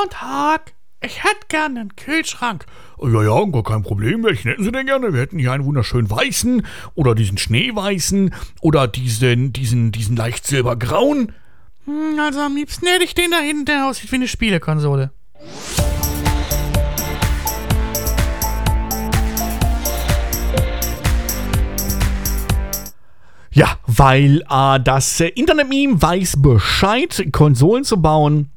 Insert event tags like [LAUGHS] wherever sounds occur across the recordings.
Guten Tag. Ich hätte gerne einen Kühlschrank. Ja, ja, gar kein Problem. Welchen hätten Sie denn gerne? Wir hätten hier einen wunderschönen weißen oder diesen schneeweißen oder diesen, diesen, diesen leicht silbergrauen. Hm, Also am liebsten hätte ich den da hinten, der aussieht wie eine Spielekonsole. Ja, weil äh, das äh, Internet-Meme weiß Bescheid, Konsolen zu bauen,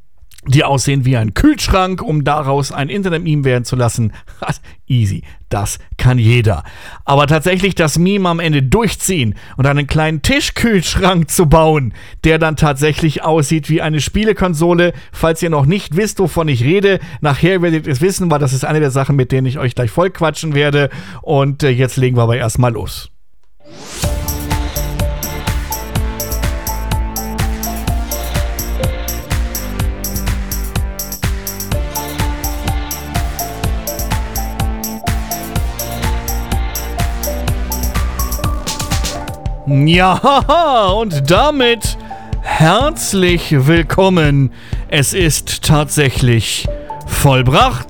die aussehen wie ein Kühlschrank, um daraus ein Internet-Meme werden zu lassen. [LAUGHS] Easy, das kann jeder. Aber tatsächlich das Meme am Ende durchziehen und einen kleinen Tischkühlschrank zu bauen, der dann tatsächlich aussieht wie eine Spielekonsole. Falls ihr noch nicht wisst, wovon ich rede, nachher werdet ihr es wissen, weil das ist eine der Sachen, mit denen ich euch gleich voll quatschen werde. Und äh, jetzt legen wir aber erstmal los. Ja, und damit herzlich willkommen. Es ist tatsächlich vollbracht.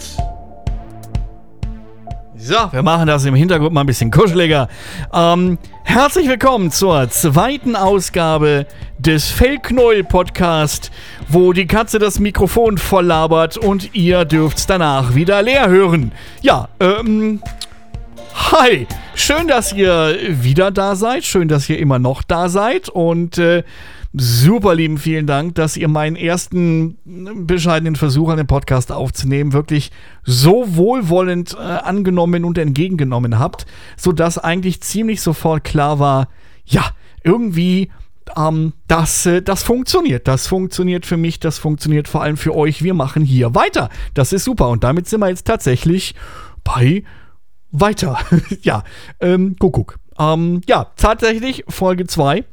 So, wir machen das im Hintergrund mal ein bisschen kuscheliger. Ähm, herzlich willkommen zur zweiten Ausgabe des Fellknäuel Podcast, wo die Katze das Mikrofon voll labert und ihr dürft's danach wieder leer hören. Ja, ähm, Hi, schön, dass ihr wieder da seid, schön, dass ihr immer noch da seid und äh, super lieben vielen Dank, dass ihr meinen ersten bescheidenen Versuch an den Podcast aufzunehmen wirklich so wohlwollend äh, angenommen und entgegengenommen habt, sodass eigentlich ziemlich sofort klar war, ja, irgendwie ähm, das, äh, das funktioniert. Das funktioniert für mich, das funktioniert vor allem für euch. Wir machen hier weiter. Das ist super. Und damit sind wir jetzt tatsächlich bei weiter. [LAUGHS] ja, ähm, Kuckuck. Ähm, ja, tatsächlich Folge 2.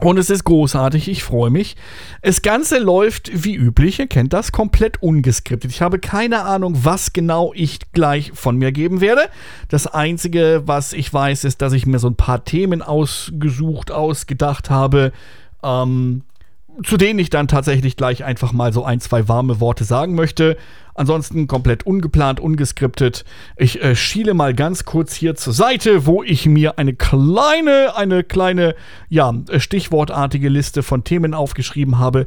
Und es ist großartig, ich freue mich. Das Ganze läuft wie üblich, ihr kennt das, komplett ungeskriptet. Ich habe keine Ahnung, was genau ich gleich von mir geben werde. Das Einzige, was ich weiß, ist, dass ich mir so ein paar Themen ausgesucht, ausgedacht habe, ähm, zu denen ich dann tatsächlich gleich einfach mal so ein, zwei warme Worte sagen möchte. Ansonsten komplett ungeplant, ungeskriptet. Ich äh, schiele mal ganz kurz hier zur Seite, wo ich mir eine kleine, eine kleine, ja, stichwortartige Liste von Themen aufgeschrieben habe.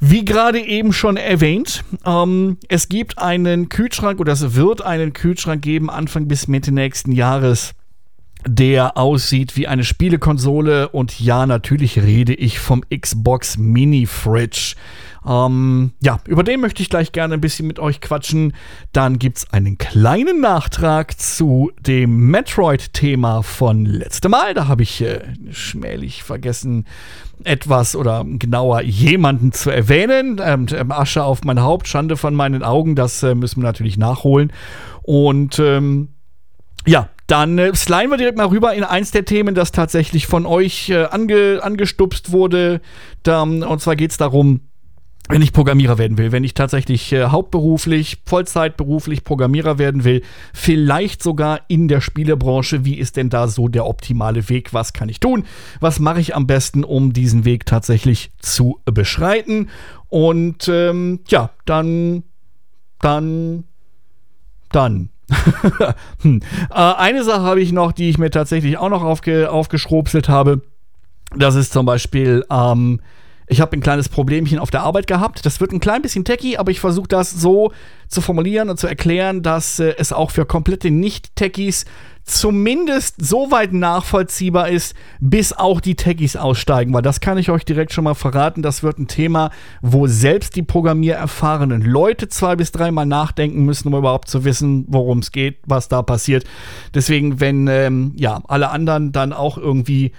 Wie gerade eben schon erwähnt, ähm, es gibt einen Kühlschrank oder es wird einen Kühlschrank geben, Anfang bis Mitte nächsten Jahres der aussieht wie eine Spielekonsole. Und ja, natürlich rede ich vom Xbox Mini Fridge. Ähm, ja, über den möchte ich gleich gerne ein bisschen mit euch quatschen. Dann gibt es einen kleinen Nachtrag zu dem Metroid-Thema von letztem Mal. Da habe ich äh, schmählich vergessen, etwas oder genauer jemanden zu erwähnen. Ähm, Asche auf mein Haupt, Schande von meinen Augen, das äh, müssen wir natürlich nachholen. Und ähm, ja, dann äh, sliden wir direkt mal rüber in eins der Themen, das tatsächlich von euch äh, ange, angestupst wurde. Da, und zwar geht es darum, wenn ich Programmierer werden will, wenn ich tatsächlich äh, hauptberuflich, Vollzeitberuflich Programmierer werden will, vielleicht sogar in der Spielebranche, wie ist denn da so der optimale Weg? Was kann ich tun? Was mache ich am besten, um diesen Weg tatsächlich zu beschreiten? Und ähm, ja, dann, dann, dann [LAUGHS] hm. äh, eine Sache habe ich noch, die ich mir tatsächlich auch noch aufge aufgeschrobselt habe. Das ist zum Beispiel, ähm, ich habe ein kleines Problemchen auf der Arbeit gehabt. Das wird ein klein bisschen techy, aber ich versuche das so zu formulieren und zu erklären, dass äh, es auch für komplette Nicht-Techies zumindest so weit nachvollziehbar ist, bis auch die Techies aussteigen, weil das kann ich euch direkt schon mal verraten. Das wird ein Thema, wo selbst die programmiererfahrenen Leute zwei bis dreimal nachdenken müssen, um überhaupt zu wissen, worum es geht, was da passiert. Deswegen, wenn ähm, ja alle anderen dann auch irgendwie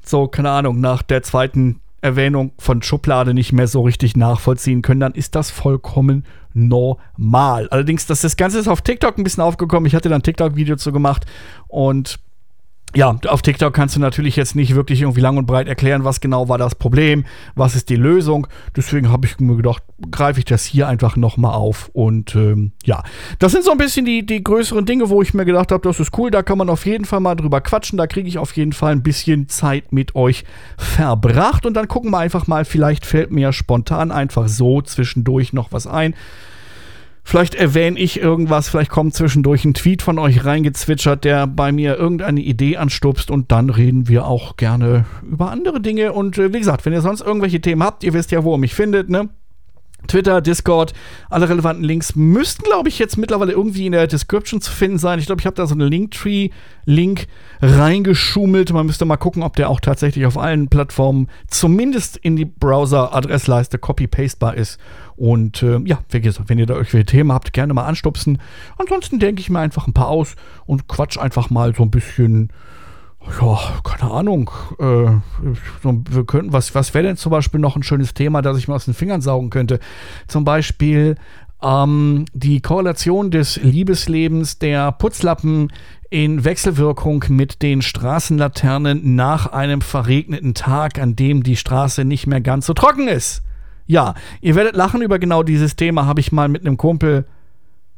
so, keine Ahnung, nach der zweiten Erwähnung von Schublade nicht mehr so richtig nachvollziehen können, dann ist das vollkommen normal. Allerdings, das, das Ganze ist auf TikTok ein bisschen aufgekommen. Ich hatte da ein TikTok-Video zu gemacht und ja, auf TikTok kannst du natürlich jetzt nicht wirklich irgendwie lang und breit erklären, was genau war das Problem, was ist die Lösung. Deswegen habe ich mir gedacht, greife ich das hier einfach nochmal auf. Und ähm, ja, das sind so ein bisschen die, die größeren Dinge, wo ich mir gedacht habe, das ist cool, da kann man auf jeden Fall mal drüber quatschen. Da kriege ich auf jeden Fall ein bisschen Zeit mit euch verbracht. Und dann gucken wir einfach mal, vielleicht fällt mir spontan einfach so zwischendurch noch was ein. Vielleicht erwähne ich irgendwas, vielleicht kommt zwischendurch ein Tweet von euch reingezwitschert, der bei mir irgendeine Idee anstupst und dann reden wir auch gerne über andere Dinge. Und äh, wie gesagt, wenn ihr sonst irgendwelche Themen habt, ihr wisst ja, wo ihr mich findet, ne? Twitter, Discord, alle relevanten Links müssten, glaube ich, jetzt mittlerweile irgendwie in der Description zu finden sein. Ich glaube, ich habe da so einen Linktree-Link reingeschummelt. Man müsste mal gucken, ob der auch tatsächlich auf allen Plattformen zumindest in die Browser-Adressleiste copy-pastebar ist. Und äh, ja, wie gesagt, wenn ihr da irgendwelche Themen habt, gerne mal anstupsen. Ansonsten denke ich mir einfach ein paar aus und quatsch einfach mal so ein bisschen ja, keine Ahnung. Äh, wir könnten, was, was wäre denn zum Beispiel noch ein schönes Thema, das ich mir aus den Fingern saugen könnte? Zum Beispiel ähm, die Korrelation des Liebeslebens der Putzlappen in Wechselwirkung mit den Straßenlaternen nach einem verregneten Tag, an dem die Straße nicht mehr ganz so trocken ist. Ja, ihr werdet lachen über genau dieses Thema, habe ich mal mit einem Kumpel,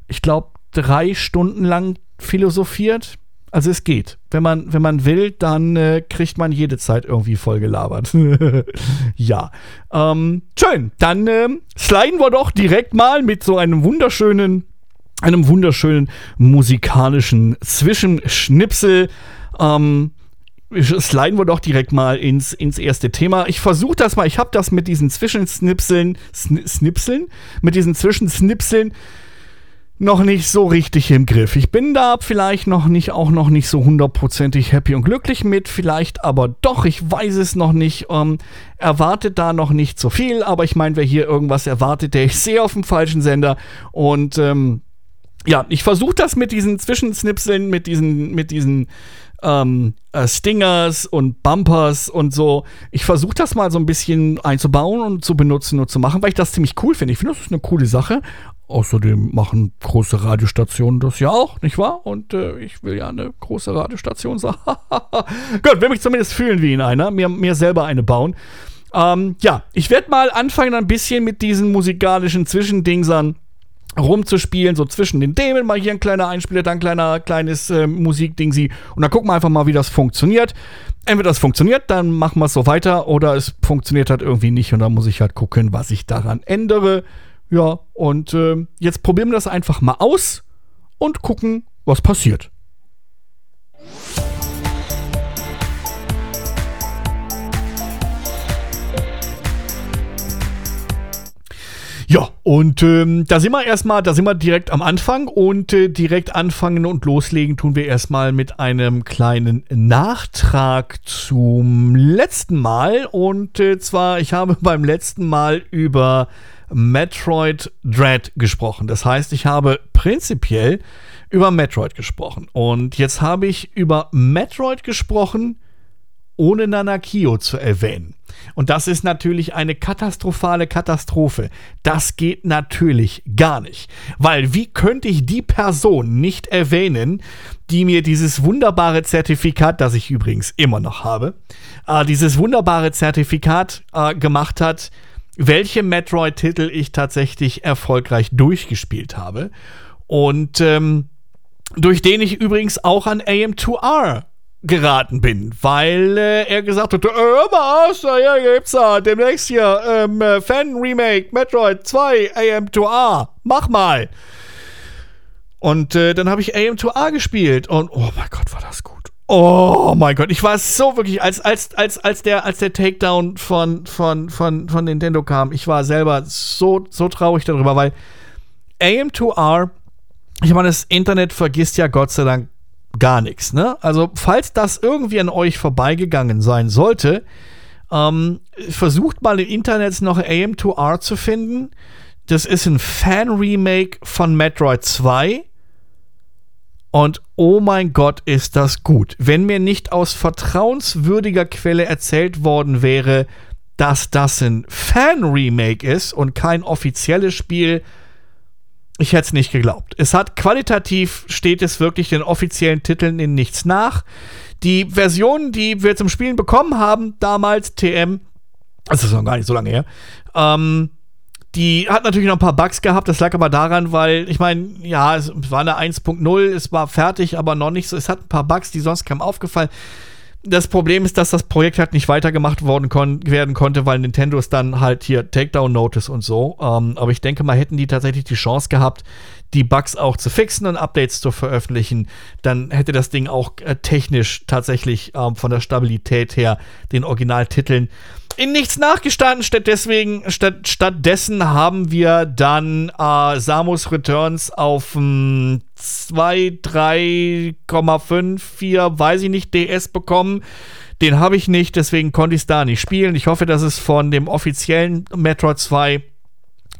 ich glaube, drei Stunden lang philosophiert. Also es geht. Wenn man, wenn man will, dann äh, kriegt man jede Zeit irgendwie voll gelabert. [LAUGHS] ja. Ähm, schön. Dann äh, sliden wir doch direkt mal mit so einem wunderschönen, einem wunderschönen musikalischen Zwischenschnipsel. Ähm, sliden wir doch direkt mal ins, ins erste Thema. Ich versuche das mal, ich habe das mit diesen Zwischensnipseln, Snipseln, mit diesen Zwischensnipseln noch nicht so richtig im Griff. Ich bin da vielleicht noch nicht, auch noch nicht so hundertprozentig happy und glücklich mit, vielleicht aber doch, ich weiß es noch nicht. Ähm, erwartet da noch nicht so viel, aber ich meine, wer hier irgendwas erwartet, der ist sehr auf dem falschen Sender und ähm, ja, ich versuche das mit diesen Zwischensnipseln, mit diesen, mit diesen ähm, äh, Stingers und Bumpers und so. Ich versuche das mal so ein bisschen einzubauen und zu benutzen und zu machen, weil ich das ziemlich cool finde. Ich finde, das ist eine coole Sache. Außerdem machen große Radiostationen das ja auch, nicht wahr? Und äh, ich will ja eine große Radiostation sein. [LAUGHS] Gut, will mich zumindest fühlen wie in einer, mir, mir selber eine bauen. Ähm, ja, ich werde mal anfangen, ein bisschen mit diesen musikalischen Zwischendingsern rumzuspielen, so zwischen den Themen, mal hier ein kleiner Einspieler, dann ein kleiner, kleines äh, Musikdingsi und dann gucken wir einfach mal, wie das funktioniert. Entweder das funktioniert, dann machen wir es so weiter, oder es funktioniert halt irgendwie nicht und dann muss ich halt gucken, was ich daran ändere. Ja, und äh, jetzt probieren wir das einfach mal aus und gucken, was passiert. Ja, und ähm, da sind wir erstmal, da sind wir direkt am Anfang und äh, direkt anfangen und loslegen tun wir erstmal mit einem kleinen Nachtrag zum letzten Mal. Und äh, zwar, ich habe [LAUGHS] beim letzten Mal über Metroid Dread gesprochen. Das heißt, ich habe prinzipiell über Metroid gesprochen. Und jetzt habe ich über Metroid gesprochen, ohne Nanakio zu erwähnen. Und das ist natürlich eine katastrophale Katastrophe. Das geht natürlich gar nicht. Weil wie könnte ich die Person nicht erwähnen, die mir dieses wunderbare Zertifikat, das ich übrigens immer noch habe, äh, dieses wunderbare Zertifikat äh, gemacht hat, welche Metroid-Titel ich tatsächlich erfolgreich durchgespielt habe. Und ähm, durch den ich übrigens auch an AM2R geraten bin, weil äh, er gesagt hat, äh, was, ja, gibt's da demnächst hier ähm, äh, Fan-Remake Metroid 2 AM2R, mach mal. Und äh, dann habe ich AM2R gespielt und oh mein Gott, war das gut. Oh mein Gott, ich war so wirklich, als, als, als, als, der, als der Takedown von, von, von, von Nintendo kam, ich war selber so, so traurig darüber, weil AM2R, ich meine, das Internet vergisst ja Gott sei Dank gar nichts, ne? Also, falls das irgendwie an euch vorbeigegangen sein sollte, ähm, versucht mal im Internet noch AM2R zu finden. Das ist ein Fan-Remake von Metroid 2. Und oh mein Gott, ist das gut. Wenn mir nicht aus vertrauenswürdiger Quelle erzählt worden wäre, dass das ein Fan-Remake ist und kein offizielles Spiel, ich hätte es nicht geglaubt. Es hat qualitativ, steht es wirklich den offiziellen Titeln in nichts nach. Die Version, die wir zum Spielen bekommen haben, damals TM, das ist noch gar nicht so lange her, ähm, die hat natürlich noch ein paar Bugs gehabt, das lag aber daran, weil, ich meine, ja, es war eine 1.0, es war fertig, aber noch nicht so. Es hat ein paar Bugs, die sonst kaum aufgefallen. Das Problem ist, dass das Projekt halt nicht weitergemacht worden kon werden konnte, weil Nintendo ist dann halt hier Takedown Notice und so. Ähm, aber ich denke mal, hätten die tatsächlich die Chance gehabt, die Bugs auch zu fixen und Updates zu veröffentlichen, dann hätte das Ding auch äh, technisch tatsächlich ähm, von der Stabilität her den Originaltiteln in nichts nachgestanden. Statt deswegen, statt, stattdessen haben wir dann äh, Samus Returns auf ähm, 2, 3,5, 4, weiß ich nicht, DS bekommen. Den habe ich nicht, deswegen konnte ich es da nicht spielen. Ich hoffe, dass es von dem offiziellen Metroid 2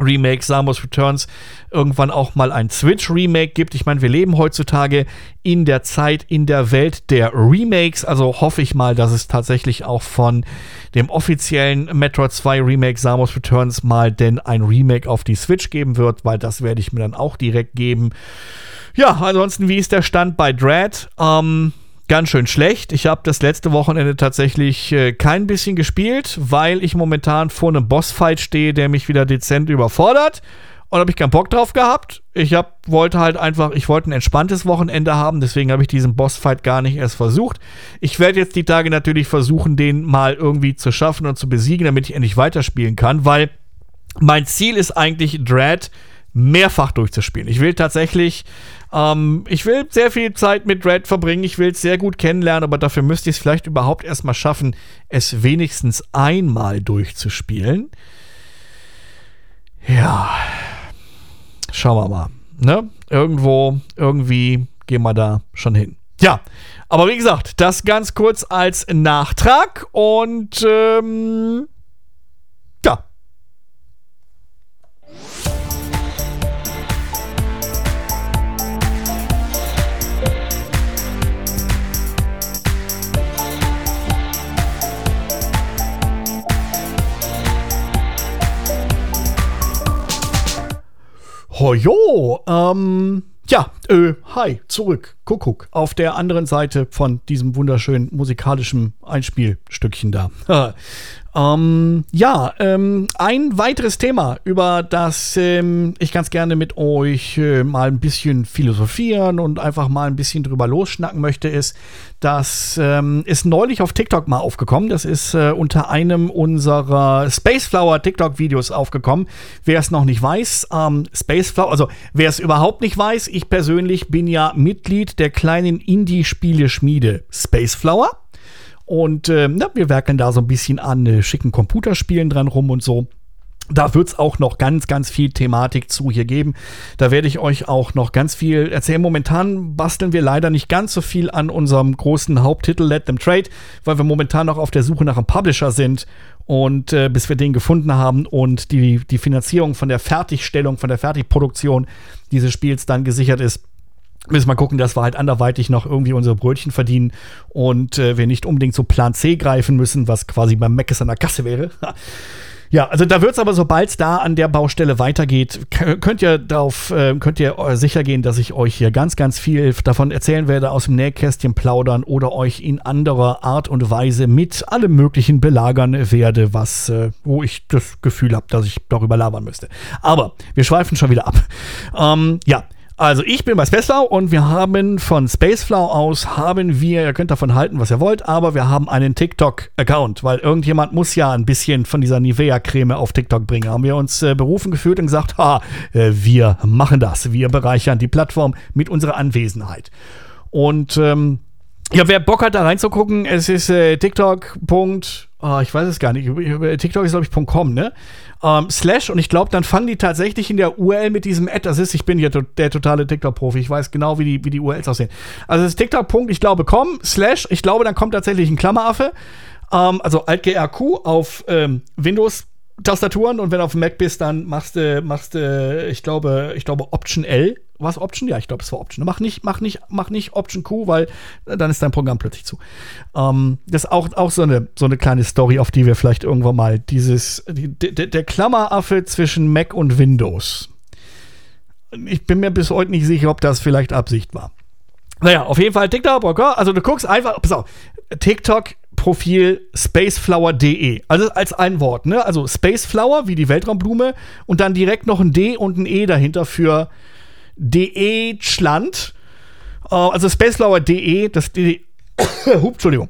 Remake Samus Returns irgendwann auch mal ein Switch-Remake gibt. Ich meine, wir leben heutzutage in der Zeit, in der Welt der Remakes. Also hoffe ich mal, dass es tatsächlich auch von dem offiziellen Metroid 2 Remake Samus Returns mal denn ein Remake auf die Switch geben wird, weil das werde ich mir dann auch direkt geben. Ja, ansonsten, wie ist der Stand bei Dread? Ähm, ganz schön schlecht. Ich habe das letzte Wochenende tatsächlich äh, kein bisschen gespielt, weil ich momentan vor einem Bossfight stehe, der mich wieder dezent überfordert. Und habe ich keinen Bock drauf gehabt. Ich hab, wollte halt einfach, ich wollte ein entspanntes Wochenende haben, deswegen habe ich diesen Bossfight gar nicht erst versucht. Ich werde jetzt die Tage natürlich versuchen, den mal irgendwie zu schaffen und zu besiegen, damit ich endlich weiterspielen kann, weil mein Ziel ist eigentlich Dread mehrfach durchzuspielen. Ich will tatsächlich ähm, ich will sehr viel Zeit mit Red verbringen, ich will es sehr gut kennenlernen, aber dafür müsste ich es vielleicht überhaupt erstmal schaffen, es wenigstens einmal durchzuspielen. Ja, schauen wir mal. Ne? Irgendwo, irgendwie gehen wir da schon hin. Ja, aber wie gesagt, das ganz kurz als Nachtrag und ähm, Hojo, ähm, ja, äh, hi, zurück, Kuckuck, auf der anderen Seite von diesem wunderschönen musikalischen Einspielstückchen da. [LAUGHS] Ähm, ja, ähm, ein weiteres Thema, über das ähm, ich ganz gerne mit euch äh, mal ein bisschen philosophieren und einfach mal ein bisschen drüber losschnacken möchte, ist, das ähm, ist neulich auf TikTok mal aufgekommen. Das ist äh, unter einem unserer Spaceflower TikTok-Videos aufgekommen. Wer es noch nicht weiß, ähm, Spaceflower, also wer es überhaupt nicht weiß, ich persönlich bin ja Mitglied der kleinen Indie-Spiele-Schmiede Spaceflower. Und äh, wir werkeln da so ein bisschen an äh, schicken Computerspielen dran rum und so. Da wird es auch noch ganz, ganz viel Thematik zu hier geben. Da werde ich euch auch noch ganz viel erzählen. Momentan basteln wir leider nicht ganz so viel an unserem großen Haupttitel Let Them Trade, weil wir momentan noch auf der Suche nach einem Publisher sind. Und äh, bis wir den gefunden haben und die, die Finanzierung von der Fertigstellung, von der Fertigproduktion dieses Spiels dann gesichert ist, müssen wir gucken, dass wir halt anderweitig noch irgendwie unsere Brötchen verdienen und äh, wir nicht unbedingt zu Plan C greifen müssen, was quasi beim Meckes an der Kasse wäre. [LAUGHS] Ja, also da wird es aber, sobald es da an der Baustelle weitergeht, könnt ihr darauf, äh, könnt ihr äh, sicher gehen, dass ich euch hier ganz, ganz viel davon erzählen werde, aus dem Nähkästchen plaudern oder euch in anderer Art und Weise mit allem Möglichen belagern werde, was, äh, wo ich das Gefühl habe, dass ich darüber labern müsste. Aber wir schweifen schon wieder ab. Ähm, ja. Also ich bin bei Spaceflow und wir haben von Spaceflow aus haben wir, ihr könnt davon halten, was ihr wollt, aber wir haben einen TikTok-Account, weil irgendjemand muss ja ein bisschen von dieser Nivea-Creme auf TikTok bringen. Haben wir uns äh, berufen gefühlt und gesagt, ha, äh, wir machen das. Wir bereichern die Plattform mit unserer Anwesenheit. Und ähm, ja, wer Bock hat, da reinzugucken, es ist äh, TikTok. Oh, ich weiß es gar nicht. TikTok ist, glaube ich, .com, ne? ähm, Slash und ich glaube, dann fangen die tatsächlich in der URL mit diesem Ad. Das ist, ich bin hier der totale TikTok-Profi. Ich weiß genau, wie die, wie die URLs aussehen. Also es ist TikTok. ich glaube, com, Slash, ich glaube, dann kommt tatsächlich ein Klammeraffe. Ähm, also Alt-GRQ auf ähm, Windows Tastaturen und wenn du auf dem Mac bist, dann machst du, machst du, ich glaube, ich glaube Option L. Was Option? Ja, ich glaube, es war Option. Mach nicht, mach nicht, mach nicht Option Q, weil dann ist dein Programm plötzlich zu. Ähm, das ist auch, auch so eine, so eine kleine Story, auf die wir vielleicht irgendwann mal dieses, die, der, der Klammeraffe zwischen Mac und Windows. ich bin mir bis heute nicht sicher, ob das vielleicht Absicht war. Naja, auf jeden Fall TikTok, okay? also du guckst einfach, pass auf, TikTok Profil spaceflower.de. Also als ein Wort, ne? Also Spaceflower wie die Weltraumblume und dann direkt noch ein D und ein E dahinter für DE Schland. Äh, also spaceflower.de, das DE, [COUGHS] Entschuldigung.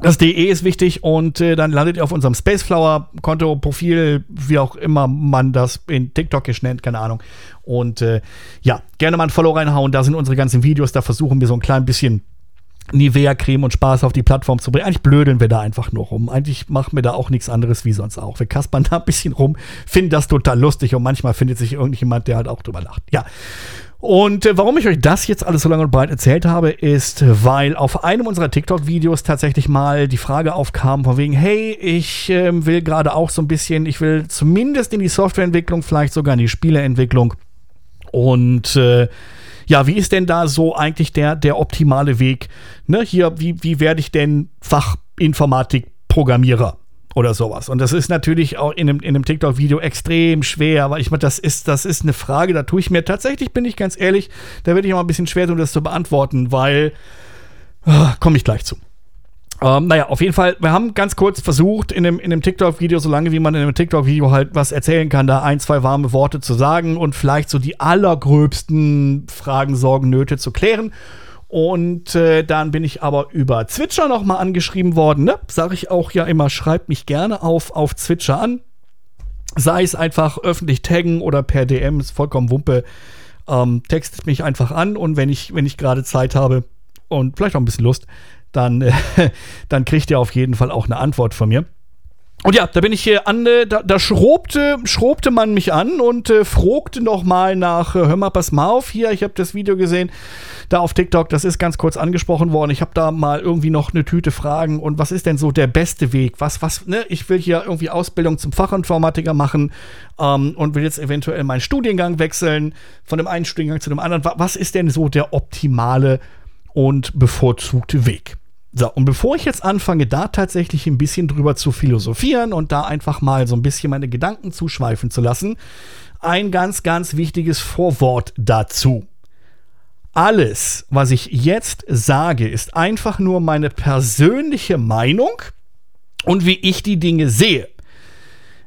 Das DE ist wichtig und äh, dann landet ihr auf unserem Spaceflower-Konto, Profil, wie auch immer man das in TikTok nennt, keine Ahnung. Und äh, ja, gerne mal ein Follow reinhauen, da sind unsere ganzen Videos, da versuchen wir so ein klein bisschen Nivea-Creme und Spaß auf die Plattform zu bringen. Eigentlich blödeln wir da einfach nur rum. Eigentlich machen wir da auch nichts anderes wie sonst auch. Wir kaspern [LAUGHS] da ein bisschen rum, finden das total lustig und manchmal findet sich irgendjemand, der halt auch drüber lacht. Ja. Und äh, warum ich euch das jetzt alles so lange und breit erzählt habe, ist, weil auf einem unserer TikTok-Videos tatsächlich mal die Frage aufkam von wegen, hey, ich äh, will gerade auch so ein bisschen, ich will zumindest in die Softwareentwicklung, vielleicht sogar in die Spieleentwicklung. Und äh, ja, wie ist denn da so eigentlich der, der optimale Weg? Ne, hier, wie, wie werde ich denn Fachinformatik-Programmierer? oder sowas. Und das ist natürlich auch in einem, in einem TikTok-Video extrem schwer, weil ich meine, das ist, das ist eine Frage, da tue ich mir tatsächlich, bin ich ganz ehrlich, da werde ich auch ein bisschen schwer tun, das zu beantworten, weil, oh, komme ich gleich zu. Ähm, naja, auf jeden Fall, wir haben ganz kurz versucht, in einem, in einem TikTok-Video, so lange wie man in einem TikTok-Video halt was erzählen kann, da ein, zwei warme Worte zu sagen und vielleicht so die allergröbsten Fragen, Sorgen, Nöte zu klären. Und äh, dann bin ich aber über Zwitscher nochmal angeschrieben worden. Ne? Sage ich auch ja immer, schreibt mich gerne auf, auf Zwitscher an. Sei es einfach öffentlich taggen oder per DM, ist vollkommen Wumpe. Ähm, textet mich einfach an und wenn ich, wenn ich gerade Zeit habe und vielleicht auch ein bisschen Lust, dann, äh, [LAUGHS] dann kriegt ihr auf jeden Fall auch eine Antwort von mir. Und ja, da bin ich hier an, äh, da, da schrobte, schrobte man mich an und äh, fragte noch mal nach, äh, hör mal, pass mal auf hier, ich habe das Video gesehen, da auf TikTok, das ist ganz kurz angesprochen worden. Ich habe da mal irgendwie noch eine Tüte Fragen und was ist denn so der beste Weg? Was, was, ne? Ich will hier irgendwie Ausbildung zum Fachinformatiker machen ähm, und will jetzt eventuell meinen Studiengang wechseln, von dem einen Studiengang zu dem anderen. Was ist denn so der optimale und bevorzugte Weg? So, und bevor ich jetzt anfange, da tatsächlich ein bisschen drüber zu philosophieren und da einfach mal so ein bisschen meine Gedanken zuschweifen zu lassen, ein ganz, ganz wichtiges Vorwort dazu. Alles, was ich jetzt sage, ist einfach nur meine persönliche Meinung und wie ich die Dinge sehe.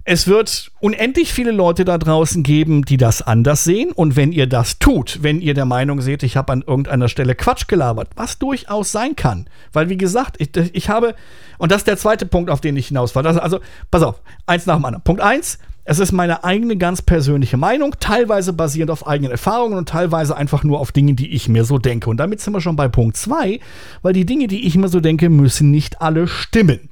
Es wird unendlich viele Leute da draußen geben, die das anders sehen. Und wenn ihr das tut, wenn ihr der Meinung seht, ich habe an irgendeiner Stelle Quatsch gelabert, was durchaus sein kann. Weil, wie gesagt, ich, ich habe, und das ist der zweite Punkt, auf den ich hinaus war. Das, also, pass auf, eins nach dem anderen. Punkt eins, es ist meine eigene ganz persönliche Meinung, teilweise basierend auf eigenen Erfahrungen und teilweise einfach nur auf Dingen, die ich mir so denke. Und damit sind wir schon bei Punkt zwei, weil die Dinge, die ich mir so denke, müssen nicht alle stimmen.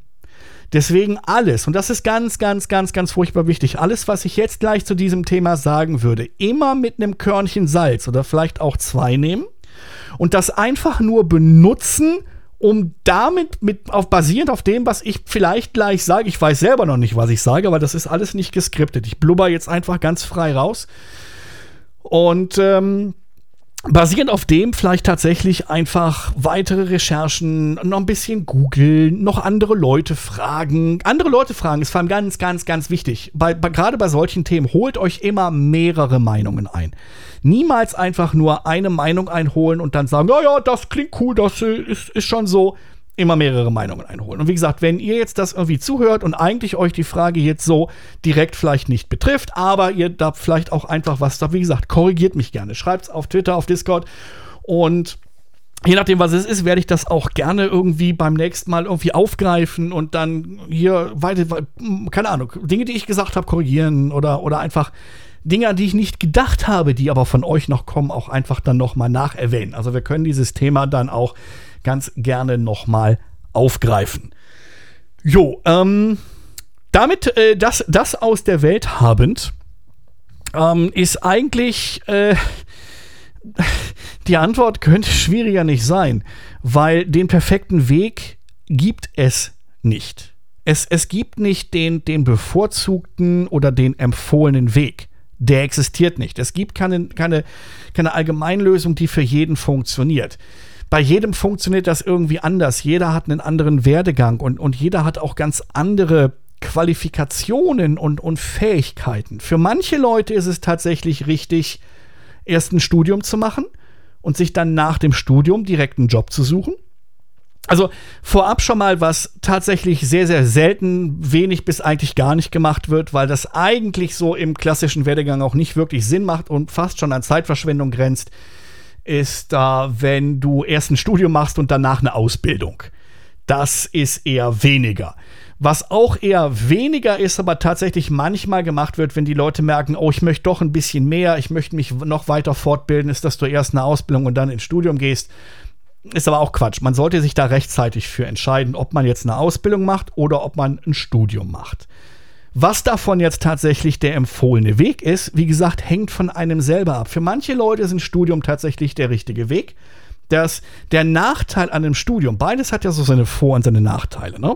Deswegen alles, und das ist ganz, ganz, ganz, ganz furchtbar wichtig, alles, was ich jetzt gleich zu diesem Thema sagen würde, immer mit einem Körnchen Salz oder vielleicht auch zwei nehmen und das einfach nur benutzen, um damit mit auf basierend auf dem, was ich vielleicht gleich sage, ich weiß selber noch nicht, was ich sage, aber das ist alles nicht geskriptet. Ich blubber jetzt einfach ganz frei raus. Und ähm, basierend auf dem vielleicht tatsächlich einfach weitere Recherchen, noch ein bisschen googeln, noch andere Leute fragen. Andere Leute fragen ist vor allem ganz, ganz, ganz wichtig. Bei, bei, gerade bei solchen Themen holt euch immer mehrere Meinungen ein. Niemals einfach nur eine Meinung einholen und dann sagen, ja, ja, das klingt cool, das äh, ist, ist schon so immer mehrere Meinungen einholen. Und wie gesagt, wenn ihr jetzt das irgendwie zuhört und eigentlich euch die Frage jetzt so direkt vielleicht nicht betrifft, aber ihr da vielleicht auch einfach was da, wie gesagt, korrigiert mich gerne. Schreibt es auf Twitter, auf Discord und Je nachdem, was es ist, werde ich das auch gerne irgendwie beim nächsten Mal irgendwie aufgreifen und dann hier weiter, keine Ahnung, Dinge, die ich gesagt habe, korrigieren oder, oder einfach Dinge, an die ich nicht gedacht habe, die aber von euch noch kommen, auch einfach dann nochmal nacherwähnen. Also wir können dieses Thema dann auch ganz gerne nochmal aufgreifen. Jo, ähm, damit äh, das, das aus der Welt habend, ähm, ist eigentlich äh, [LAUGHS] die Antwort könnte schwieriger nicht sein, weil den perfekten Weg gibt es nicht. Es, es gibt nicht den, den bevorzugten oder den empfohlenen Weg. Der existiert nicht. Es gibt keine, keine, keine Allgemeinlösung, die für jeden funktioniert bei jedem funktioniert das irgendwie anders. Jeder hat einen anderen Werdegang und, und jeder hat auch ganz andere Qualifikationen und, und Fähigkeiten. Für manche Leute ist es tatsächlich richtig, erst ein Studium zu machen und sich dann nach dem Studium direkt einen Job zu suchen. Also vorab schon mal, was tatsächlich sehr, sehr selten, wenig bis eigentlich gar nicht gemacht wird, weil das eigentlich so im klassischen Werdegang auch nicht wirklich Sinn macht und fast schon an Zeitverschwendung grenzt, ist da, wenn du erst ein Studium machst und danach eine Ausbildung. Das ist eher weniger. Was auch eher weniger ist, aber tatsächlich manchmal gemacht wird, wenn die Leute merken, oh, ich möchte doch ein bisschen mehr, ich möchte mich noch weiter fortbilden, ist, dass du erst eine Ausbildung und dann ins Studium gehst. Ist aber auch Quatsch. Man sollte sich da rechtzeitig für entscheiden, ob man jetzt eine Ausbildung macht oder ob man ein Studium macht. Was davon jetzt tatsächlich der empfohlene Weg ist, wie gesagt, hängt von einem selber ab. Für manche Leute ist ein Studium tatsächlich der richtige Weg. Das, der Nachteil an einem Studium, beides hat ja so seine Vor- und seine Nachteile, ne?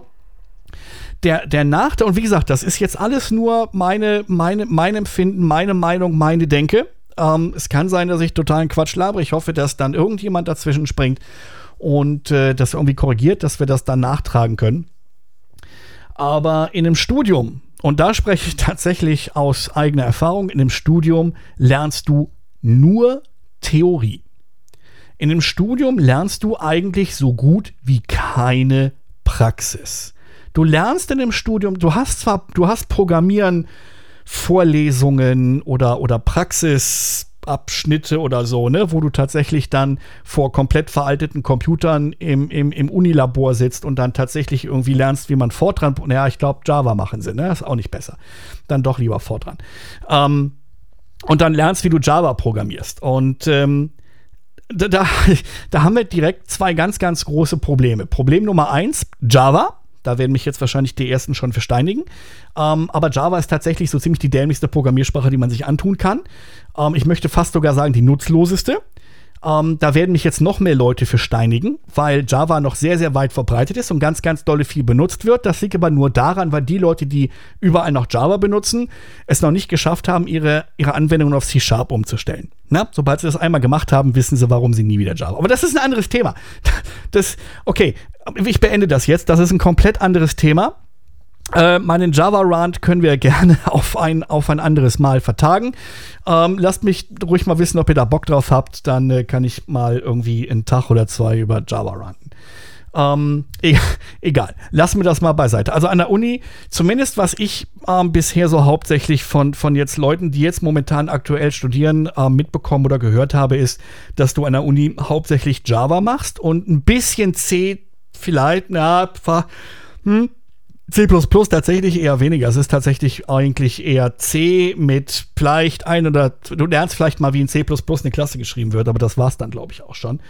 Der, der Nachteil, und wie gesagt, das ist jetzt alles nur meine, meine, mein Empfinden, meine Meinung, meine Denke. Ähm, es kann sein, dass ich totalen Quatsch labre. Ich hoffe, dass dann irgendjemand dazwischen springt und äh, das irgendwie korrigiert, dass wir das dann nachtragen können. Aber in einem Studium, und da spreche ich tatsächlich aus eigener Erfahrung, in einem Studium lernst du nur Theorie. In einem Studium lernst du eigentlich so gut wie keine Praxis. Du lernst in dem Studium, du hast zwar, du hast Programmieren, Vorlesungen oder, oder Praxisabschnitte oder so, ne, wo du tatsächlich dann vor komplett veralteten Computern im, im, im Unilabor sitzt und dann tatsächlich irgendwie lernst, wie man Fortran, naja, ich glaube, Java machen sie, ne? Ist auch nicht besser. Dann doch lieber Fortran. Ähm, und dann lernst, wie du Java programmierst. Und ähm, da, da, [LAUGHS] da haben wir direkt zwei ganz, ganz große Probleme. Problem Nummer eins, Java. Da werden mich jetzt wahrscheinlich die ersten schon versteinigen. Ähm, aber Java ist tatsächlich so ziemlich die dämlichste Programmiersprache, die man sich antun kann. Ähm, ich möchte fast sogar sagen, die nutzloseste. Ähm, da werden mich jetzt noch mehr Leute für steinigen, weil Java noch sehr, sehr weit verbreitet ist und ganz, ganz dolle viel benutzt wird. Das liegt aber nur daran, weil die Leute, die überall noch Java benutzen, es noch nicht geschafft haben, ihre, ihre Anwendungen auf C-Sharp umzustellen. Na, sobald sie das einmal gemacht haben, wissen sie, warum sie nie wieder Java. Aber das ist ein anderes Thema. [LAUGHS] Das, okay, ich beende das jetzt. Das ist ein komplett anderes Thema. Äh, meinen Java-Rant können wir [LAUGHS] gerne auf ein, auf ein anderes Mal vertagen. Ähm, lasst mich ruhig mal wissen, ob ihr da Bock drauf habt. Dann äh, kann ich mal irgendwie einen Tag oder zwei über Java ranten. Ähm, e [LAUGHS] egal, lassen wir das mal beiseite. Also an der Uni, zumindest was ich ähm, bisher so hauptsächlich von, von jetzt Leuten, die jetzt momentan aktuell studieren, ähm, mitbekommen oder gehört habe, ist, dass du an der Uni hauptsächlich Java machst und ein bisschen C vielleicht, na, hm, C tatsächlich eher weniger. Es ist tatsächlich eigentlich eher C mit vielleicht ein oder du lernst vielleicht mal, wie in C eine Klasse geschrieben wird, aber das war es dann, glaube ich, auch schon.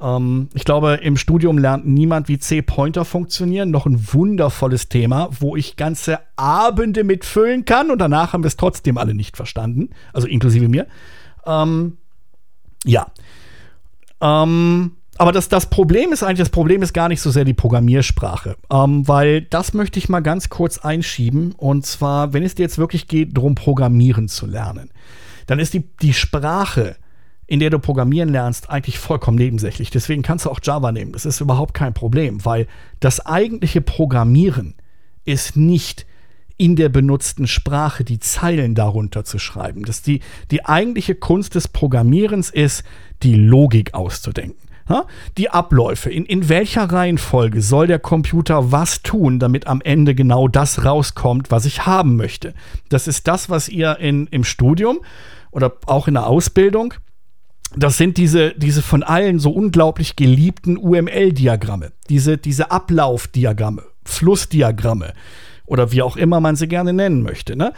Ähm, ich glaube, im Studium lernt niemand, wie C-Pointer funktionieren. Noch ein wundervolles Thema, wo ich ganze Abende mitfüllen kann und danach haben wir es trotzdem alle nicht verstanden. Also inklusive mir. Ähm, ja. Ähm, aber das, das Problem ist eigentlich, das Problem ist gar nicht so sehr die Programmiersprache, ähm, weil das möchte ich mal ganz kurz einschieben. Und zwar, wenn es dir jetzt wirklich geht, darum, Programmieren zu lernen, dann ist die, die Sprache, in der du Programmieren lernst, eigentlich vollkommen nebensächlich. Deswegen kannst du auch Java nehmen. Das ist überhaupt kein Problem, weil das eigentliche Programmieren ist nicht in der benutzten Sprache die Zeilen darunter zu schreiben. Das die, die eigentliche Kunst des Programmierens ist, die Logik auszudenken. Die Abläufe, in, in welcher Reihenfolge soll der Computer was tun, damit am Ende genau das rauskommt, was ich haben möchte. Das ist das, was ihr in, im Studium oder auch in der Ausbildung das sind diese, diese von allen so unglaublich geliebten UML-Diagramme, diese, diese Ablaufdiagramme, Flussdiagramme oder wie auch immer man sie gerne nennen möchte. Ne?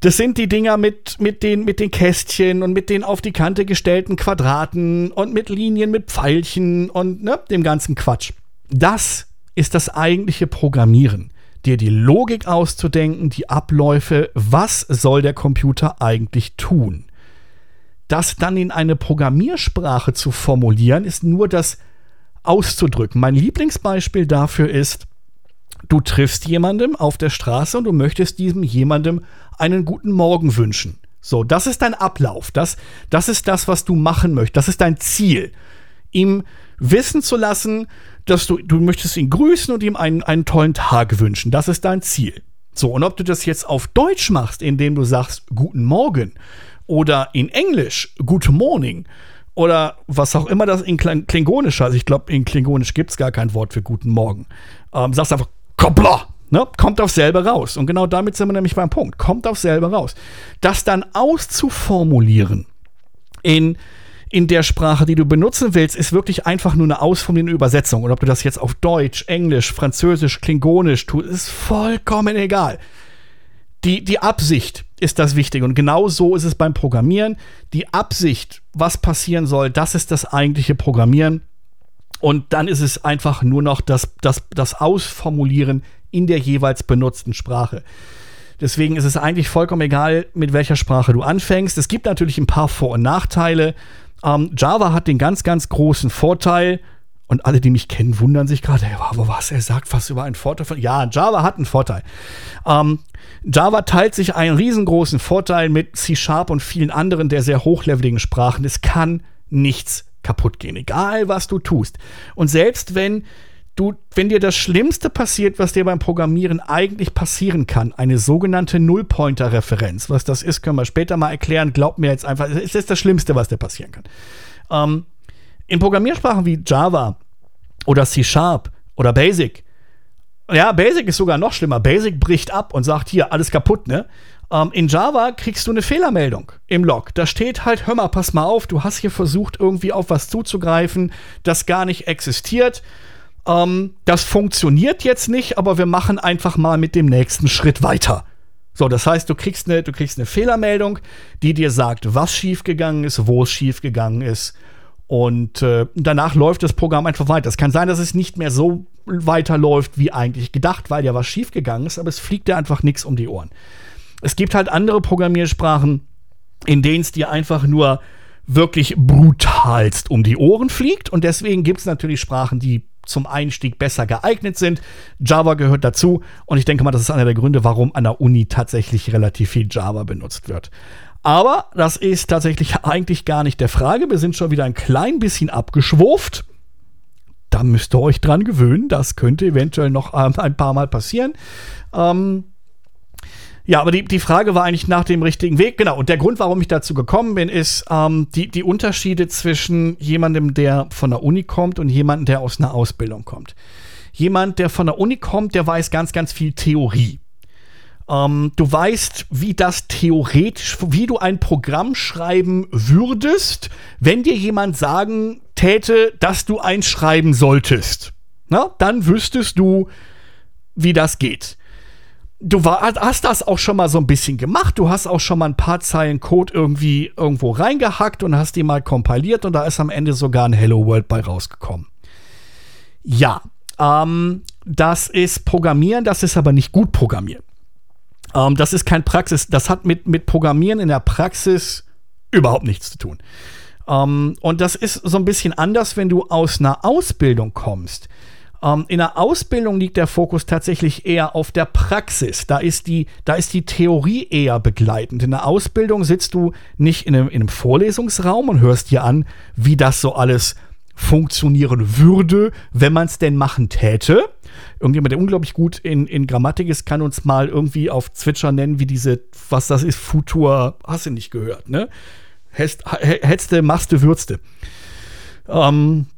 Das sind die Dinger mit, mit, den, mit den Kästchen und mit den auf die Kante gestellten Quadraten und mit Linien, mit Pfeilchen und ne, dem ganzen Quatsch. Das ist das eigentliche Programmieren. Dir die Logik auszudenken, die Abläufe, was soll der Computer eigentlich tun. Das dann in eine Programmiersprache zu formulieren, ist nur das auszudrücken. Mein Lieblingsbeispiel dafür ist, du triffst jemandem auf der Straße und du möchtest diesem jemandem einen guten Morgen wünschen. So, das ist dein Ablauf. Das, das ist das, was du machen möchtest. Das ist dein Ziel. Ihm wissen zu lassen, dass du, du möchtest ihn grüßen und ihm einen, einen tollen Tag wünschen. Das ist dein Ziel. So, und ob du das jetzt auf Deutsch machst, indem du sagst Guten Morgen, oder in Englisch Good Morning oder was auch immer das in Klingonisch heißt. Ich glaube, in Klingonisch gibt es gar kein Wort für Guten Morgen. Ähm, sagst einfach Koppler. Ne? Kommt auf selber raus. Und genau damit sind wir nämlich beim Punkt. Kommt auf selber raus. Das dann auszuformulieren in, in der Sprache, die du benutzen willst, ist wirklich einfach nur eine ausformulierende Übersetzung. Und ob du das jetzt auf Deutsch, Englisch, Französisch, Klingonisch tust, ist vollkommen egal. Die, die Absicht ist das Wichtige. Und genau so ist es beim Programmieren. Die Absicht, was passieren soll, das ist das eigentliche Programmieren. Und dann ist es einfach nur noch das, das, das Ausformulieren in der jeweils benutzten Sprache. Deswegen ist es eigentlich vollkommen egal, mit welcher Sprache du anfängst. Es gibt natürlich ein paar Vor- und Nachteile. Ähm, Java hat den ganz, ganz großen Vorteil, und alle, die mich kennen, wundern sich gerade, hey, was, er sagt fast über einen Vorteil von. Ja, Java hat einen Vorteil. Ähm, Java teilt sich einen riesengroßen Vorteil mit C Sharp und vielen anderen der sehr hochleveligen Sprachen. Es kann nichts kaputt gehen, egal was du tust. Und selbst wenn du, wenn dir das Schlimmste passiert, was dir beim Programmieren eigentlich passieren kann, eine sogenannte Nullpointer-Referenz, was das ist, können wir später mal erklären. Glaub mir jetzt einfach, es ist das Schlimmste, was dir passieren kann. Ähm, in Programmiersprachen wie Java oder C Sharp oder Basic, ja, Basic ist sogar noch schlimmer. Basic bricht ab und sagt hier, alles kaputt, ne? Ähm, in Java kriegst du eine Fehlermeldung im Log. Da steht halt, hör mal, pass mal auf, du hast hier versucht, irgendwie auf was zuzugreifen, das gar nicht existiert. Ähm, das funktioniert jetzt nicht, aber wir machen einfach mal mit dem nächsten Schritt weiter. So, das heißt, du kriegst eine, du kriegst eine Fehlermeldung, die dir sagt, was schiefgegangen ist, wo es schiefgegangen ist und äh, danach läuft das Programm einfach weiter. Es kann sein, dass es nicht mehr so weiterläuft wie eigentlich gedacht, weil ja was schiefgegangen ist, aber es fliegt dir einfach nichts um die Ohren. Es gibt halt andere Programmiersprachen, in denen es dir einfach nur wirklich brutalst um die Ohren fliegt. Und deswegen gibt es natürlich Sprachen, die zum Einstieg besser geeignet sind. Java gehört dazu und ich denke mal, das ist einer der Gründe, warum an der Uni tatsächlich relativ viel Java benutzt wird. Aber das ist tatsächlich eigentlich gar nicht der Frage. Wir sind schon wieder ein klein bisschen abgeschwurft. Da müsst ihr euch dran gewöhnen. Das könnte eventuell noch ähm, ein paar Mal passieren. Ähm, ja, aber die, die Frage war eigentlich nach dem richtigen Weg. Genau. Und der Grund, warum ich dazu gekommen bin, ist ähm, die, die Unterschiede zwischen jemandem, der von der Uni kommt und jemandem, der aus einer Ausbildung kommt. Jemand, der von der Uni kommt, der weiß ganz, ganz viel Theorie. Ähm, du weißt, wie das theoretisch, wie du ein Programm schreiben würdest, wenn dir jemand sagen täte, dass du eins schreiben solltest. Na, dann wüsstest du, wie das geht. Du war, hast das auch schon mal so ein bisschen gemacht. Du hast auch schon mal ein paar Zeilen Code irgendwie irgendwo reingehackt und hast die mal kompiliert und da ist am Ende sogar ein Hello World bei rausgekommen. Ja, ähm, das ist Programmieren, das ist aber nicht gut Programmieren. Ähm, das ist kein Praxis, das hat mit, mit Programmieren in der Praxis überhaupt nichts zu tun. Ähm, und das ist so ein bisschen anders, wenn du aus einer Ausbildung kommst. Ähm, in der Ausbildung liegt der Fokus tatsächlich eher auf der Praxis. Da ist die, da ist die Theorie eher begleitend. In der Ausbildung sitzt du nicht in einem, in einem Vorlesungsraum und hörst dir an, wie das so alles funktionieren würde, wenn man es denn machen täte. Irgendjemand, der unglaublich gut in, in Grammatik ist, kann uns mal irgendwie auf Zwitscher nennen, wie diese, was das ist, Futur, hast du nicht gehört, ne? Hetzte, machste, würzte. Ähm, äh,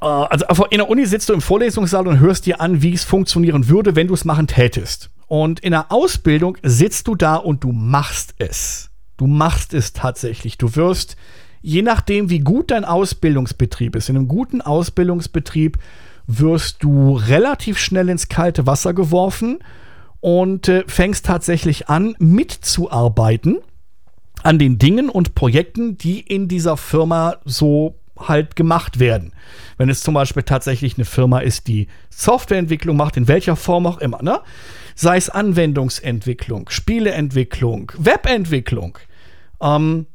also in der Uni sitzt du im Vorlesungssaal und hörst dir an, wie es funktionieren würde, wenn du es machen tätest. Und in der Ausbildung sitzt du da und du machst es. Du machst es tatsächlich. Du wirst je nachdem, wie gut dein Ausbildungsbetrieb ist, in einem guten Ausbildungsbetrieb wirst du relativ schnell ins kalte Wasser geworfen und äh, fängst tatsächlich an, mitzuarbeiten an den Dingen und Projekten, die in dieser Firma so halt gemacht werden. Wenn es zum Beispiel tatsächlich eine Firma ist, die Softwareentwicklung macht, in welcher Form auch immer, ne? sei es Anwendungsentwicklung, Spieleentwicklung, Webentwicklung, ähm,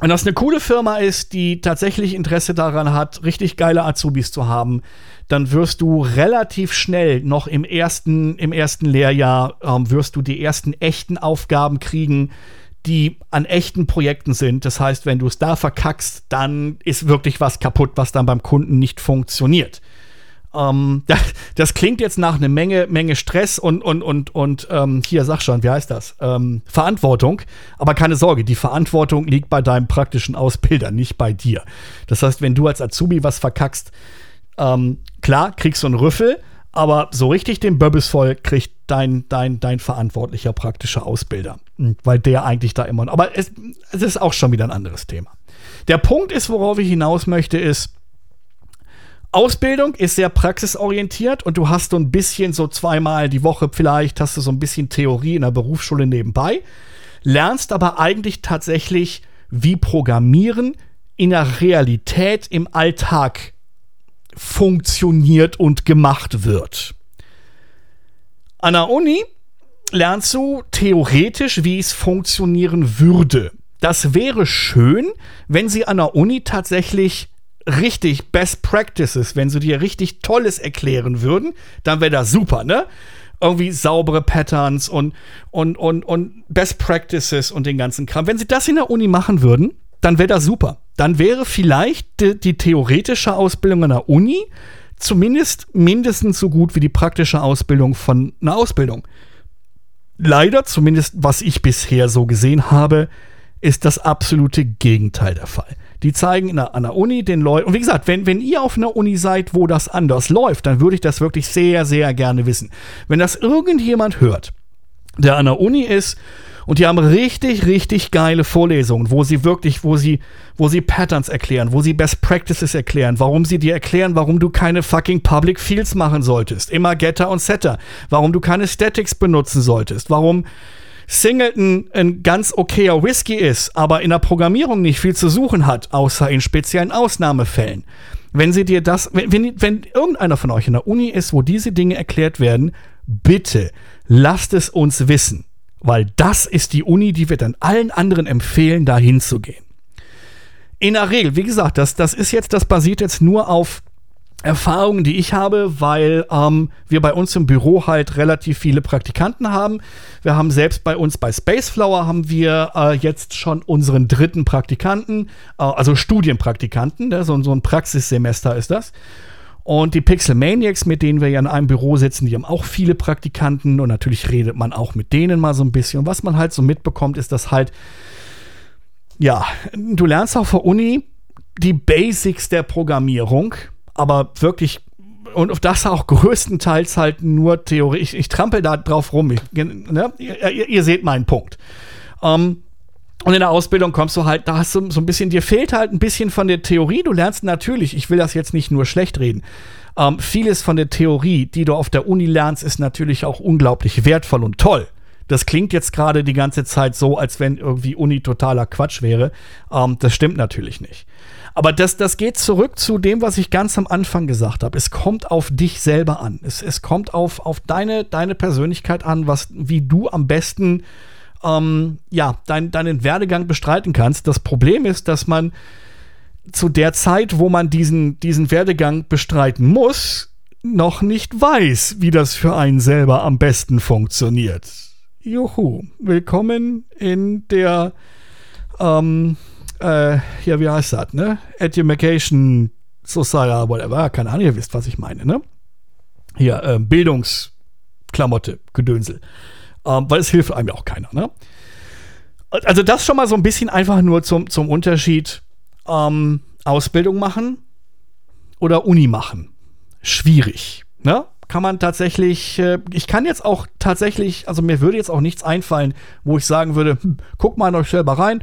wenn das eine coole Firma ist, die tatsächlich Interesse daran hat, richtig geile Azubis zu haben, dann wirst du relativ schnell noch im ersten, im ersten Lehrjahr, ähm, wirst du die ersten echten Aufgaben kriegen, die an echten Projekten sind. Das heißt, wenn du es da verkackst, dann ist wirklich was kaputt, was dann beim Kunden nicht funktioniert. Ähm, [LAUGHS] das, das, klingt jetzt nach einer Menge, Menge Stress und, und, und, und ähm, hier, sag schon, wie heißt das? Ähm, Verantwortung. Aber keine Sorge, die Verantwortung liegt bei deinem praktischen Ausbilder, nicht bei dir. Das heißt, wenn du als Azubi was verkackst, ähm, klar, kriegst du einen Rüffel, aber so richtig den Böbbes voll kriegt dein, dein, dein verantwortlicher praktischer Ausbilder. Hm, weil der eigentlich da immer. Aber es, es ist auch schon wieder ein anderes Thema. Der Punkt ist, worauf ich hinaus möchte, ist, Ausbildung ist sehr praxisorientiert und du hast so ein bisschen so zweimal die Woche vielleicht, hast du so ein bisschen Theorie in der Berufsschule nebenbei, lernst aber eigentlich tatsächlich, wie Programmieren in der Realität im Alltag funktioniert und gemacht wird. An der Uni lernst du theoretisch, wie es funktionieren würde. Das wäre schön, wenn sie an der Uni tatsächlich richtig Best Practices, wenn sie dir richtig Tolles erklären würden, dann wäre das super, ne? Irgendwie saubere Patterns und, und, und, und Best Practices und den ganzen Kram. Wenn sie das in der Uni machen würden, dann wäre das super. Dann wäre vielleicht die, die theoretische Ausbildung an der Uni zumindest mindestens so gut wie die praktische Ausbildung von einer Ausbildung. Leider, zumindest was ich bisher so gesehen habe, ist das absolute Gegenteil der Fall. Die zeigen der, an der Uni den Leuten, und wie gesagt, wenn, wenn ihr auf einer Uni seid, wo das anders läuft, dann würde ich das wirklich sehr, sehr gerne wissen. Wenn das irgendjemand hört, der an der Uni ist und die haben richtig, richtig geile Vorlesungen, wo sie wirklich, wo sie, wo sie Patterns erklären, wo sie Best Practices erklären, warum sie dir erklären, warum du keine fucking Public Fields machen solltest. Immer Getter und Setter. Warum du keine Statics benutzen solltest. Warum Singleton ein ganz okayer Whisky ist, aber in der Programmierung nicht viel zu suchen hat, außer in speziellen Ausnahmefällen. Wenn sie dir das, wenn, wenn, wenn irgendeiner von euch in der Uni ist, wo diese Dinge erklärt werden, bitte lasst es uns wissen. Weil das ist die Uni, die wir dann allen anderen empfehlen, da hinzugehen. In der Regel, wie gesagt, das, das ist jetzt, das basiert jetzt nur auf Erfahrungen, die ich habe, weil ähm, wir bei uns im Büro halt relativ viele Praktikanten haben. Wir haben selbst bei uns bei Spaceflower haben wir äh, jetzt schon unseren dritten Praktikanten, äh, also Studienpraktikanten, ne? so, so ein Praxissemester ist das. Und die Pixel Maniacs, mit denen wir ja in einem Büro sitzen, die haben auch viele Praktikanten und natürlich redet man auch mit denen mal so ein bisschen. Und was man halt so mitbekommt, ist, dass halt, ja, du lernst auf der Uni die Basics der Programmierung aber wirklich und auf das auch größtenteils halt nur Theorie. Ich, ich trampel da drauf rum. Ich, ne? ihr, ihr, seht meinen Punkt. Ähm, und in der Ausbildung kommst du halt, da hast du so ein bisschen, dir fehlt halt ein bisschen von der Theorie. Du lernst natürlich, ich will das jetzt nicht nur schlecht reden. Ähm, vieles von der Theorie, die du auf der Uni lernst, ist natürlich auch unglaublich wertvoll und toll. Das klingt jetzt gerade die ganze Zeit so, als wenn irgendwie Uni totaler Quatsch wäre. Ähm, das stimmt natürlich nicht. Aber das, das geht zurück zu dem, was ich ganz am Anfang gesagt habe. Es kommt auf dich selber an. Es, es kommt auf, auf deine, deine Persönlichkeit an, was, wie du am besten ähm, ja, dein, deinen Werdegang bestreiten kannst. Das Problem ist, dass man zu der Zeit, wo man diesen, diesen Werdegang bestreiten muss, noch nicht weiß, wie das für einen selber am besten funktioniert. Juhu, willkommen in der ähm, äh, ja, wie heißt das, ne? Education Society, whatever, keine Ahnung, ihr wisst, was ich meine, ne? Hier, äh, Bildungsklamotte, Gedönsel. Ähm, weil es hilft einem ja auch keiner, ne? Also das schon mal so ein bisschen einfach nur zum, zum Unterschied ähm, Ausbildung machen oder Uni machen. Schwierig, ne? Kann man tatsächlich, äh, ich kann jetzt auch tatsächlich, also mir würde jetzt auch nichts einfallen, wo ich sagen würde, hm, guck mal in euch selber rein,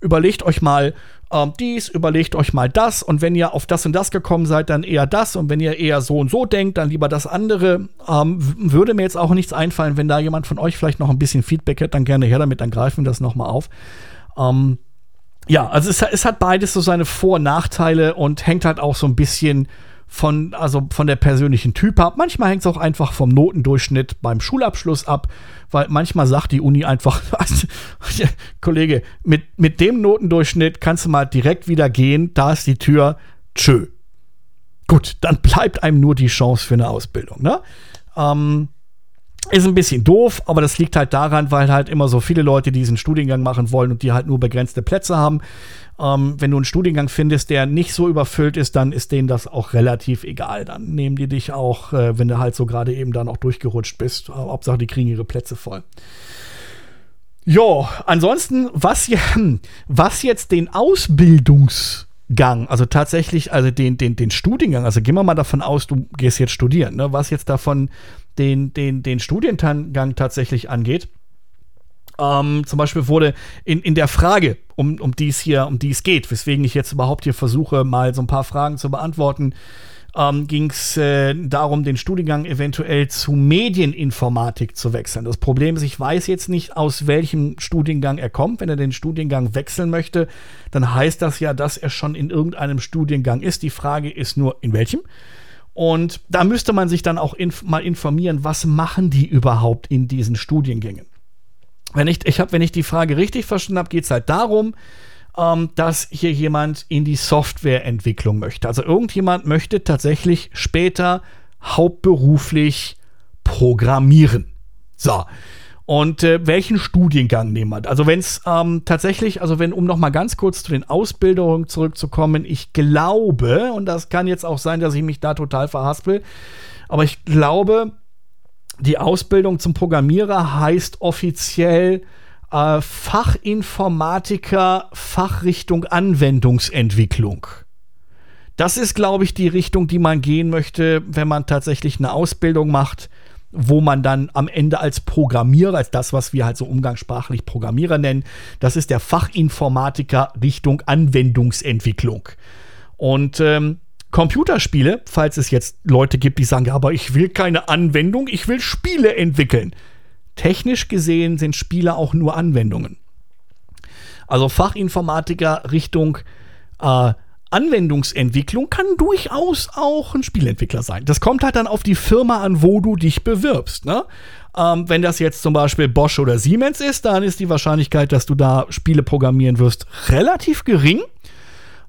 überlegt euch mal ähm, dies, überlegt euch mal das und wenn ihr auf das und das gekommen seid, dann eher das und wenn ihr eher so und so denkt, dann lieber das andere. Ähm, würde mir jetzt auch nichts einfallen, wenn da jemand von euch vielleicht noch ein bisschen Feedback hat, dann gerne her damit, dann greifen wir das nochmal auf. Ähm, ja, also es, es, hat beides so seine Vor- und Nachteile und hängt halt auch so ein bisschen von, also von der persönlichen Typ ab. Manchmal hängt es auch einfach vom Notendurchschnitt beim Schulabschluss ab, weil manchmal sagt die Uni einfach, [LAUGHS] Kollege, mit, mit dem Notendurchschnitt kannst du mal direkt wieder gehen, da ist die Tür, tschö. Gut, dann bleibt einem nur die Chance für eine Ausbildung. Ne? Ähm, ist ein bisschen doof, aber das liegt halt daran, weil halt immer so viele Leute diesen Studiengang machen wollen und die halt nur begrenzte Plätze haben. Ähm, wenn du einen Studiengang findest, der nicht so überfüllt ist, dann ist denen das auch relativ egal. Dann nehmen die dich auch, äh, wenn du halt so gerade eben dann auch durchgerutscht bist. Aber Hauptsache, die kriegen ihre Plätze voll. Ja, ansonsten, was, was jetzt den Ausbildungsgang, also tatsächlich, also den, den, den Studiengang, also gehen wir mal davon aus, du gehst jetzt studieren, ne, was jetzt davon den, den, den Studiengang tatsächlich angeht. Ähm, zum Beispiel wurde in, in der Frage, um, um die es hier, um die es geht, weswegen ich jetzt überhaupt hier versuche, mal so ein paar Fragen zu beantworten, ähm, ging es äh, darum, den Studiengang eventuell zu Medieninformatik zu wechseln. Das Problem ist, ich weiß jetzt nicht, aus welchem Studiengang er kommt. Wenn er den Studiengang wechseln möchte, dann heißt das ja, dass er schon in irgendeinem Studiengang ist. Die Frage ist nur, in welchem? Und da müsste man sich dann auch inf mal informieren, was machen die überhaupt in diesen Studiengängen. Wenn ich, ich hab, wenn ich die Frage richtig verstanden habe, geht es halt darum, ähm, dass hier jemand in die Softwareentwicklung möchte. Also irgendjemand möchte tatsächlich später hauptberuflich programmieren. So. Und äh, welchen Studiengang nehmen wir? Also wenn es ähm, tatsächlich, also wenn, um noch mal ganz kurz zu den Ausbildungen zurückzukommen, ich glaube, und das kann jetzt auch sein, dass ich mich da total verhaspel, aber ich glaube, die Ausbildung zum Programmierer heißt offiziell äh, Fachinformatiker Fachrichtung Anwendungsentwicklung. Das ist, glaube ich, die Richtung, die man gehen möchte, wenn man tatsächlich eine Ausbildung macht, wo man dann am Ende als Programmierer, als das, was wir halt so umgangssprachlich Programmierer nennen, das ist der Fachinformatiker Richtung Anwendungsentwicklung. Und ähm, Computerspiele, falls es jetzt Leute gibt, die sagen, ja, aber ich will keine Anwendung, ich will Spiele entwickeln. Technisch gesehen sind Spiele auch nur Anwendungen. Also Fachinformatiker Richtung äh, Anwendungsentwicklung kann durchaus auch ein Spielentwickler sein. Das kommt halt dann auf die Firma an, wo du dich bewirbst. Ne? Ähm, wenn das jetzt zum Beispiel Bosch oder Siemens ist, dann ist die Wahrscheinlichkeit, dass du da Spiele programmieren wirst, relativ gering.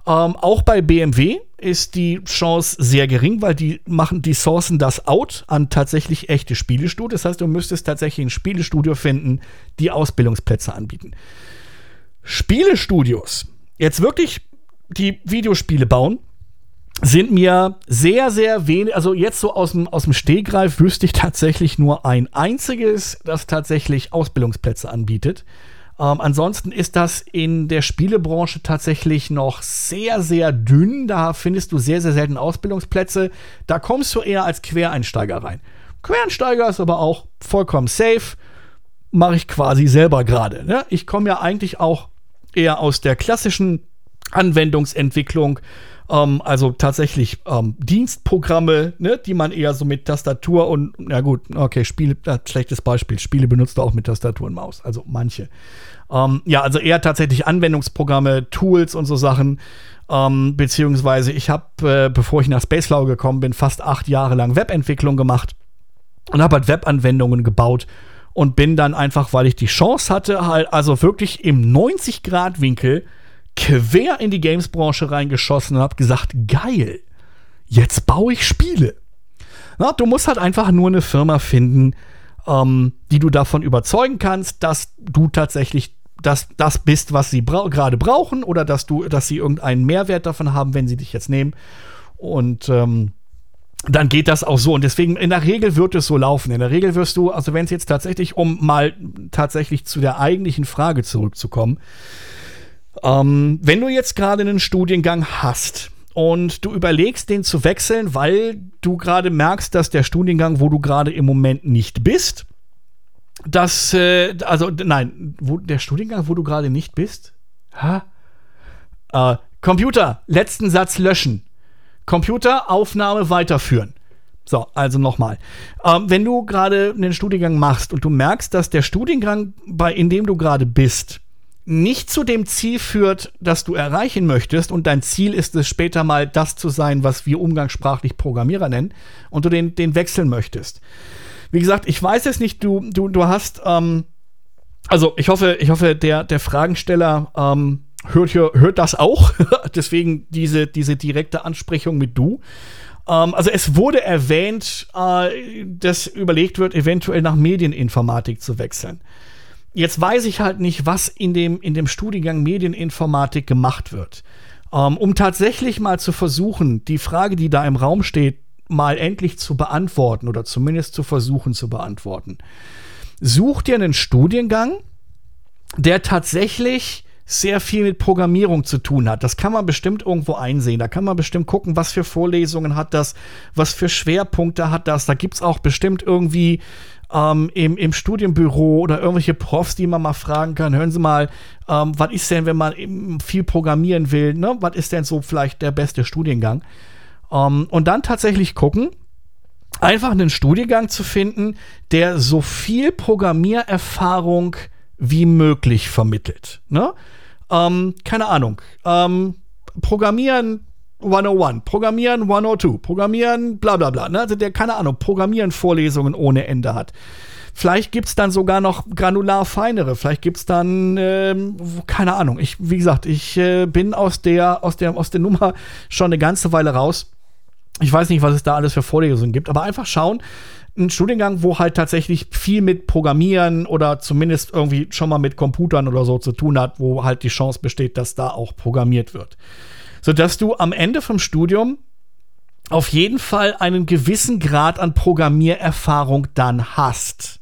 Ähm, auch bei BMW ist die Chance sehr gering, weil die machen, die sourcen das out an tatsächlich echte Spielestudios. Das heißt, du müsstest tatsächlich ein Spielestudio finden, die Ausbildungsplätze anbieten. Spielestudios, jetzt wirklich die Videospiele bauen, sind mir sehr, sehr wenig, also jetzt so aus dem, aus dem Stehgreif wüsste ich tatsächlich nur ein einziges, das tatsächlich Ausbildungsplätze anbietet. Ähm, ansonsten ist das in der Spielebranche tatsächlich noch sehr, sehr dünn. Da findest du sehr, sehr selten Ausbildungsplätze. Da kommst du eher als Quereinsteiger rein. Quereinsteiger ist aber auch vollkommen safe. Mache ich quasi selber gerade. Ne? Ich komme ja eigentlich auch eher aus der klassischen Anwendungsentwicklung ähm, also tatsächlich ähm, Dienstprogramme, ne, die man eher so mit Tastatur und, na gut, okay, Spiele, äh, schlechtes Beispiel, Spiele benutzt auch mit Tastatur und Maus, also manche. Ähm, ja, also eher tatsächlich Anwendungsprogramme, Tools und so Sachen. Ähm, beziehungsweise ich habe, äh, bevor ich nach Spacelaw gekommen bin, fast acht Jahre lang Webentwicklung gemacht und habe halt Webanwendungen gebaut und bin dann einfach, weil ich die Chance hatte, halt also wirklich im 90-Grad-Winkel quer in die Games-Branche reingeschossen und habe gesagt, geil, jetzt baue ich Spiele. Na, du musst halt einfach nur eine Firma finden, ähm, die du davon überzeugen kannst, dass du tatsächlich das, das bist, was sie bra gerade brauchen oder dass du, dass sie irgendeinen Mehrwert davon haben, wenn sie dich jetzt nehmen. Und ähm, dann geht das auch so. Und deswegen, in der Regel wird es so laufen. In der Regel wirst du, also wenn es jetzt tatsächlich, um mal tatsächlich zu der eigentlichen Frage zurückzukommen, ähm, wenn du jetzt gerade einen Studiengang hast und du überlegst, den zu wechseln, weil du gerade merkst, dass der Studiengang, wo du gerade im Moment nicht bist, dass, äh, also nein, wo, der Studiengang, wo du gerade nicht bist? Ha? Äh, Computer, letzten Satz löschen. Computeraufnahme weiterführen. So, also nochmal. Ähm, wenn du gerade einen Studiengang machst und du merkst, dass der Studiengang, bei, in dem du gerade bist, nicht zu dem Ziel führt, das du erreichen möchtest und dein Ziel ist es später mal das zu sein, was wir umgangssprachlich Programmierer nennen und du den, den wechseln möchtest. Wie gesagt, ich weiß es nicht, du, du, du hast, ähm, also ich hoffe, ich hoffe, der, der Fragensteller ähm, hört, hört das auch. [LAUGHS] Deswegen diese, diese direkte Ansprechung mit du. Ähm, also es wurde erwähnt, äh, dass überlegt wird, eventuell nach Medieninformatik zu wechseln. Jetzt weiß ich halt nicht, was in dem, in dem Studiengang Medieninformatik gemacht wird. Ähm, um tatsächlich mal zu versuchen, die Frage, die da im Raum steht, mal endlich zu beantworten oder zumindest zu versuchen zu beantworten. Such dir einen Studiengang, der tatsächlich sehr viel mit Programmierung zu tun hat. Das kann man bestimmt irgendwo einsehen. Da kann man bestimmt gucken, was für Vorlesungen hat das, was für Schwerpunkte hat das. Da gibt es auch bestimmt irgendwie ähm, im, im Studienbüro oder irgendwelche Profs, die man mal fragen kann. Hören Sie mal, ähm, was ist denn, wenn man viel programmieren will? Ne? Was ist denn so vielleicht der beste Studiengang? Ähm, und dann tatsächlich gucken, einfach einen Studiengang zu finden, der so viel Programmiererfahrung wie möglich vermittelt. Ne? Ähm, keine Ahnung. Ähm, Programmieren 101, Programmieren 102, Programmieren bla bla bla. Ne? Also der, keine Ahnung, Programmieren Vorlesungen ohne Ende hat. Vielleicht gibt es dann sogar noch granular feinere. Vielleicht gibt es dann, ähm, keine Ahnung. Ich, wie gesagt, ich äh, bin aus der, aus, der, aus der Nummer schon eine ganze Weile raus. Ich weiß nicht, was es da alles für Vorlesungen gibt, aber einfach schauen, ein Studiengang, wo halt tatsächlich viel mit Programmieren oder zumindest irgendwie schon mal mit Computern oder so zu tun hat, wo halt die Chance besteht, dass da auch programmiert wird. Sodass du am Ende vom Studium auf jeden Fall einen gewissen Grad an Programmiererfahrung dann hast.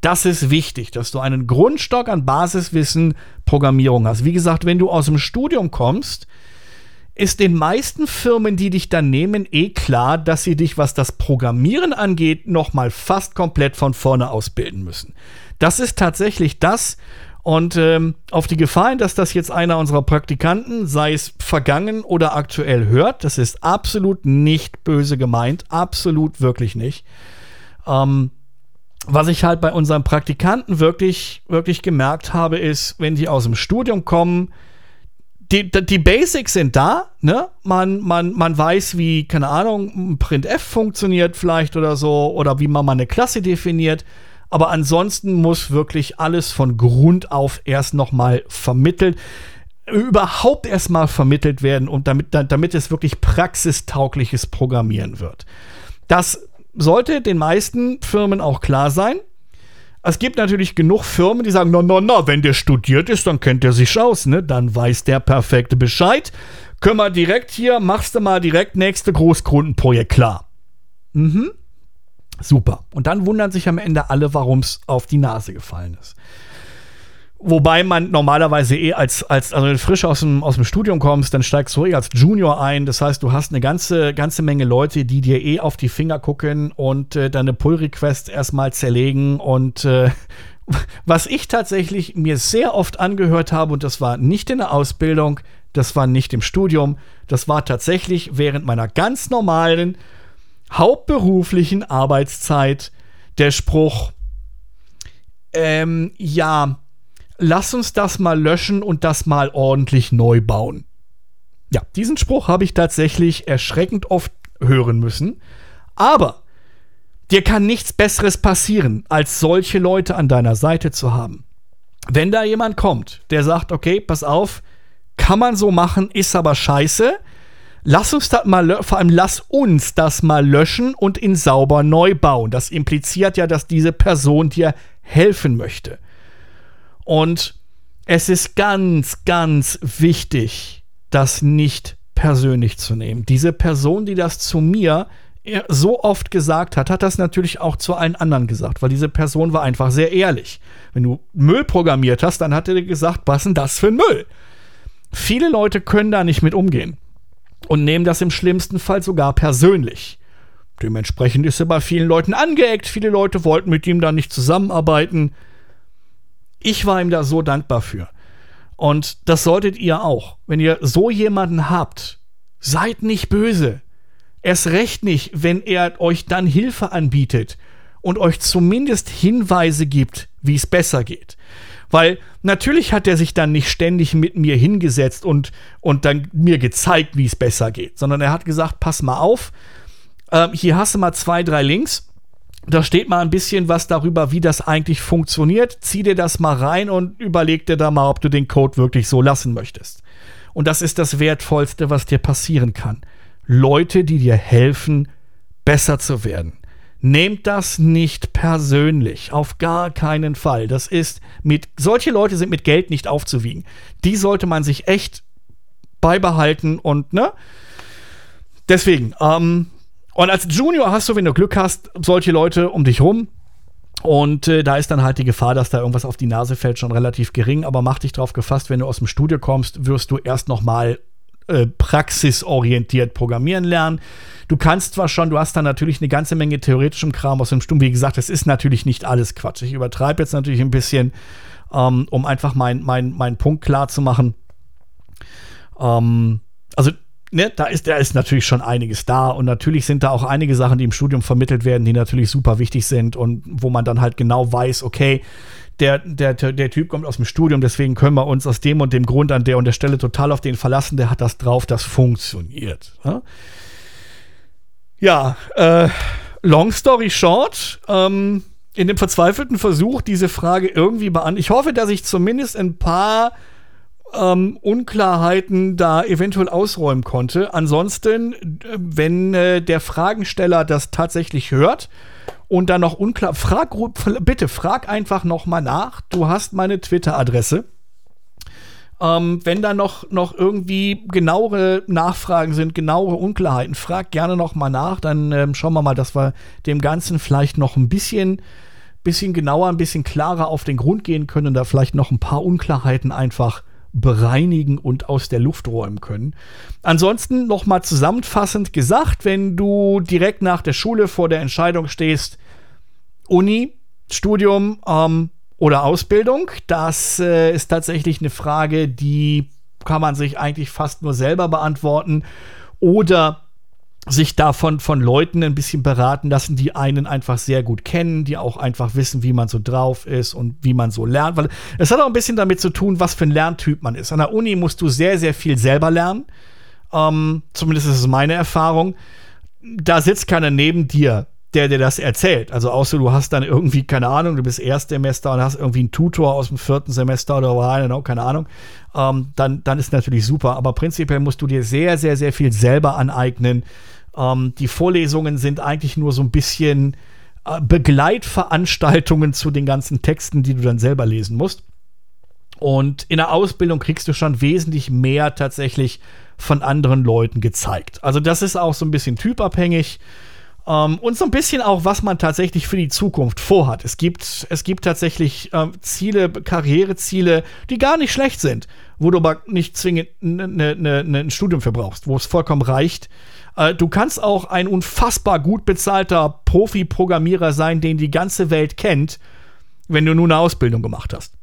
Das ist wichtig, dass du einen Grundstock an Basiswissen Programmierung hast. Wie gesagt, wenn du aus dem Studium kommst, ist den meisten Firmen, die dich dann nehmen, eh klar, dass sie dich, was das Programmieren angeht, nochmal fast komplett von vorne ausbilden müssen. Das ist tatsächlich das. Und ähm, auf die Gefahr dass das jetzt einer unserer Praktikanten, sei es vergangen oder aktuell, hört, das ist absolut nicht böse gemeint, absolut wirklich nicht. Ähm, was ich halt bei unseren Praktikanten wirklich, wirklich gemerkt habe, ist, wenn die aus dem Studium kommen, die, die Basics sind da, ne? Man, man, man weiß, wie, keine Ahnung, ein Printf funktioniert vielleicht oder so, oder wie man mal eine Klasse definiert. Aber ansonsten muss wirklich alles von Grund auf erst nochmal vermittelt, überhaupt erstmal vermittelt werden und damit, damit es wirklich praxistaugliches Programmieren wird. Das sollte den meisten Firmen auch klar sein. Es gibt natürlich genug Firmen, die sagen, na, na, na, wenn der studiert ist, dann kennt er sich aus, ne? Dann weiß der perfekte Bescheid. Können wir direkt hier, machst du mal direkt nächste Großkundenprojekt klar. Mhm. Super. Und dann wundern sich am Ende alle, warum es auf die Nase gefallen ist. Wobei man normalerweise eh als, als also frisch aus dem, aus dem Studium kommst, dann steigst du eh als Junior ein. Das heißt, du hast eine ganze, ganze Menge Leute, die dir eh auf die Finger gucken und äh, deine Pull-Requests erstmal zerlegen. Und äh, [LAUGHS] was ich tatsächlich mir sehr oft angehört habe, und das war nicht in der Ausbildung, das war nicht im Studium, das war tatsächlich während meiner ganz normalen, hauptberuflichen Arbeitszeit der Spruch, ähm, ja, lass uns das mal löschen und das mal ordentlich neu bauen. Ja, diesen Spruch habe ich tatsächlich erschreckend oft hören müssen. Aber dir kann nichts Besseres passieren, als solche Leute an deiner Seite zu haben. Wenn da jemand kommt, der sagt, okay, pass auf, kann man so machen, ist aber scheiße. Lass uns das mal, vor allem lass uns das mal löschen und in sauber neu bauen. Das impliziert ja, dass diese Person dir helfen möchte. Und es ist ganz, ganz wichtig, das nicht persönlich zu nehmen. Diese Person, die das zu mir so oft gesagt hat, hat das natürlich auch zu allen anderen gesagt, weil diese Person war einfach sehr ehrlich. Wenn du Müll programmiert hast, dann hat er dir gesagt, was ist denn das für ein Müll? Viele Leute können da nicht mit umgehen und nehmen das im schlimmsten Fall sogar persönlich. Dementsprechend ist er bei vielen Leuten angeeckt. Viele Leute wollten mit ihm da nicht zusammenarbeiten. Ich war ihm da so dankbar für. Und das solltet ihr auch. Wenn ihr so jemanden habt, seid nicht böse. Erst recht nicht, wenn er euch dann Hilfe anbietet und euch zumindest Hinweise gibt, wie es besser geht. Weil natürlich hat er sich dann nicht ständig mit mir hingesetzt und, und dann mir gezeigt, wie es besser geht, sondern er hat gesagt, pass mal auf, äh, hier hast du mal zwei, drei Links da steht mal ein bisschen was darüber, wie das eigentlich funktioniert. Zieh dir das mal rein und überleg dir da mal, ob du den Code wirklich so lassen möchtest. Und das ist das Wertvollste, was dir passieren kann. Leute, die dir helfen, besser zu werden. Nehmt das nicht persönlich, auf gar keinen Fall. Das ist mit solche Leute sind mit Geld nicht aufzuwiegen. Die sollte man sich echt beibehalten und ne. Deswegen. Ähm, und als Junior hast du, wenn du Glück hast, solche Leute um dich rum. Und äh, da ist dann halt die Gefahr, dass da irgendwas auf die Nase fällt, schon relativ gering. Aber mach dich drauf gefasst, wenn du aus dem Studio kommst, wirst du erst noch mal äh, praxisorientiert programmieren lernen. Du kannst zwar schon, du hast dann natürlich eine ganze Menge theoretischem Kram aus dem Studium. Wie gesagt, es ist natürlich nicht alles Quatsch. Ich übertreibe jetzt natürlich ein bisschen, ähm, um einfach meinen mein, mein Punkt klar zu machen. Ähm, also ne, da ist, da ist natürlich schon einiges da und natürlich sind da auch einige Sachen, die im Studium vermittelt werden, die natürlich super wichtig sind und wo man dann halt genau weiß, okay, der, der, der Typ kommt aus dem Studium, deswegen können wir uns aus dem und dem Grund an der und der Stelle total auf den verlassen, der hat das drauf, das funktioniert. Ja, äh, long story short, ähm, in dem verzweifelten Versuch, diese Frage irgendwie beantworten. Ich hoffe, dass ich zumindest ein paar ähm, Unklarheiten da eventuell ausräumen konnte. Ansonsten, äh, wenn äh, der Fragensteller das tatsächlich hört und dann noch unklar, frag bitte frag einfach noch mal nach. Du hast meine Twitter-Adresse. Ähm, wenn da noch, noch irgendwie genauere Nachfragen sind, genauere Unklarheiten, frag gerne noch mal nach. Dann ähm, schauen wir mal, dass wir dem Ganzen vielleicht noch ein bisschen, bisschen genauer, ein bisschen klarer auf den Grund gehen können und da vielleicht noch ein paar Unklarheiten einfach bereinigen und aus der Luft räumen können. Ansonsten nochmal zusammenfassend gesagt, wenn du direkt nach der Schule vor der Entscheidung stehst, Uni, Studium ähm, oder Ausbildung, das äh, ist tatsächlich eine Frage, die kann man sich eigentlich fast nur selber beantworten. Oder sich davon von Leuten ein bisschen beraten lassen, die einen einfach sehr gut kennen, die auch einfach wissen, wie man so drauf ist und wie man so lernt. Weil es hat auch ein bisschen damit zu tun, was für ein Lerntyp man ist. An der Uni musst du sehr, sehr viel selber lernen. Ähm, zumindest ist es meine Erfahrung. Da sitzt keiner neben dir, der dir das erzählt. Also außer du hast dann irgendwie, keine Ahnung, du bist Erstsemester und hast irgendwie einen Tutor aus dem vierten Semester oder genau, keine Ahnung. Ähm, dann, dann ist natürlich super. Aber prinzipiell musst du dir sehr, sehr, sehr viel selber aneignen ähm, die Vorlesungen sind eigentlich nur so ein bisschen äh, Begleitveranstaltungen zu den ganzen Texten, die du dann selber lesen musst. Und in der Ausbildung kriegst du schon wesentlich mehr tatsächlich von anderen Leuten gezeigt. Also das ist auch so ein bisschen typabhängig. Um, ähm, und so ein bisschen auch, was man tatsächlich für die Zukunft vorhat. Es gibt, es gibt tatsächlich äh, Ziele, Karriereziele, die gar nicht schlecht sind, wo du aber nicht zwingend ne, ne, ne, ein Studium für brauchst, wo es vollkommen reicht, äh, du kannst auch ein unfassbar gut bezahlter Profi-Programmierer sein, den die ganze Welt kennt, wenn du nur eine Ausbildung gemacht hast.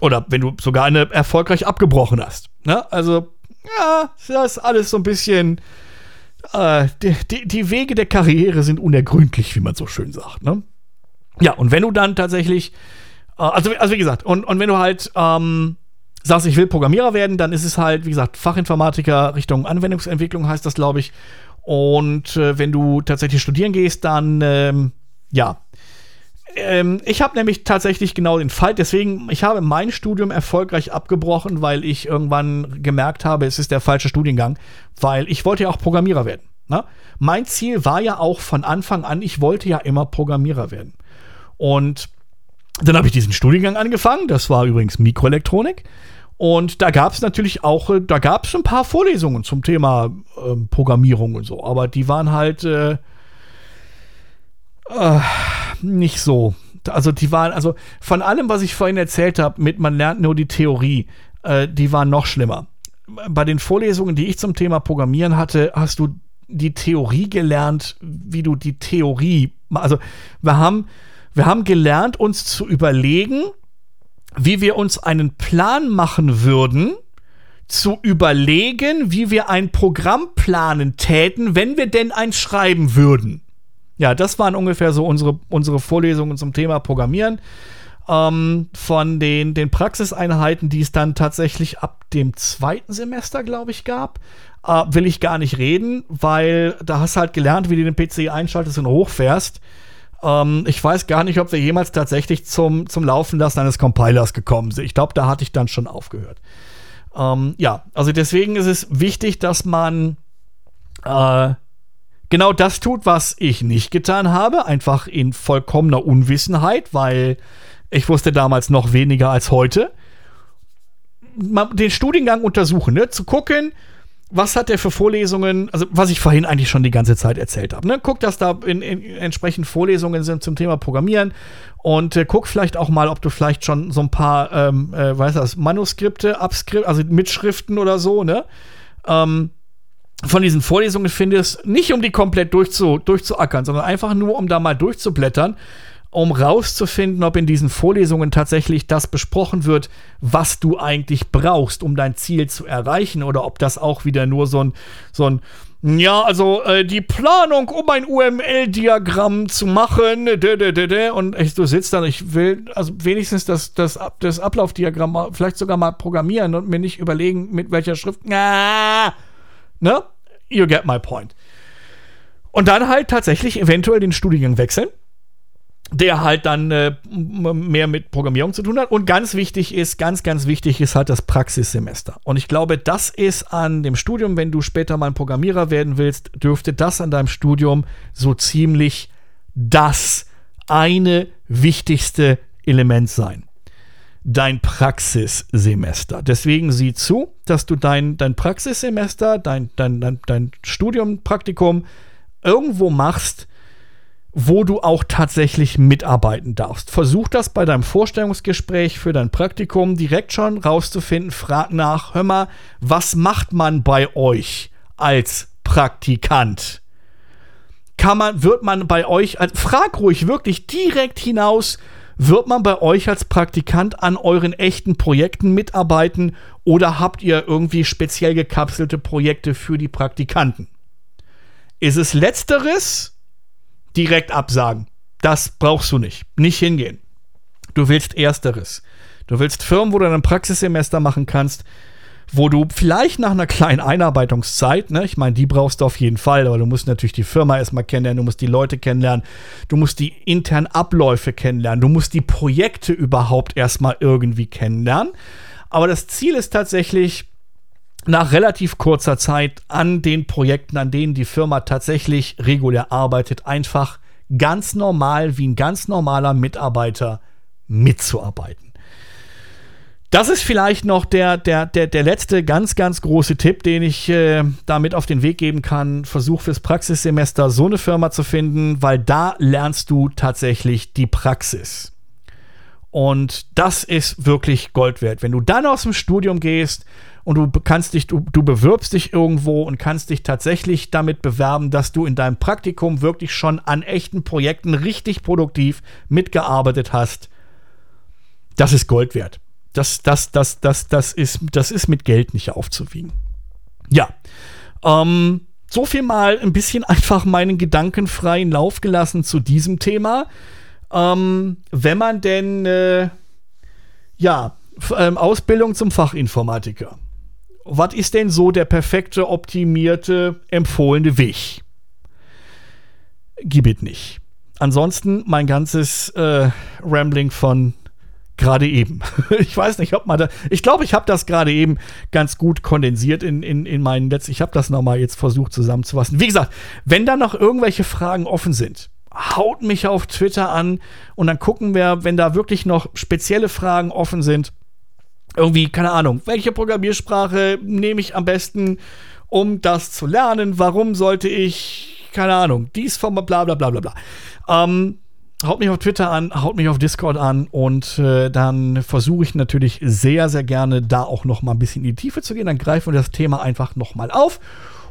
Oder wenn du sogar eine erfolgreich abgebrochen hast. Ne? Also, ja, das ist alles so ein bisschen. Äh, die, die, die, Wege der Karriere sind unergründlich, wie man so schön sagt. Ne? Ja, und wenn du dann tatsächlich. Äh, also, also, wie gesagt, und, und wenn du halt. Ähm, sagst, ich will Programmierer werden, dann ist es halt, wie gesagt, Fachinformatiker Richtung Anwendungsentwicklung heißt das, glaube ich. Und äh, wenn du tatsächlich studieren gehst, dann, ähm, ja. Ähm, ich habe nämlich tatsächlich genau den Fall, deswegen, ich habe mein Studium erfolgreich abgebrochen, weil ich irgendwann gemerkt habe, es ist der falsche Studiengang, weil ich wollte ja auch Programmierer werden. Ne? Mein Ziel war ja auch von Anfang an, ich wollte ja immer Programmierer werden. Und dann habe ich diesen Studiengang angefangen, das war übrigens Mikroelektronik. Und da gab es natürlich auch, äh, da gab es ein paar Vorlesungen zum Thema äh, Programmierung und so, aber die waren halt äh, äh, nicht so. Also die waren, also von allem, was ich vorhin erzählt habe, mit man lernt nur die Theorie, äh, die waren noch schlimmer. Bei den Vorlesungen, die ich zum Thema Programmieren hatte, hast du die Theorie gelernt, wie du die Theorie, also wir haben, wir haben gelernt, uns zu überlegen, wie wir uns einen Plan machen würden, zu überlegen, wie wir ein Programm planen täten, wenn wir denn eins schreiben würden. Ja, das waren ungefähr so unsere, unsere Vorlesungen zum Thema Programmieren. Ähm, von den, den Praxiseinheiten, die es dann tatsächlich ab dem zweiten Semester, glaube ich, gab, äh, will ich gar nicht reden, weil da hast du halt gelernt, wie du den PC einschaltest und hochfährst. Ähm, ich weiß gar nicht, ob wir jemals tatsächlich zum, zum Laufen lassen eines Compilers gekommen sind. Ich glaube, da hatte ich dann schon aufgehört. Ähm, ja, also deswegen ist es wichtig, dass man äh, genau das tut, was ich nicht getan habe, einfach in vollkommener Unwissenheit, weil ich wusste damals noch weniger als heute. Den Studiengang untersuchen, ne? zu gucken, was hat er für Vorlesungen, also was ich vorhin eigentlich schon die ganze Zeit erzählt habe. Ne? Guck, dass da in, in, entsprechend Vorlesungen sind zum Thema Programmieren und äh, guck vielleicht auch mal, ob du vielleicht schon so ein paar, ähm, äh, weißt du, Manuskripte, Abskript, also Mitschriften oder so, ne? Ähm, von diesen Vorlesungen findest, nicht um die komplett durchzu, durchzuackern, sondern einfach nur, um da mal durchzublättern um rauszufinden, ob in diesen Vorlesungen tatsächlich das besprochen wird, was du eigentlich brauchst, um dein Ziel zu erreichen, oder ob das auch wieder nur so ein, so ein ja, also äh, die Planung, um ein UML-Diagramm zu machen, und ich, du sitzt da, ich will also wenigstens das, das, das Ablaufdiagramm vielleicht sogar mal programmieren und mir nicht überlegen, mit welcher Schrift. Ah, ne? You get my point. Und dann halt tatsächlich eventuell den Studiengang wechseln der halt dann äh, mehr mit Programmierung zu tun hat. Und ganz wichtig ist, ganz, ganz wichtig ist halt das Praxissemester. Und ich glaube, das ist an dem Studium, wenn du später mal ein Programmierer werden willst, dürfte das an deinem Studium so ziemlich das eine wichtigste Element sein. Dein Praxissemester. Deswegen sieh zu, dass du dein, dein Praxissemester, dein, dein, dein, dein Studium, Praktikum irgendwo machst, wo du auch tatsächlich mitarbeiten darfst. Versuch das bei deinem Vorstellungsgespräch für dein Praktikum direkt schon rauszufinden. Frag nach, hör mal, was macht man bei euch als Praktikant? Kann man, wird man bei euch, frag ruhig wirklich direkt hinaus, wird man bei euch als Praktikant an euren echten Projekten mitarbeiten oder habt ihr irgendwie speziell gekapselte Projekte für die Praktikanten? Ist es letzteres? direkt absagen. Das brauchst du nicht. Nicht hingehen. Du willst Ersteres. Du willst Firmen, wo du ein Praxissemester machen kannst, wo du vielleicht nach einer kleinen Einarbeitungszeit, ne, ich meine, die brauchst du auf jeden Fall, aber du musst natürlich die Firma erstmal kennenlernen, du musst die Leute kennenlernen, du musst die internen Abläufe kennenlernen, du musst die Projekte überhaupt erstmal irgendwie kennenlernen. Aber das Ziel ist tatsächlich, nach relativ kurzer Zeit an den Projekten, an denen die Firma tatsächlich regulär arbeitet, einfach ganz normal wie ein ganz normaler Mitarbeiter mitzuarbeiten. Das ist vielleicht noch der, der, der, der letzte ganz, ganz große Tipp, den ich äh, damit auf den Weg geben kann. Versuch fürs Praxissemester so eine Firma zu finden, weil da lernst du tatsächlich die Praxis. Und das ist wirklich Gold wert. Wenn du dann aus dem Studium gehst und du kannst dich, du, du bewirbst dich irgendwo und kannst dich tatsächlich damit bewerben, dass du in deinem Praktikum wirklich schon an echten Projekten richtig produktiv mitgearbeitet hast. Das ist Gold wert. Das, das, das, das, das, ist, das ist mit Geld nicht aufzuwiegen. Ja. Ähm, so viel mal ein bisschen [LAUGHS] einfach meinen Gedanken freien Lauf gelassen zu diesem Thema. Ähm, wenn man denn, äh, ja, ähm, Ausbildung zum Fachinformatiker was ist denn so der perfekte, optimierte, empfohlene Weg? Gib es nicht. Ansonsten mein ganzes äh, Rambling von gerade eben. [LAUGHS] ich weiß nicht, ob man da. Ich glaube, ich habe das gerade eben ganz gut kondensiert in, in, in meinen letzten. Ich habe das nochmal jetzt versucht zusammenzufassen. Wie gesagt, wenn da noch irgendwelche Fragen offen sind, haut mich auf Twitter an und dann gucken wir, wenn da wirklich noch spezielle Fragen offen sind, irgendwie, keine Ahnung, welche Programmiersprache nehme ich am besten, um das zu lernen? Warum sollte ich, keine Ahnung, dies vom bla bla bla bla bla. Ähm, haut mich auf Twitter an, haut mich auf Discord an und äh, dann versuche ich natürlich sehr, sehr gerne da auch noch mal ein bisschen in die Tiefe zu gehen. Dann greifen wir das Thema einfach noch mal auf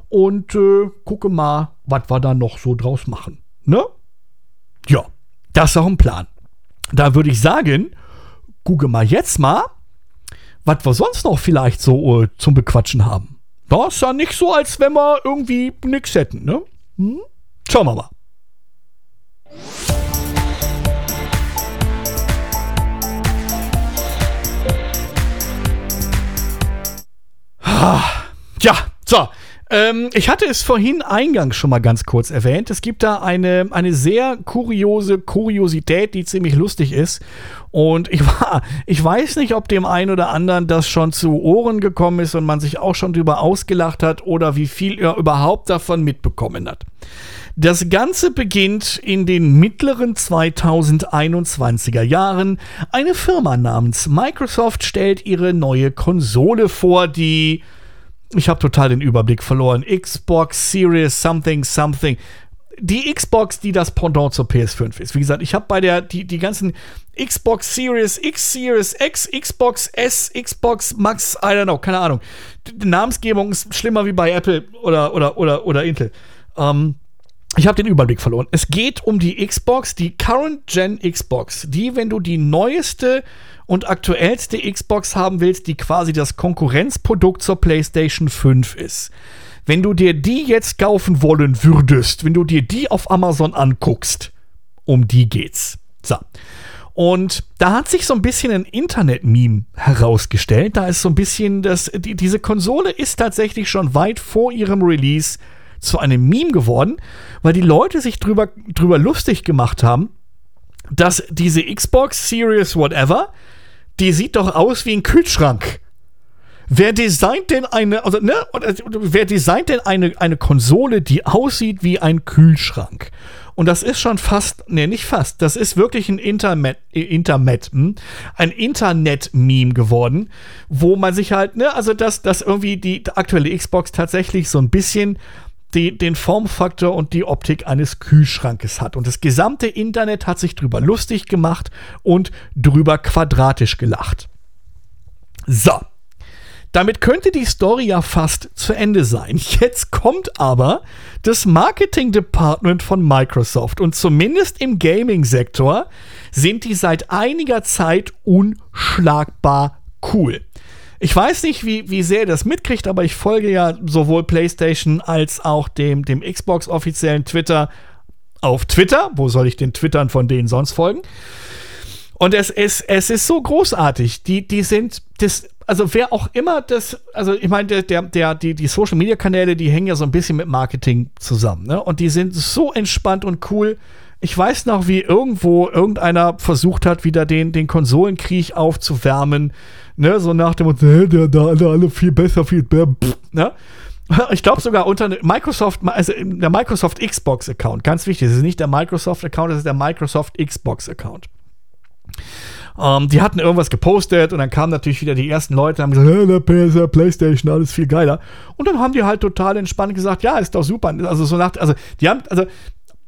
und äh, gucke mal, was wir da noch so draus machen. Ne? Ja, das ist auch ein Plan. Da würde ich sagen, gucke mal jetzt mal, was wir sonst noch vielleicht so äh, zum Bequatschen haben. Das ist ja nicht so, als wenn wir irgendwie nichts hätten, ne? Hm? Schauen wir mal. Ja, so. Ähm, ich hatte es vorhin eingangs schon mal ganz kurz erwähnt. Es gibt da eine, eine sehr kuriose Kuriosität, die ziemlich lustig ist. Und ich war, ich weiß nicht, ob dem einen oder anderen das schon zu Ohren gekommen ist und man sich auch schon drüber ausgelacht hat oder wie viel er überhaupt davon mitbekommen hat. Das Ganze beginnt in den mittleren 2021er Jahren. Eine Firma namens Microsoft stellt ihre neue Konsole vor, die ich habe total den Überblick verloren. Xbox Series Something Something. Die Xbox, die das Pendant zur PS5 ist. Wie gesagt, ich habe bei der, die, die ganzen Xbox Series X, Series X, Xbox S, Xbox Max, I don't know, keine Ahnung. Die Namensgebung ist schlimmer wie bei Apple oder, oder, oder, oder Intel. Ähm, ich habe den Überblick verloren. Es geht um die Xbox, die Current Gen Xbox, die, wenn du die neueste und aktuellste Xbox haben willst, die quasi das Konkurrenzprodukt zur PlayStation 5 ist. Wenn du dir die jetzt kaufen wollen würdest, wenn du dir die auf Amazon anguckst, um die geht's. So. Und da hat sich so ein bisschen ein Internet-Meme herausgestellt. Da ist so ein bisschen das, die, diese Konsole ist tatsächlich schon weit vor ihrem Release zu einem Meme geworden, weil die Leute sich drüber, drüber lustig gemacht haben, dass diese Xbox Series Whatever, die sieht doch aus wie ein Kühlschrank. Wer designt denn eine, also, ne, wer designt denn eine, eine Konsole, die aussieht wie ein Kühlschrank? Und das ist schon fast, ne, nicht fast, das ist wirklich ein Internet, Internet, hm? ein Internet-Meme geworden, wo man sich halt, ne, also dass, dass irgendwie die aktuelle Xbox tatsächlich so ein bisschen die, den Formfaktor und die Optik eines Kühlschrankes hat. Und das gesamte Internet hat sich drüber lustig gemacht und drüber quadratisch gelacht. So. Damit könnte die Story ja fast zu Ende sein. [LAUGHS] Jetzt kommt aber das Marketing Department von Microsoft und zumindest im Gaming-Sektor sind die seit einiger Zeit unschlagbar cool. Ich weiß nicht, wie, wie sehr ihr das mitkriegt, aber ich folge ja sowohl PlayStation als auch dem, dem Xbox-offiziellen Twitter auf Twitter. Wo soll ich den Twittern von denen sonst folgen? Und es, es, es ist so großartig. Die, die sind, das, also wer auch immer das, also ich meine, der, der, die, die Social Media Kanäle, die hängen ja so ein bisschen mit Marketing zusammen, ne? Und die sind so entspannt und cool. Ich weiß noch, wie irgendwo irgendeiner versucht hat, wieder den, den Konsolenkrieg aufzuwärmen Ne, so nach dem Motto, der da alle, alle viel besser, viel pff, ne? [LAUGHS] Ich glaube sogar unter Microsoft, also der Microsoft Xbox Account, ganz wichtig, das ist nicht der Microsoft Account, das ist der Microsoft Xbox Account. Ähm, die hatten irgendwas gepostet und dann kamen natürlich wieder die ersten Leute und haben gesagt, der PS, PlayStation, alles viel geiler. Und dann haben die halt total entspannt gesagt, ja, ist doch super. Also so nach, also die haben, also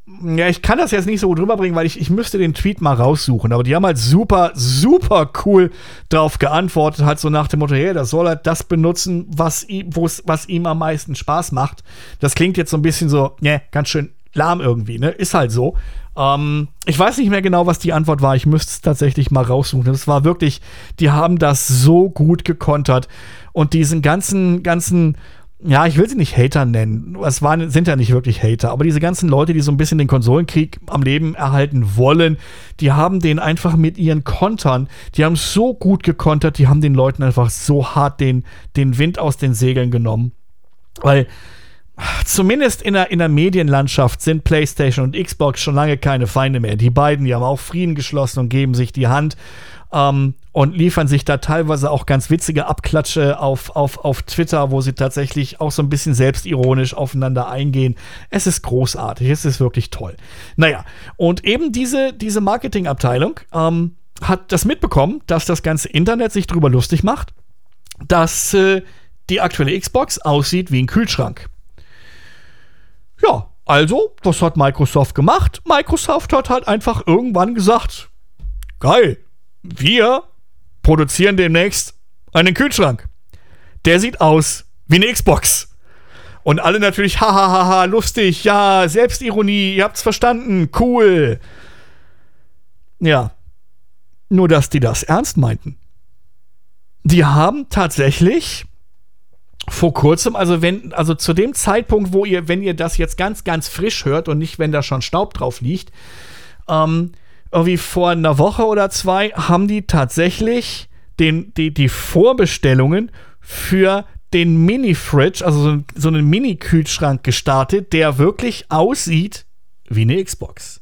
ja, ich kann das jetzt nicht so gut rüberbringen, weil ich, ich müsste den Tweet mal raussuchen. Aber die haben halt super, super cool darauf geantwortet, halt so nach dem Motto, hey, das soll halt das benutzen, was ihm, was ihm am meisten Spaß macht. Das klingt jetzt so ein bisschen so, ne, ganz schön lahm irgendwie, ne? Ist halt so. Ähm, ich weiß nicht mehr genau, was die Antwort war. Ich müsste es tatsächlich mal raussuchen. Das war wirklich, die haben das so gut gekontert und diesen ganzen, ganzen ja, ich will sie nicht Hater nennen. Es waren, sind ja nicht wirklich Hater, aber diese ganzen Leute, die so ein bisschen den Konsolenkrieg am Leben erhalten wollen, die haben den einfach mit ihren Kontern, die haben so gut gekontert, die haben den Leuten einfach so hart den, den Wind aus den Segeln genommen. Weil zumindest in der, in der Medienlandschaft sind PlayStation und Xbox schon lange keine Feinde mehr. Die beiden, die haben auch Frieden geschlossen und geben sich die Hand ähm, und liefern sich da teilweise auch ganz witzige Abklatsche auf, auf, auf Twitter, wo sie tatsächlich auch so ein bisschen selbstironisch aufeinander eingehen. Es ist großartig, es ist wirklich toll. Naja, und eben diese, diese Marketingabteilung ähm, hat das mitbekommen, dass das ganze Internet sich drüber lustig macht, dass äh, die aktuelle Xbox aussieht wie ein Kühlschrank. Ja, also, was hat Microsoft gemacht? Microsoft hat halt einfach irgendwann gesagt, geil, wir produzieren demnächst einen Kühlschrank. Der sieht aus wie eine Xbox. Und alle natürlich, hahaha, lustig, ja, Selbstironie, ihr habt's verstanden, cool. Ja. Nur, dass die das ernst meinten. Die haben tatsächlich vor kurzem, also wenn, also zu dem Zeitpunkt, wo ihr, wenn ihr das jetzt ganz, ganz frisch hört und nicht, wenn da schon Staub drauf liegt, ähm, irgendwie vor einer Woche oder zwei haben die tatsächlich den, die, die Vorbestellungen für den Mini-Fridge, also so, so einen Mini-Kühlschrank gestartet, der wirklich aussieht wie eine Xbox.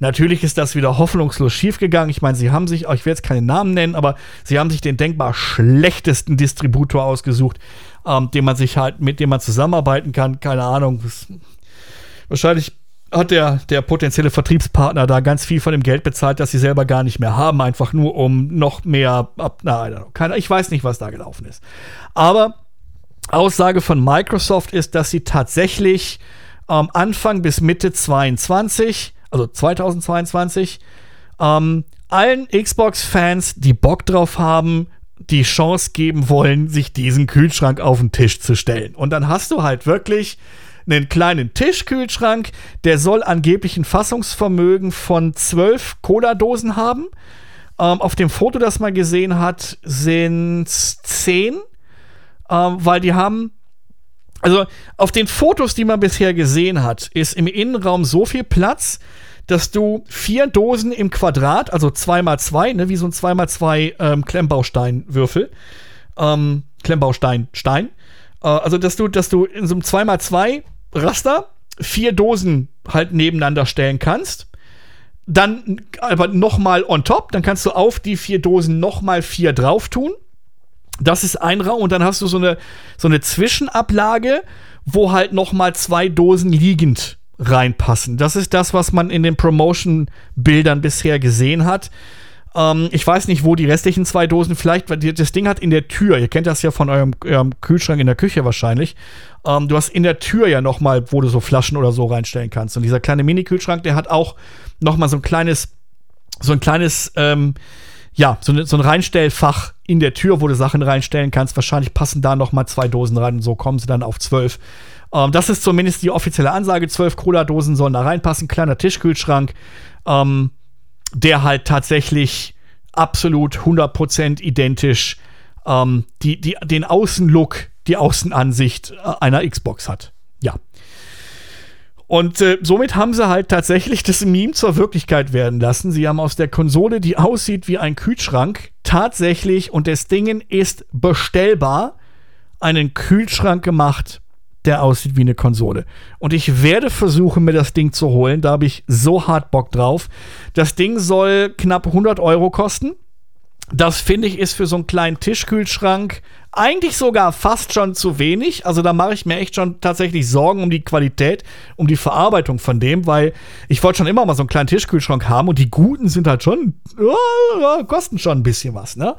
Natürlich ist das wieder hoffnungslos schiefgegangen. Ich meine, sie haben sich, ich werde jetzt keinen Namen nennen, aber sie haben sich den denkbar schlechtesten Distributor ausgesucht, ähm, den man sich halt, mit dem man zusammenarbeiten kann. Keine Ahnung. wahrscheinlich hat der, der potenzielle Vertriebspartner da ganz viel von dem Geld bezahlt, das sie selber gar nicht mehr haben, einfach nur um noch mehr ab. Na, ich weiß nicht, was da gelaufen ist. Aber Aussage von Microsoft ist, dass sie tatsächlich ähm, Anfang bis Mitte 22 also 2022, ähm, allen Xbox-Fans, die Bock drauf haben, die Chance geben wollen, sich diesen Kühlschrank auf den Tisch zu stellen. Und dann hast du halt wirklich einen kleinen Tischkühlschrank, der soll angeblich ein Fassungsvermögen von 12 Cola-Dosen haben. Ähm, auf dem Foto, das man gesehen hat, sind es 10, ähm, weil die haben also auf den Fotos, die man bisher gesehen hat, ist im Innenraum so viel Platz, dass du vier Dosen im Quadrat, also 2x2, ne, wie so ein 2x2 ähm, Klemmbausteinwürfel, ähm, Klemmbaustein, Stein, also dass du, dass du in so einem 2x2 Raster vier Dosen halt nebeneinander stellen kannst. Dann aber nochmal on top, dann kannst du auf die vier Dosen nochmal vier drauf tun. Das ist ein Raum und dann hast du so eine, so eine Zwischenablage, wo halt nochmal zwei Dosen liegend reinpassen. Das ist das, was man in den Promotion-Bildern bisher gesehen hat. Ähm, ich weiß nicht, wo die restlichen zwei Dosen vielleicht, weil das Ding hat in der Tür, ihr kennt das ja von eurem, eurem Kühlschrank in der Küche wahrscheinlich. Ähm, du hast in der Tür ja nochmal, wo du so Flaschen oder so reinstellen kannst. Und dieser kleine Mini-Kühlschrank, der hat auch nochmal so ein kleines, so ein kleines, ähm, ja, so, ne, so ein Reinstellfach in der Tür, wo du Sachen reinstellen kannst. Wahrscheinlich passen da noch mal zwei Dosen rein und so kommen sie dann auf zwölf. Ähm, das ist zumindest die offizielle Ansage. Zwölf Cola-Dosen sollen da reinpassen. Kleiner Tischkühlschrank, ähm, der halt tatsächlich absolut 100% identisch ähm, die, die, den Außenlook, die Außenansicht äh, einer Xbox hat. Ja. Und äh, somit haben sie halt tatsächlich das Meme zur Wirklichkeit werden lassen. Sie haben aus der Konsole, die aussieht wie ein Kühlschrank, tatsächlich, und das Ding ist bestellbar, einen Kühlschrank gemacht, der aussieht wie eine Konsole. Und ich werde versuchen, mir das Ding zu holen. Da habe ich so hart Bock drauf. Das Ding soll knapp 100 Euro kosten. Das finde ich ist für so einen kleinen Tischkühlschrank eigentlich sogar fast schon zu wenig. Also da mache ich mir echt schon tatsächlich Sorgen um die Qualität, um die Verarbeitung von dem, weil ich wollte schon immer mal so einen kleinen Tischkühlschrank haben und die guten sind halt schon, ja, kosten schon ein bisschen was, ne?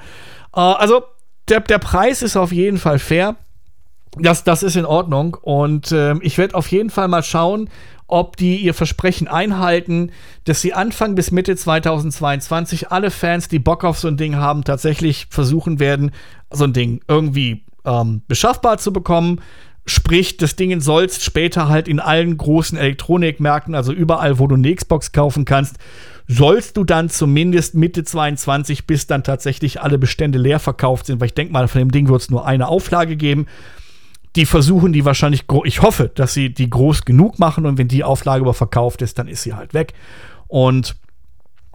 Äh, also der, der Preis ist auf jeden Fall fair. Das, das ist in Ordnung. Und äh, ich werde auf jeden Fall mal schauen, ob die ihr Versprechen einhalten, dass sie Anfang bis Mitte 2022 alle Fans, die Bock auf so ein Ding haben, tatsächlich versuchen werden, so ein Ding irgendwie ähm, beschaffbar zu bekommen. Sprich, das Ding sollst später halt in allen großen Elektronikmärkten, also überall, wo du eine Xbox kaufen kannst, sollst du dann zumindest Mitte 22, bis dann tatsächlich alle Bestände leer verkauft sind, weil ich denke mal, von dem Ding wird es nur eine Auflage geben die versuchen die wahrscheinlich, ich hoffe, dass sie die groß genug machen und wenn die Auflage aber verkauft ist, dann ist sie halt weg. Und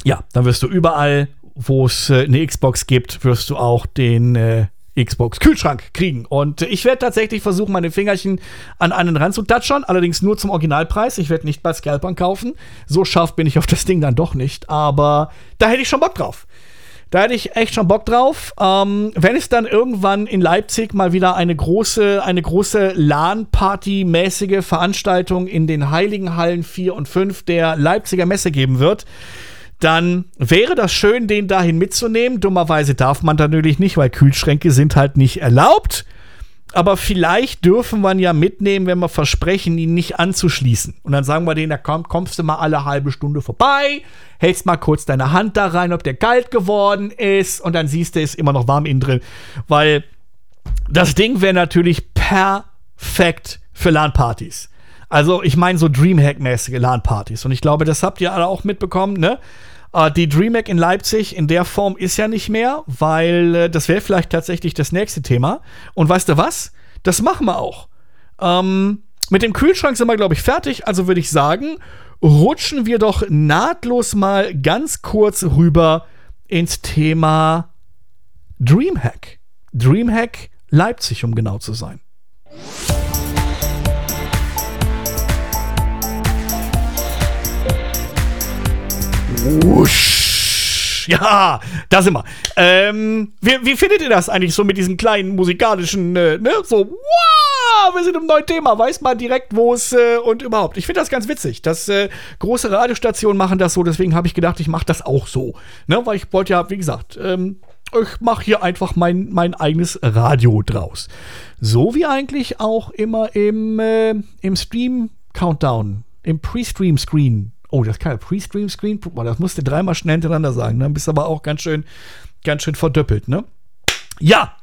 ja, dann wirst du überall, wo es äh, eine Xbox gibt, wirst du auch den äh, Xbox Kühlschrank kriegen. Und äh, ich werde tatsächlich versuchen, meine Fingerchen an einen ranzutatschern, allerdings nur zum Originalpreis. Ich werde nicht bei Scalpern kaufen. So scharf bin ich auf das Ding dann doch nicht, aber da hätte ich schon Bock drauf. Da hätte ich echt schon Bock drauf. Ähm, wenn es dann irgendwann in Leipzig mal wieder eine große, eine große LAN-Party-mäßige Veranstaltung in den Heiligen Hallen 4 und 5 der Leipziger Messe geben wird, dann wäre das schön, den dahin mitzunehmen. Dummerweise darf man da natürlich nicht, weil Kühlschränke sind halt nicht erlaubt aber vielleicht dürfen wir ihn ja mitnehmen, wenn wir versprechen, ihn nicht anzuschließen. Und dann sagen wir denen, da komm, kommst du mal alle halbe Stunde vorbei, hältst mal kurz deine Hand da rein, ob der kalt geworden ist und dann siehst du, ist immer noch warm innen drin. Weil das Ding wäre natürlich perfekt für LAN-Partys. Also ich meine so Dreamhack-mäßige LAN-Partys. Und ich glaube, das habt ihr alle auch mitbekommen, ne? Äh, die DreamHack in Leipzig in der Form ist ja nicht mehr, weil äh, das wäre vielleicht tatsächlich das nächste Thema. Und weißt du was? Das machen wir auch. Ähm, mit dem Kühlschrank sind wir, glaube ich, fertig. Also würde ich sagen, rutschen wir doch nahtlos mal ganz kurz rüber ins Thema Dreamhack. Dreamhack Leipzig, um genau zu sein. Wusch. Ja, da sind wir. Ähm, wie, wie findet ihr das eigentlich so mit diesen kleinen musikalischen, äh, ne? So, wow, wir sind im neuen Thema, weiß man direkt, wo es äh, und überhaupt. Ich finde das ganz witzig. dass äh, große Radiostationen machen das so, deswegen habe ich gedacht, ich mache das auch so. Ne? Weil ich wollte ja, wie gesagt, ähm, ich mache hier einfach mein, mein eigenes Radio draus. So wie eigentlich auch immer im, äh, im Stream-Countdown, im Pre-Stream-Screen Oh, das kann ja Pre-Stream-Screen. Boah, das musst du dreimal schnell hintereinander sagen. Dann ne? bist du aber auch ganz schön, ganz schön verdoppelt, ne? Ja.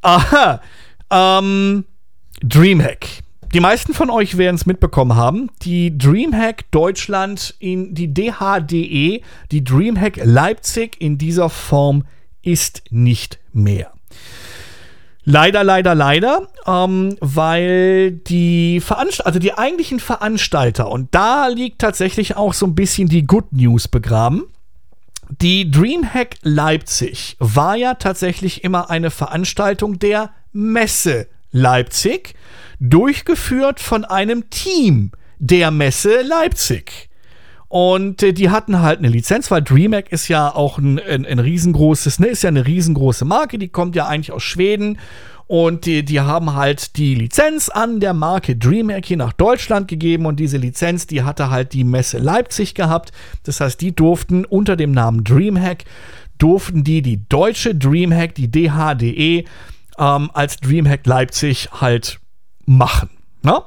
Aha. Ähm, Dreamhack. Die meisten von euch werden es mitbekommen haben. Die Dreamhack Deutschland in die DHDE, die Dreamhack Leipzig in dieser Form ist nicht mehr. Leider, leider, leider, ähm, weil die Veranst also die eigentlichen Veranstalter, und da liegt tatsächlich auch so ein bisschen die Good News begraben. Die Dreamhack Leipzig war ja tatsächlich immer eine Veranstaltung der Messe Leipzig, durchgeführt von einem Team der Messe Leipzig. Und äh, die hatten halt eine Lizenz, weil DreamHack ist ja auch ein, ein, ein riesengroßes, ne, ist ja eine riesengroße Marke, die kommt ja eigentlich aus Schweden. Und die, die haben halt die Lizenz an der Marke DreamHack hier nach Deutschland gegeben und diese Lizenz, die hatte halt die Messe Leipzig gehabt. Das heißt, die durften unter dem Namen DreamHack, durften die die deutsche DreamHack, die DHDE, ähm, als DreamHack Leipzig halt machen. Ne?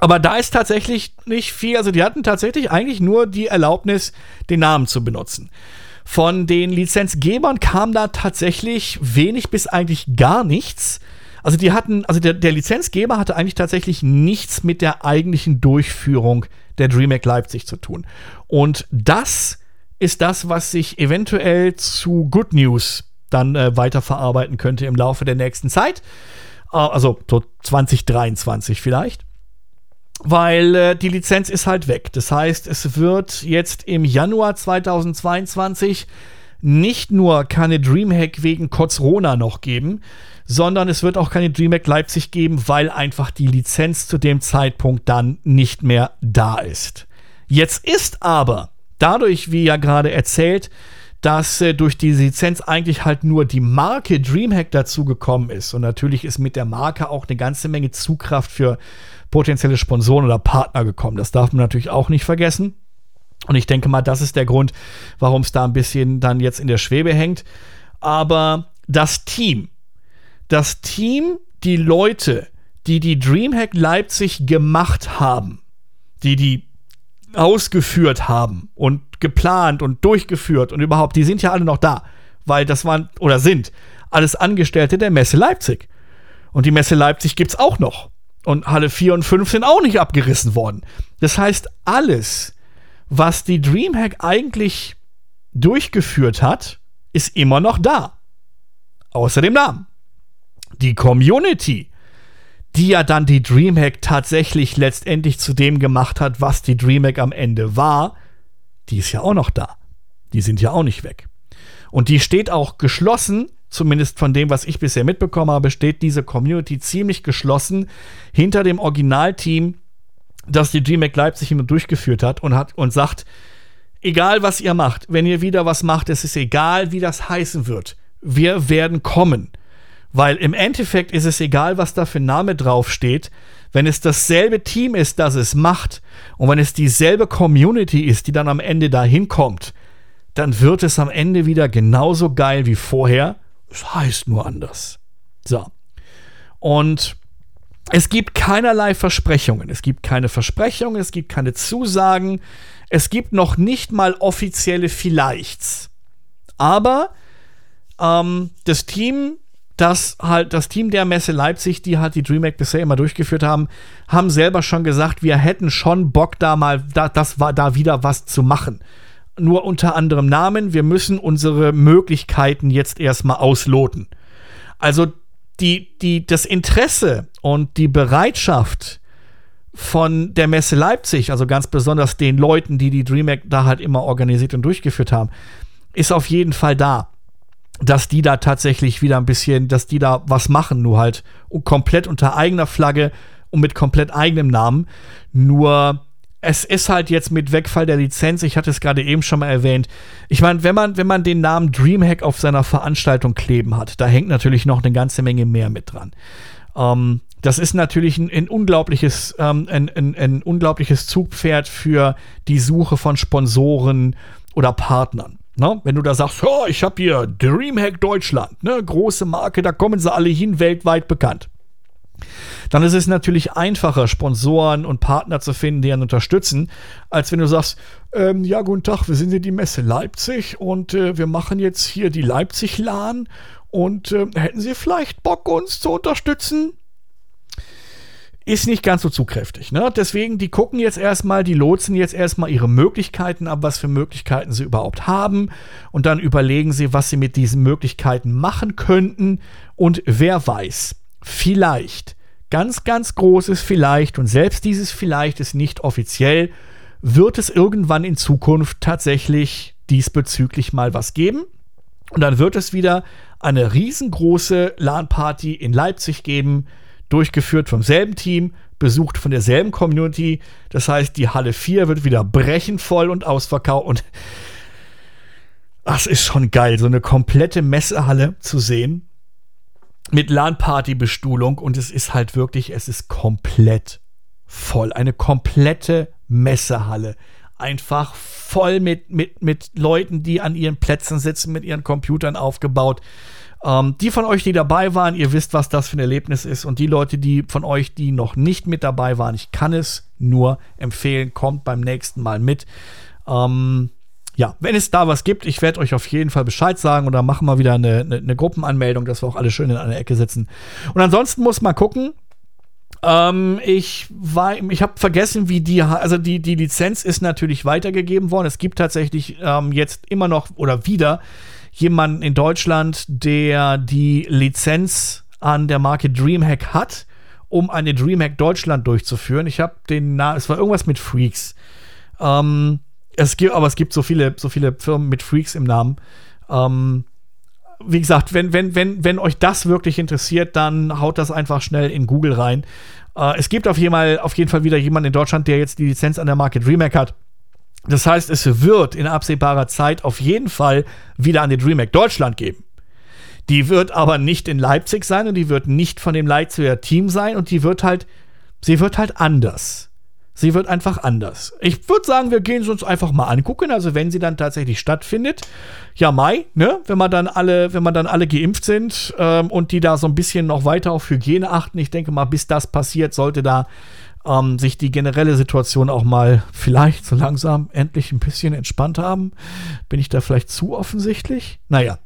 Aber da ist tatsächlich nicht viel. Also die hatten tatsächlich eigentlich nur die Erlaubnis, den Namen zu benutzen. Von den Lizenzgebern kam da tatsächlich wenig bis eigentlich gar nichts. Also die hatten, also der, der Lizenzgeber hatte eigentlich tatsächlich nichts mit der eigentlichen Durchführung der DreamHack Leipzig zu tun. Und das ist das, was sich eventuell zu Good News dann äh, weiterverarbeiten könnte im Laufe der nächsten Zeit. Äh, also so 2023 vielleicht weil äh, die Lizenz ist halt weg. Das heißt, es wird jetzt im Januar 2022 nicht nur keine Dreamhack wegen Kotzrona noch geben, sondern es wird auch keine Dreamhack Leipzig geben, weil einfach die Lizenz zu dem Zeitpunkt dann nicht mehr da ist. Jetzt ist aber dadurch, wie ja gerade erzählt, dass äh, durch die Lizenz eigentlich halt nur die Marke Dreamhack dazugekommen ist. Und natürlich ist mit der Marke auch eine ganze Menge Zugkraft für potenzielle Sponsoren oder Partner gekommen. Das darf man natürlich auch nicht vergessen. Und ich denke mal, das ist der Grund, warum es da ein bisschen dann jetzt in der Schwebe hängt. Aber das Team, das Team, die Leute, die die Dreamhack Leipzig gemacht haben, die die ausgeführt haben und geplant und durchgeführt und überhaupt, die sind ja alle noch da, weil das waren oder sind alles Angestellte der Messe Leipzig. Und die Messe Leipzig gibt es auch noch. Und Halle 4 und 5 sind auch nicht abgerissen worden. Das heißt, alles, was die Dreamhack eigentlich durchgeführt hat, ist immer noch da. Außer dem Namen. Die Community, die ja dann die Dreamhack tatsächlich letztendlich zu dem gemacht hat, was die Dreamhack am Ende war, die ist ja auch noch da. Die sind ja auch nicht weg. Und die steht auch geschlossen zumindest von dem, was ich bisher mitbekommen habe, steht diese Community ziemlich geschlossen hinter dem Originalteam, das die DreamHack Leipzig immer durchgeführt hat und hat und sagt, egal was ihr macht, wenn ihr wieder was macht, es ist egal, wie das heißen wird. Wir werden kommen. Weil im Endeffekt ist es egal, was da für ein Name draufsteht. Wenn es dasselbe Team ist, das es macht, und wenn es dieselbe Community ist, die dann am Ende dahin kommt, dann wird es am Ende wieder genauso geil wie vorher. Es heißt nur anders. So. Und es gibt keinerlei Versprechungen. Es gibt keine Versprechungen, es gibt keine Zusagen. Es gibt noch nicht mal offizielle Vielleichts. Aber ähm, das Team, das halt, das Team der Messe Leipzig, die halt die DreamHack bisher immer durchgeführt haben, haben selber schon gesagt, wir hätten schon Bock, da mal, da, das war da wieder was zu machen nur unter anderem Namen. Wir müssen unsere Möglichkeiten jetzt erstmal ausloten. Also die, die, das Interesse und die Bereitschaft von der Messe Leipzig, also ganz besonders den Leuten, die die DreamHack da halt immer organisiert und durchgeführt haben, ist auf jeden Fall da. dass die da tatsächlich wieder ein bisschen, dass die da was machen, nur halt komplett unter eigener Flagge und mit komplett eigenem Namen. Nur es ist halt jetzt mit Wegfall der Lizenz, ich hatte es gerade eben schon mal erwähnt. Ich meine, wenn man, wenn man den Namen Dreamhack auf seiner Veranstaltung kleben hat, da hängt natürlich noch eine ganze Menge mehr mit dran. Ähm, das ist natürlich ein, ein unglaubliches, ähm, ein, ein, ein unglaubliches Zugpferd für die Suche von Sponsoren oder Partnern. Ne? Wenn du da sagst, oh, ich habe hier Dreamhack Deutschland, ne? große Marke, da kommen sie alle hin, weltweit bekannt. Dann ist es natürlich einfacher, Sponsoren und Partner zu finden, die einen unterstützen, als wenn du sagst, ähm, ja, guten Tag, wir sind hier die Messe Leipzig und äh, wir machen jetzt hier die Leipzig-LAN und äh, hätten Sie vielleicht Bock, uns zu unterstützen? ist nicht ganz so zugkräftig. Ne? Deswegen, die gucken jetzt erstmal, die lotsen jetzt erstmal ihre Möglichkeiten ab, was für Möglichkeiten sie überhaupt haben. Und dann überlegen sie, was sie mit diesen Möglichkeiten machen könnten. Und wer weiß, vielleicht, ganz, ganz großes Vielleicht, und selbst dieses Vielleicht ist nicht offiziell, wird es irgendwann in Zukunft tatsächlich diesbezüglich mal was geben. Und dann wird es wieder eine riesengroße LAN-Party in Leipzig geben durchgeführt vom selben Team, besucht von derselben Community. Das heißt, die Halle 4 wird wieder brechend voll und ausverkauft. Und das ist schon geil, so eine komplette Messehalle zu sehen. Mit LAN-Party-Bestuhlung. Und es ist halt wirklich, es ist komplett voll. Eine komplette Messehalle. Einfach voll mit, mit, mit Leuten, die an ihren Plätzen sitzen, mit ihren Computern aufgebaut. Ähm, die von euch, die dabei waren, ihr wisst, was das für ein Erlebnis ist. Und die Leute, die von euch, die noch nicht mit dabei waren, ich kann es nur empfehlen, kommt beim nächsten Mal mit. Ähm, ja, wenn es da was gibt, ich werde euch auf jeden Fall Bescheid sagen oder machen wir wieder eine, eine, eine, Gruppenanmeldung, dass wir auch alle schön in einer Ecke sitzen. Und ansonsten muss man gucken. Ähm, ich ich habe vergessen, wie die, also die, die Lizenz ist natürlich weitergegeben worden. Es gibt tatsächlich ähm, jetzt immer noch oder wieder jemanden in Deutschland, der die Lizenz an der Marke Dreamhack hat, um eine Dreamhack Deutschland durchzuführen. Ich habe den Namen, es war irgendwas mit Freaks. Ähm, es gibt, aber es gibt so viele, so viele Firmen mit Freaks im Namen. Ähm, wie gesagt, wenn, wenn, wenn, wenn euch das wirklich interessiert, dann haut das einfach schnell in Google rein. Äh, es gibt auf jeden, Fall, auf jeden Fall wieder jemanden in Deutschland, der jetzt die Lizenz an der Marke DreamHack hat. Das heißt, es wird in absehbarer Zeit auf jeden Fall wieder an den DreamHack Deutschland geben. Die wird aber nicht in Leipzig sein und die wird nicht von dem Leipziger Team sein und die wird halt, sie wird halt anders. Sie wird einfach anders. Ich würde sagen, wir gehen sie uns einfach mal angucken. Also wenn sie dann tatsächlich stattfindet, ja Mai, ne, wenn man dann alle, wenn man dann alle geimpft sind ähm, und die da so ein bisschen noch weiter auf Hygiene achten. Ich denke mal, bis das passiert, sollte da ähm, sich die generelle Situation auch mal vielleicht so langsam endlich ein bisschen entspannt haben. Bin ich da vielleicht zu offensichtlich? Naja.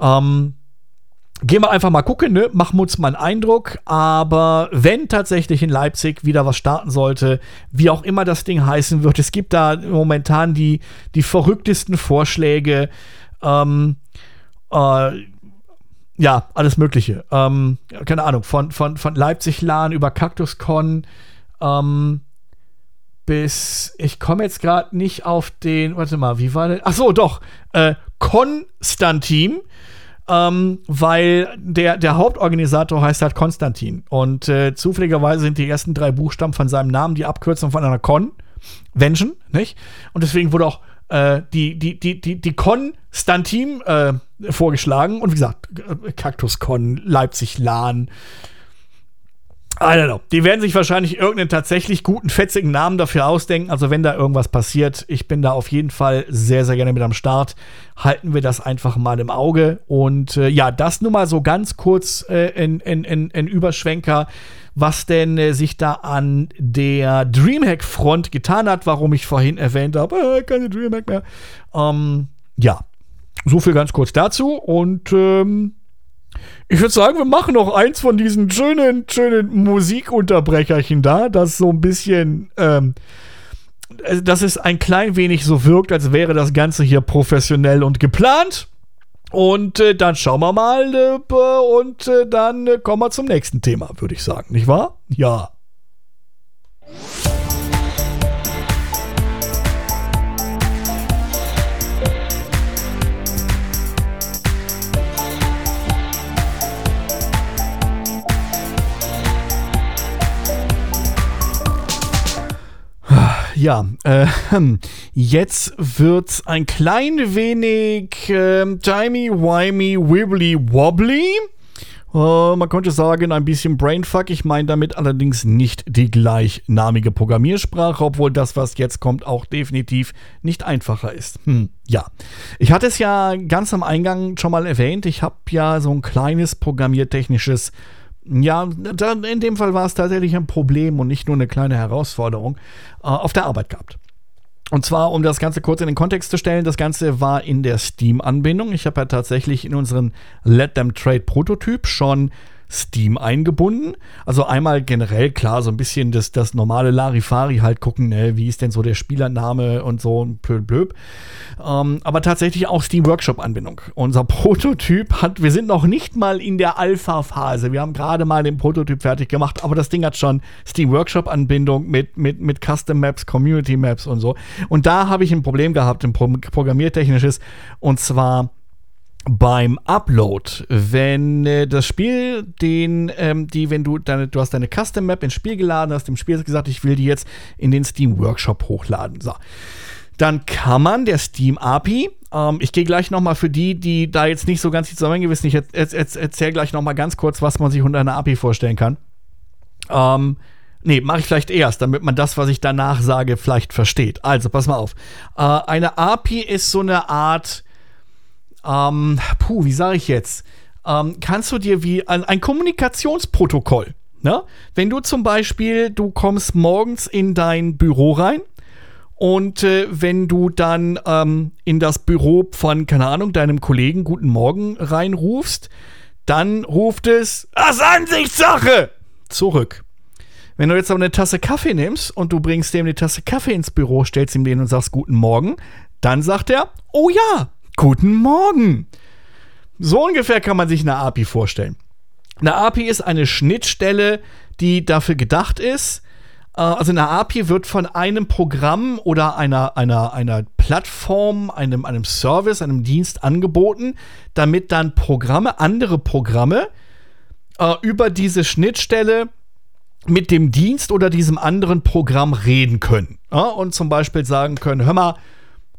Ähm, Gehen wir einfach mal gucken, ne? machen uns mal einen Eindruck. Aber wenn tatsächlich in Leipzig wieder was starten sollte, wie auch immer das Ding heißen wird, es gibt da momentan die, die verrücktesten Vorschläge. Ähm, äh, ja, alles Mögliche. Ähm, keine Ahnung, von, von, von Leipzig-LAN über CactusCon ähm, bis, ich komme jetzt gerade nicht auf den, warte mal, wie war der? Ach so, doch, äh, Konstantin, ähm, weil der, der Hauptorganisator heißt halt Konstantin und äh, zufälligerweise sind die ersten drei Buchstaben von seinem Namen die Abkürzung von einer Con, Vention, nicht? Und deswegen wurde auch äh, die, die, die, die, die Konstantin äh, vorgeschlagen und wie gesagt, Cactus Con, Leipzig LAN, I don't know. Die werden sich wahrscheinlich irgendeinen tatsächlich guten, fetzigen Namen dafür ausdenken. Also, wenn da irgendwas passiert, ich bin da auf jeden Fall sehr, sehr gerne mit am Start. Halten wir das einfach mal im Auge. Und äh, ja, das nur mal so ganz kurz äh, in, in, in, in Überschwenker, was denn äh, sich da an der Dreamhack-Front getan hat, warum ich vorhin erwähnt habe, äh, keine Dreamhack mehr. Ähm, ja, so viel ganz kurz dazu. Und ähm, ich würde sagen, wir machen noch eins von diesen schönen, schönen Musikunterbrecherchen da, das so ein bisschen, ähm, äh, dass es ein klein wenig so wirkt, als wäre das Ganze hier professionell und geplant. Und äh, dann schauen wir mal äh, und äh, dann äh, kommen wir zum nächsten Thema, würde ich sagen, nicht wahr? Ja. Ja, äh, jetzt wird's ein klein wenig äh, timey-wimey, wibbly-wobbly. Äh, man könnte sagen, ein bisschen Brainfuck. Ich meine damit allerdings nicht die gleichnamige Programmiersprache, obwohl das, was jetzt kommt, auch definitiv nicht einfacher ist. Hm, ja. Ich hatte es ja ganz am Eingang schon mal erwähnt. Ich habe ja so ein kleines programmiertechnisches ja, in dem Fall war es tatsächlich ein Problem und nicht nur eine kleine Herausforderung äh, auf der Arbeit gehabt. Und zwar, um das Ganze kurz in den Kontext zu stellen, das Ganze war in der Steam-Anbindung. Ich habe ja tatsächlich in unseren Let Them Trade Prototyp schon Steam eingebunden. Also einmal generell klar, so ein bisschen das, das normale Larifari halt gucken, ne, wie ist denn so der Spielername und so, blöd, blöd. Ähm, aber tatsächlich auch Steam Workshop-Anbindung. Unser [LAUGHS] Prototyp hat, wir sind noch nicht mal in der Alpha-Phase. Wir haben gerade mal den Prototyp fertig gemacht, aber das Ding hat schon Steam Workshop-Anbindung mit, mit, mit Custom Maps, Community Maps und so. Und da habe ich ein Problem gehabt, ein programmiertechnisches, und zwar beim Upload, wenn äh, das Spiel den, ähm, die, wenn du deine, du hast deine Custom Map ins Spiel geladen hast, dem Spiel gesagt, ich will die jetzt in den Steam Workshop hochladen. So. Dann kann man der Steam API, ähm, ich gehe gleich nochmal für die, die da jetzt nicht so ganz zusammengewissen, ich er, er, erzähle gleich nochmal ganz kurz, was man sich unter einer API vorstellen kann. Ähm, Nee, mache ich vielleicht erst, damit man das, was ich danach sage, vielleicht versteht. Also, pass mal auf. Äh, eine API ist so eine Art, ähm, puh, wie sage ich jetzt? Ähm, kannst du dir wie ein, ein Kommunikationsprotokoll, ne? Wenn du zum Beispiel, du kommst morgens in dein Büro rein und äh, wenn du dann ähm, in das Büro von, keine Ahnung, deinem Kollegen Guten Morgen reinrufst, dann ruft es, das Ansichtssache, zurück. Wenn du jetzt aber eine Tasse Kaffee nimmst und du bringst dem eine Tasse Kaffee ins Büro, stellst ihm den und sagst Guten Morgen, dann sagt er, oh ja, Guten Morgen. So ungefähr kann man sich eine API vorstellen. Eine API ist eine Schnittstelle, die dafür gedacht ist. Äh, also eine API wird von einem Programm oder einer, einer, einer Plattform, einem, einem Service, einem Dienst angeboten, damit dann Programme, andere Programme äh, über diese Schnittstelle mit dem Dienst oder diesem anderen Programm reden können. Ja, und zum Beispiel sagen können, hör mal,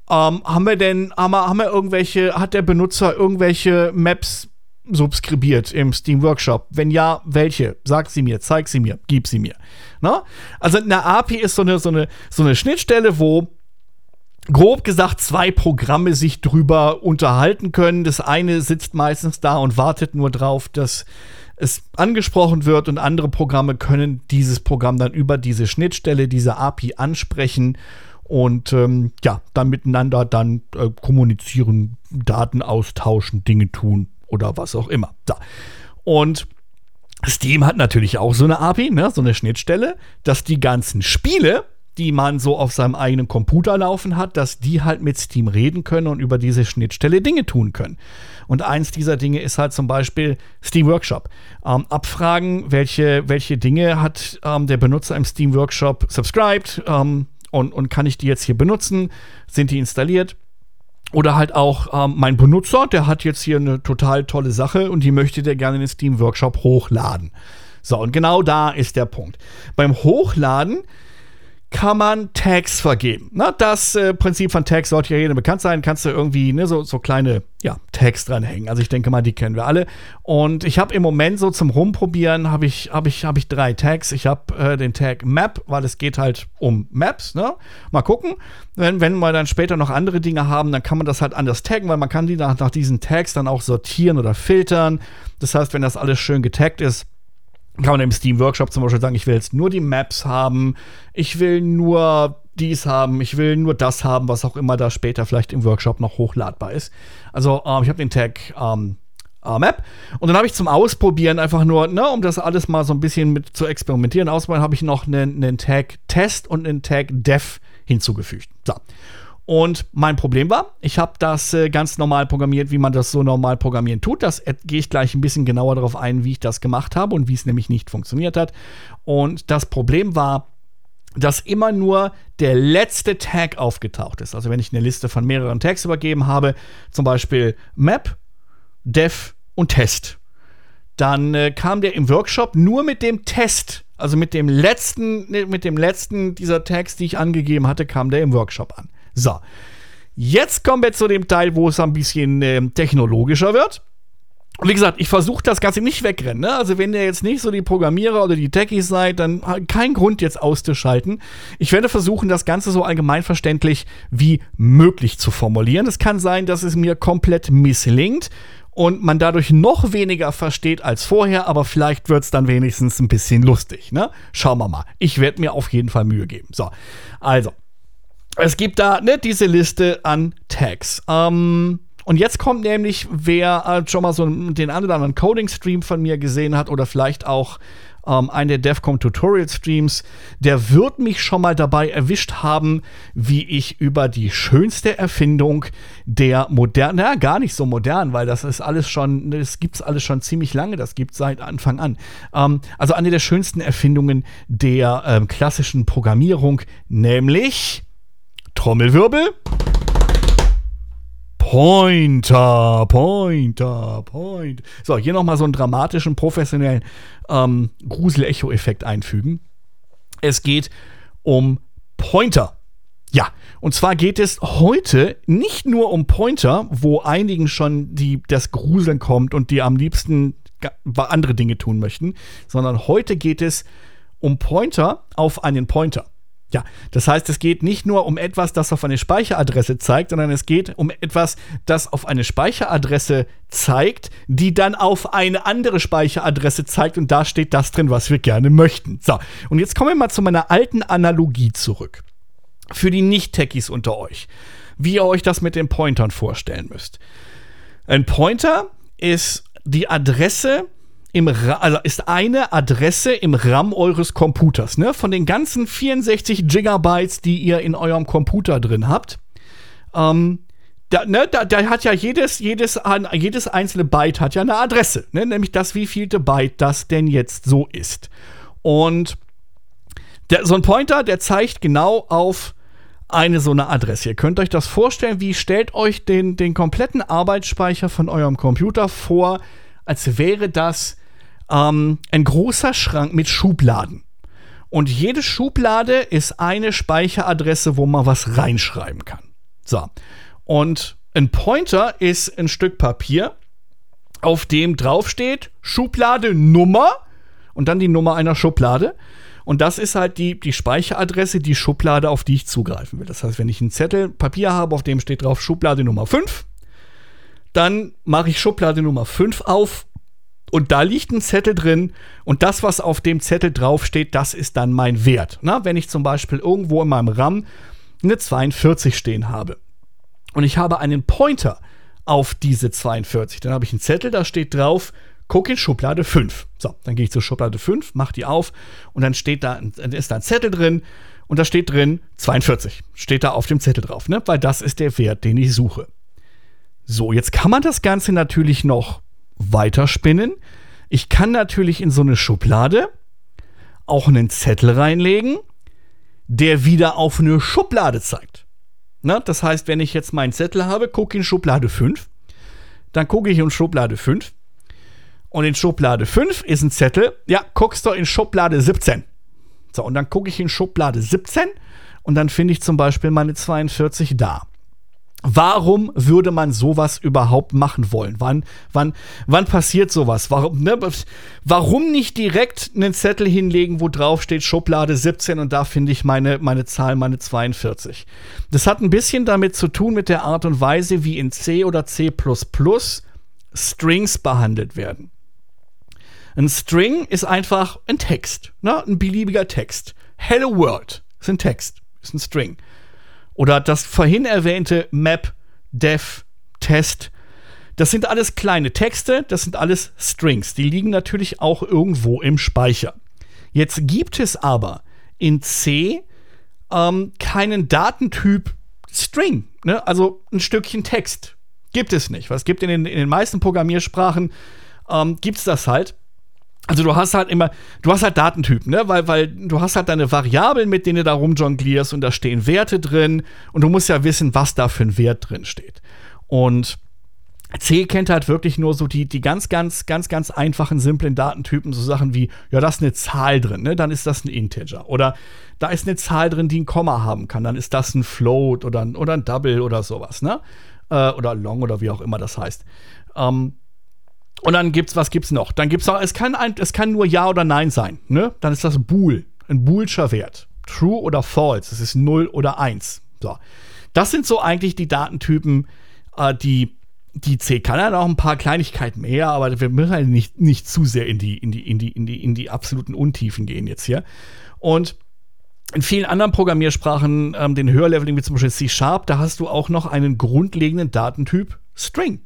ähm, haben wir denn, haben wir, haben wir irgendwelche, hat der Benutzer irgendwelche Maps subskribiert im Steam Workshop? Wenn ja, welche? Sag sie mir, zeig sie mir, gib sie mir. Na? Also eine API ist so eine, so, eine, so eine Schnittstelle, wo grob gesagt zwei Programme sich drüber unterhalten können. Das eine sitzt meistens da und wartet nur drauf, dass es angesprochen wird und andere Programme können dieses Programm dann über diese Schnittstelle, diese API ansprechen und ähm, ja, dann miteinander dann äh, kommunizieren, Daten austauschen, Dinge tun oder was auch immer. Da. Und Steam hat natürlich auch so eine API, ne, so eine Schnittstelle, dass die ganzen Spiele, die man so auf seinem eigenen Computer laufen hat, dass die halt mit Steam reden können und über diese Schnittstelle Dinge tun können. Und eins dieser Dinge ist halt zum Beispiel Steam Workshop. Ähm, abfragen, welche, welche Dinge hat ähm, der Benutzer im Steam Workshop subscribed, ähm, und, und kann ich die jetzt hier benutzen? Sind die installiert? Oder halt auch ähm, mein Benutzer, der hat jetzt hier eine total tolle Sache und die möchte der gerne in den Steam Workshop hochladen. So, und genau da ist der Punkt. Beim Hochladen kann man Tags vergeben. Na, das äh, Prinzip von Tags sollte ja jedem bekannt sein. Kannst du irgendwie ne, so, so kleine ja, Tags dranhängen. Also ich denke mal, die kennen wir alle. Und ich habe im Moment so zum Rumprobieren habe ich, hab ich, hab ich drei Tags. Ich habe äh, den Tag Map, weil es geht halt um Maps. Ne? Mal gucken. Wenn, wenn wir dann später noch andere Dinge haben, dann kann man das halt anders taggen, weil man kann die nach, nach diesen Tags dann auch sortieren oder filtern. Das heißt, wenn das alles schön getaggt ist, kann man im Steam Workshop zum Beispiel sagen, ich will jetzt nur die Maps haben, ich will nur dies haben, ich will nur das haben, was auch immer da später vielleicht im Workshop noch hochladbar ist. Also ähm, ich habe den Tag ähm, äh, Map und dann habe ich zum Ausprobieren einfach nur, ne, um das alles mal so ein bisschen mit zu experimentieren, ausprobieren, habe ich noch einen, einen Tag Test und einen Tag Dev hinzugefügt. So. Und mein Problem war, ich habe das äh, ganz normal programmiert, wie man das so normal programmieren tut. Das äh, gehe ich gleich ein bisschen genauer darauf ein, wie ich das gemacht habe und wie es nämlich nicht funktioniert hat. Und das Problem war, dass immer nur der letzte Tag aufgetaucht ist. Also wenn ich eine Liste von mehreren Tags übergeben habe, zum Beispiel Map, Dev und Test, dann äh, kam der im Workshop nur mit dem Test Also mit dem letzten, ne, mit dem letzten dieser Tags, die ich angegeben hatte, kam der im Workshop an. So. Jetzt kommen wir zu dem Teil, wo es ein bisschen äh, technologischer wird. Wie gesagt, ich versuche das Ganze nicht wegrennen. Ne? Also wenn ihr jetzt nicht so die Programmierer oder die Techies seid, dann kein Grund jetzt auszuschalten. Ich werde versuchen, das Ganze so allgemeinverständlich wie möglich zu formulieren. Es kann sein, dass es mir komplett misslingt und man dadurch noch weniger versteht als vorher, aber vielleicht wird es dann wenigstens ein bisschen lustig. Ne? Schauen wir mal. Ich werde mir auf jeden Fall Mühe geben. So, also. Es gibt da ne, diese Liste an Tags. Ähm, und jetzt kommt nämlich, wer äh, schon mal so den anderen Coding-Stream von mir gesehen hat oder vielleicht auch ähm, einen der DEFCON Tutorial Streams, der wird mich schon mal dabei erwischt haben, wie ich über die schönste Erfindung der modernen, naja, gar nicht so modern, weil das ist alles schon, das gibt's alles schon ziemlich lange, das gibt's seit Anfang an. Ähm, also eine der schönsten Erfindungen der ähm, klassischen Programmierung, nämlich Trommelwirbel. Pointer, Pointer, Point. So, hier nochmal so einen dramatischen, professionellen ähm, Grusel-Echo-Effekt einfügen. Es geht um Pointer. Ja, und zwar geht es heute nicht nur um Pointer, wo einigen schon die, das Gruseln kommt und die am liebsten andere Dinge tun möchten, sondern heute geht es um Pointer auf einen Pointer. Ja, das heißt, es geht nicht nur um etwas, das auf eine Speicheradresse zeigt, sondern es geht um etwas, das auf eine Speicheradresse zeigt, die dann auf eine andere Speicheradresse zeigt und da steht das drin, was wir gerne möchten. So, und jetzt kommen wir mal zu meiner alten Analogie zurück. Für die Nicht-Techies unter euch, wie ihr euch das mit den Pointern vorstellen müsst. Ein Pointer ist die Adresse im also ist eine Adresse im RAM eures Computers, ne? Von den ganzen 64 Gigabytes, die ihr in eurem Computer drin habt. Ähm, da, ne, da, da, hat ja jedes, jedes, jedes einzelne Byte hat ja eine Adresse, ne? nämlich das, wie vielte Byte das denn jetzt so ist. Und der, so ein Pointer, der zeigt genau auf eine so eine Adresse. Ihr könnt euch das vorstellen, wie stellt euch den, den kompletten Arbeitsspeicher von eurem Computer vor, als wäre das ähm, ein großer Schrank mit Schubladen. Und jede Schublade ist eine Speicheradresse, wo man was reinschreiben kann. So. Und ein Pointer ist ein Stück Papier, auf dem draufsteht Schublade Nummer und dann die Nummer einer Schublade. Und das ist halt die, die Speicheradresse, die Schublade, auf die ich zugreifen will. Das heißt, wenn ich einen Zettel Papier habe, auf dem steht drauf Schublade Nummer 5, dann mache ich Schublade Nummer 5 auf und da liegt ein Zettel drin und das, was auf dem Zettel draufsteht, das ist dann mein Wert. Na, wenn ich zum Beispiel irgendwo in meinem RAM eine 42 stehen habe und ich habe einen Pointer auf diese 42, dann habe ich einen Zettel, da steht drauf, guck in Schublade 5. So, dann gehe ich zur Schublade 5, mache die auf und dann steht da, ist da ein Zettel drin und da steht drin 42. Steht da auf dem Zettel drauf, ne? Weil das ist der Wert, den ich suche. So, jetzt kann man das Ganze natürlich noch weiterspinnen. Ich kann natürlich in so eine Schublade auch einen Zettel reinlegen, der wieder auf eine Schublade zeigt. Na, das heißt, wenn ich jetzt meinen Zettel habe, gucke in Schublade 5, dann gucke ich in Schublade 5 und in Schublade 5 ist ein Zettel, ja, guckst du in Schublade 17. So, und dann gucke ich in Schublade 17 und dann finde ich zum Beispiel meine 42 da. Warum würde man sowas überhaupt machen wollen? Wann, wann, wann passiert sowas? Warum, ne, warum nicht direkt einen Zettel hinlegen, wo drauf steht Schublade 17 und da finde ich meine, meine Zahl, meine 42? Das hat ein bisschen damit zu tun mit der Art und Weise, wie in C oder C Strings behandelt werden. Ein String ist einfach ein Text, ne? ein beliebiger Text. Hello World ist ein Text, ist ein String. Oder das vorhin erwähnte Map, Dev, Test. Das sind alles kleine Texte, das sind alles Strings. Die liegen natürlich auch irgendwo im Speicher. Jetzt gibt es aber in C ähm, keinen Datentyp String, ne? also ein Stückchen Text. Gibt es nicht. Was gibt in den, in den meisten Programmiersprachen, ähm, gibt es das halt. Also du hast halt immer, du hast halt Datentypen, ne? Weil, weil du hast halt deine Variablen, mit denen du da rumjonglierst und da stehen Werte drin und du musst ja wissen, was da für ein Wert drin steht. Und C kennt halt wirklich nur so die, die ganz, ganz, ganz, ganz einfachen, simplen Datentypen, so Sachen wie, ja, da ist eine Zahl drin, ne? dann ist das ein Integer. Oder da ist eine Zahl drin, die ein Komma haben kann, dann ist das ein Float oder ein, oder ein Double oder sowas, ne? Äh, oder Long oder wie auch immer das heißt. Ähm, und dann gibt's, was gibt's noch? Dann gibt's auch, es kann, ein, es kann nur Ja oder Nein sein, ne? Dann ist das Bool, ein Boolscher Wert. True oder False, das ist 0 oder 1. So. Das sind so eigentlich die Datentypen, äh, die die C kann ja noch ein paar Kleinigkeiten mehr, aber wir müssen halt nicht, nicht zu sehr in die, in, die, in, die, in, die, in die absoluten Untiefen gehen jetzt hier. Und in vielen anderen Programmiersprachen, ähm, den Höherleveling wie zum Beispiel C Sharp, da hast du auch noch einen grundlegenden Datentyp String.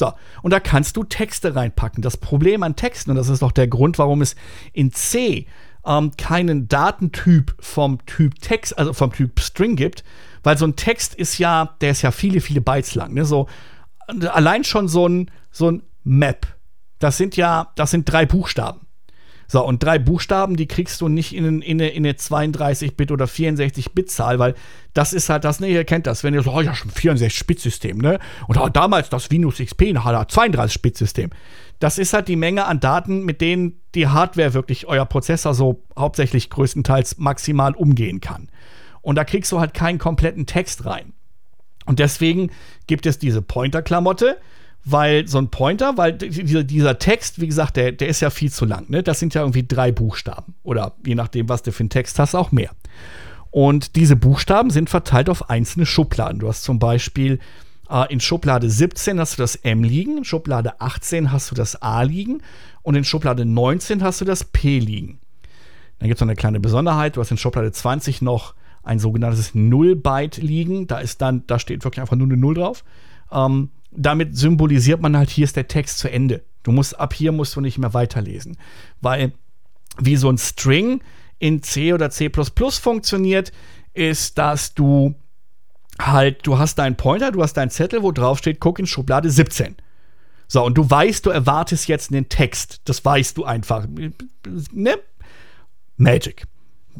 So, und da kannst du Texte reinpacken. Das Problem an Texten, und das ist auch der Grund, warum es in C ähm, keinen Datentyp vom Typ Text, also vom Typ String gibt, weil so ein Text ist ja, der ist ja viele, viele Bytes lang. Ne? So allein schon so ein, so ein Map. Das sind ja, das sind drei Buchstaben. So, und drei Buchstaben, die kriegst du nicht in, in, in eine 32-Bit- oder 64-Bit-Zahl, weil das ist halt das, ne, ihr kennt das, wenn ihr so, oh ja, schon 64-Bit-System, ne? Und oh, damals das Windows XP ein 32-Bit-System. Das ist halt die Menge an Daten, mit denen die Hardware wirklich euer Prozessor so hauptsächlich größtenteils maximal umgehen kann. Und da kriegst du halt keinen kompletten Text rein. Und deswegen gibt es diese Pointer-Klamotte, weil so ein Pointer, weil dieser, dieser Text, wie gesagt, der, der ist ja viel zu lang. Ne? Das sind ja irgendwie drei Buchstaben. Oder je nachdem, was du für einen Text hast, auch mehr. Und diese Buchstaben sind verteilt auf einzelne Schubladen. Du hast zum Beispiel äh, in Schublade 17 hast du das M liegen, in Schublade 18 hast du das A liegen und in Schublade 19 hast du das P liegen. Dann gibt es noch eine kleine Besonderheit. Du hast in Schublade 20 noch ein sogenanntes Null-Byte liegen. Da ist dann, da steht wirklich einfach nur eine Null drauf. Ähm, damit symbolisiert man halt, hier ist der Text zu Ende. Du musst, ab hier musst du nicht mehr weiterlesen. Weil, wie so ein String in C oder C funktioniert, ist, dass du halt, du hast deinen Pointer, du hast deinen Zettel, wo drauf steht, guck in Schublade 17. So, und du weißt, du erwartest jetzt einen Text. Das weißt du einfach. Ne? Magic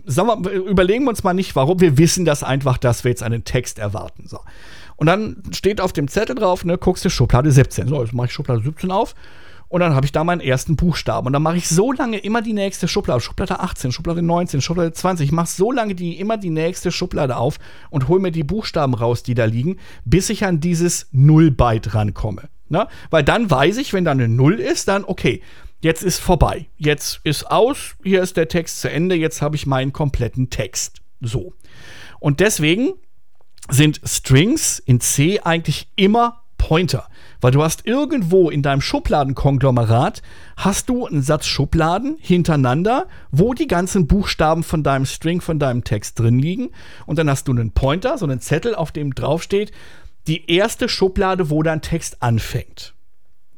sagen wir, überlegen wir uns mal nicht, warum. Wir wissen das einfach, dass wir jetzt einen Text erwarten. So. Und dann steht auf dem Zettel drauf, ne, guckst du Schublade 17. So, jetzt mache ich Schublade 17 auf. Und dann habe ich da meinen ersten Buchstaben. Und dann mache ich so lange immer die nächste Schublade. Schublade 18, Schublade 19, Schublade 20. Ich mache so lange die, immer die nächste Schublade auf und hole mir die Buchstaben raus, die da liegen, bis ich an dieses Null-Byte rankomme. Ne? Weil dann weiß ich, wenn da eine Null ist, dann okay, jetzt ist vorbei. Jetzt ist aus, hier ist der Text zu Ende, jetzt habe ich meinen kompletten Text. So. Und deswegen sind Strings in C eigentlich immer Pointer. Weil du hast irgendwo in deinem Schubladenkonglomerat hast du einen Satz Schubladen hintereinander, wo die ganzen Buchstaben von deinem String, von deinem Text drin liegen. Und dann hast du einen Pointer, so einen Zettel, auf dem draufsteht, die erste Schublade, wo dein Text anfängt.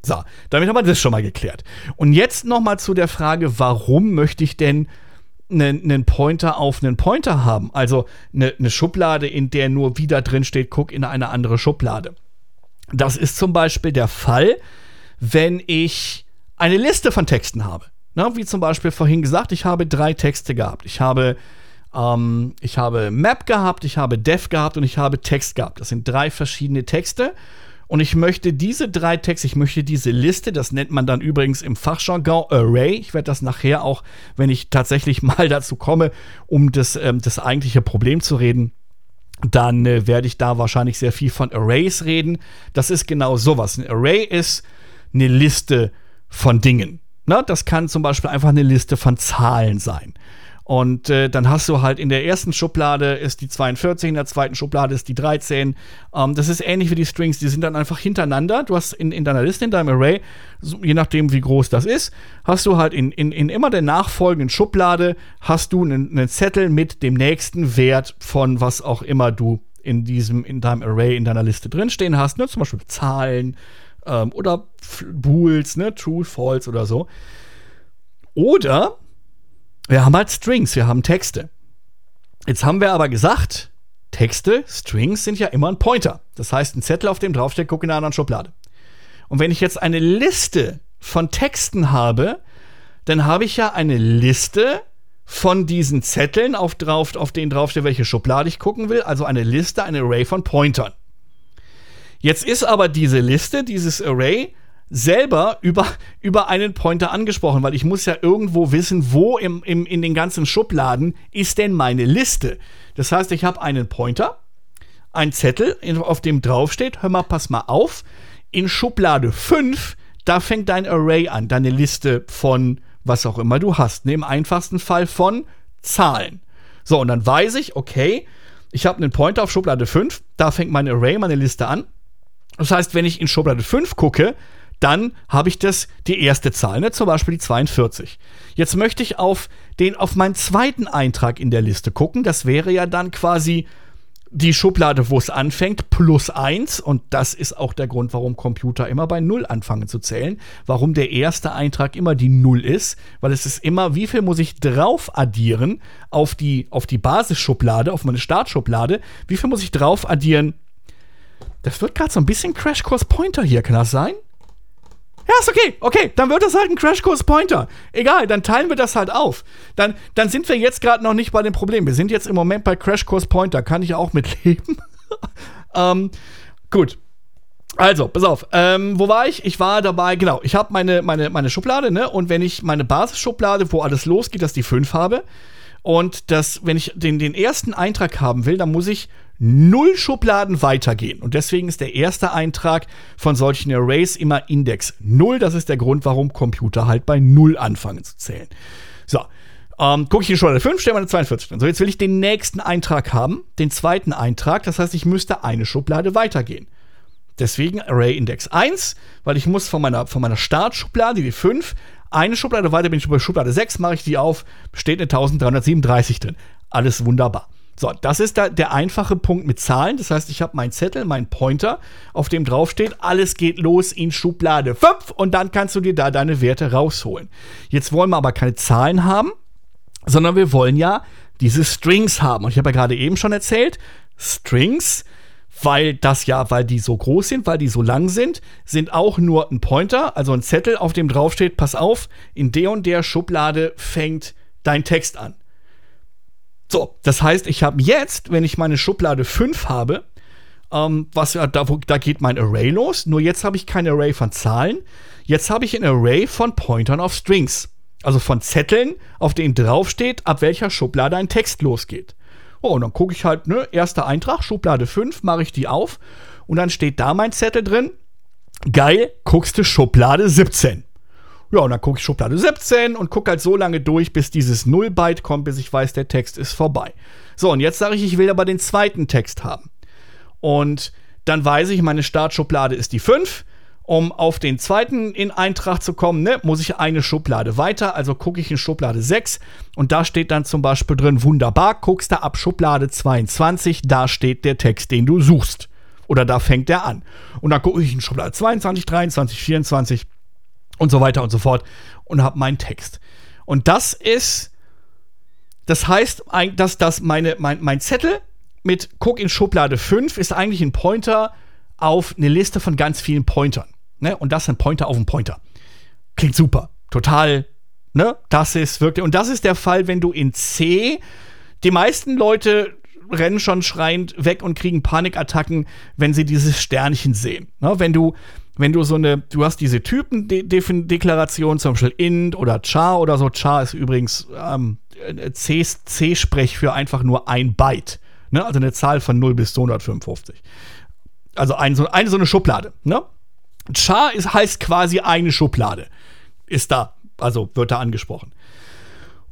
So, damit haben wir das schon mal geklärt. Und jetzt noch mal zu der Frage, warum möchte ich denn einen, Pointer auf einen Pointer haben? Also eine, eine Schublade, in der nur wieder drin steht, guck in eine andere Schublade. Das ist zum Beispiel der Fall, wenn ich eine Liste von Texten habe. Na, wie zum Beispiel vorhin gesagt, ich habe drei Texte gehabt. Ich habe, ähm, ich habe Map gehabt, ich habe Def gehabt und ich habe Text gehabt. Das sind drei verschiedene Texte. Und ich möchte diese drei Texte, ich möchte diese Liste, das nennt man dann übrigens im Fachjargon Array. Ich werde das nachher auch, wenn ich tatsächlich [LAUGHS] mal dazu komme, um das, ähm, das eigentliche Problem zu reden, dann äh, werde ich da wahrscheinlich sehr viel von Arrays reden. Das ist genau sowas. Ein Array ist eine Liste von Dingen. Na, das kann zum Beispiel einfach eine Liste von Zahlen sein. Und äh, dann hast du halt in der ersten Schublade ist die 42, in der zweiten Schublade ist die 13. Ähm, das ist ähnlich wie die Strings, die sind dann einfach hintereinander. Du hast in, in deiner Liste, in deinem Array, so, je nachdem wie groß das ist, hast du halt in, in, in immer der nachfolgenden Schublade hast du einen, einen Zettel mit dem nächsten Wert von was auch immer du in diesem, in deinem Array, in deiner Liste drinstehen hast. Ne? Zum Beispiel Zahlen ähm, oder Bools, ne? True, False oder so. Oder wir haben halt Strings, wir haben Texte. Jetzt haben wir aber gesagt, Texte, Strings sind ja immer ein Pointer. Das heißt, ein Zettel, auf dem draufsteht, guck in einer anderen Schublade. Und wenn ich jetzt eine Liste von Texten habe, dann habe ich ja eine Liste von diesen Zetteln, auf, drauf, auf denen draufsteht, welche Schublade ich gucken will. Also eine Liste, ein Array von Pointern. Jetzt ist aber diese Liste, dieses Array, selber über, über einen Pointer angesprochen, weil ich muss ja irgendwo wissen, wo im, im, in den ganzen Schubladen ist denn meine Liste. Das heißt, ich habe einen Pointer, einen Zettel, auf dem draufsteht, hör mal, pass mal auf, in Schublade 5, da fängt dein Array an, deine Liste von was auch immer du hast. Ne? Im einfachsten Fall von Zahlen. So, und dann weiß ich, okay, ich habe einen Pointer auf Schublade 5, da fängt mein Array, meine Liste an. Das heißt, wenn ich in Schublade 5 gucke, dann habe ich das die erste Zahl, ne? zum Beispiel die 42. Jetzt möchte ich auf, den, auf meinen zweiten Eintrag in der Liste gucken. Das wäre ja dann quasi die Schublade, wo es anfängt, plus 1. Und das ist auch der Grund, warum Computer immer bei 0 anfangen zu zählen. Warum der erste Eintrag immer die 0 ist. Weil es ist immer, wie viel muss ich drauf addieren auf die, auf die Basisschublade, auf meine Startschublade. Wie viel muss ich drauf addieren? Das wird gerade so ein bisschen Crashkurs Pointer hier, kann das sein? Ja, ist okay, okay, dann wird das halt ein Crashkurs-Pointer. Egal, dann teilen wir das halt auf. Dann, dann sind wir jetzt gerade noch nicht bei dem Problem. Wir sind jetzt im Moment bei Crashkurs-Pointer, kann ich auch [LAUGHS] mitleben. ähm, gut. Also, pass auf, ähm, wo war ich? Ich war dabei, genau, ich habe meine, meine, meine Schublade, ne? Und wenn ich meine Basisschublade, wo alles losgeht, dass die 5 habe, und das, wenn ich den, den ersten Eintrag haben will, dann muss ich null Schubladen weitergehen. Und deswegen ist der erste Eintrag von solchen Arrays immer Index 0. Das ist der Grund, warum Computer halt bei 0 anfangen zu zählen. So. Ähm, gucke ich in Schublade 5, stelle meine 42 drin. So, jetzt will ich den nächsten Eintrag haben, den zweiten Eintrag. Das heißt, ich müsste eine Schublade weitergehen. Deswegen Array Index 1, weil ich muss von meiner, von meiner Startschublade, die 5, eine Schublade weiter bin ich bei Schublade 6, mache ich die auf, steht eine 1337 drin. Alles wunderbar. So, das ist da der einfache Punkt mit Zahlen. Das heißt, ich habe meinen Zettel, meinen Pointer, auf dem draufsteht, alles geht los in Schublade 5 und dann kannst du dir da deine Werte rausholen. Jetzt wollen wir aber keine Zahlen haben, sondern wir wollen ja diese Strings haben. Und ich habe ja gerade eben schon erzählt, Strings, weil das ja, weil die so groß sind, weil die so lang sind, sind auch nur ein Pointer, also ein Zettel, auf dem draufsteht, pass auf, in der und der Schublade fängt dein Text an. So, das heißt, ich habe jetzt, wenn ich meine Schublade 5 habe, ähm, was da, da geht mein Array los, nur jetzt habe ich kein Array von Zahlen, jetzt habe ich ein Array von Pointern auf Strings. Also von Zetteln, auf denen draufsteht, ab welcher Schublade ein Text losgeht. Oh, und dann gucke ich halt, ne, erster Eintrag, Schublade 5, mache ich die auf und dann steht da mein Zettel drin. Geil, guckst du Schublade 17. Ja, und dann gucke ich Schublade 17 und gucke halt so lange durch, bis dieses 0-Byte kommt, bis ich weiß, der Text ist vorbei. So, und jetzt sage ich, ich will aber den zweiten Text haben. Und dann weiß ich, meine Startschublade ist die 5. Um auf den zweiten in Eintrag zu kommen, ne, muss ich eine Schublade weiter. Also gucke ich in Schublade 6 und da steht dann zum Beispiel drin, wunderbar, guckst du ab Schublade 22, da steht der Text, den du suchst. Oder da fängt der an. Und dann gucke ich in Schublade 22, 23, 24 und so weiter und so fort und habe meinen Text. Und das ist, das heißt, dass das meine, mein, mein Zettel mit Guck in Schublade 5 ist eigentlich ein Pointer auf eine Liste von ganz vielen Pointern. Ne? Und das ist ein Pointer auf einen Pointer. Klingt super. Total, ne? Das ist wirklich, und das ist der Fall, wenn du in C, die meisten Leute rennen schon schreiend weg und kriegen Panikattacken, wenn sie dieses Sternchen sehen. Ne? Wenn du wenn du so eine, du hast diese Typendeklaration, zum Beispiel int oder char oder so. Char ist übrigens ähm, C-Sprech für einfach nur ein Byte. Ne? Also eine Zahl von 0 bis 255. Also ein, so, eine so eine Schublade. Ne? Char ist, heißt quasi eine Schublade. Ist da, also wird da angesprochen.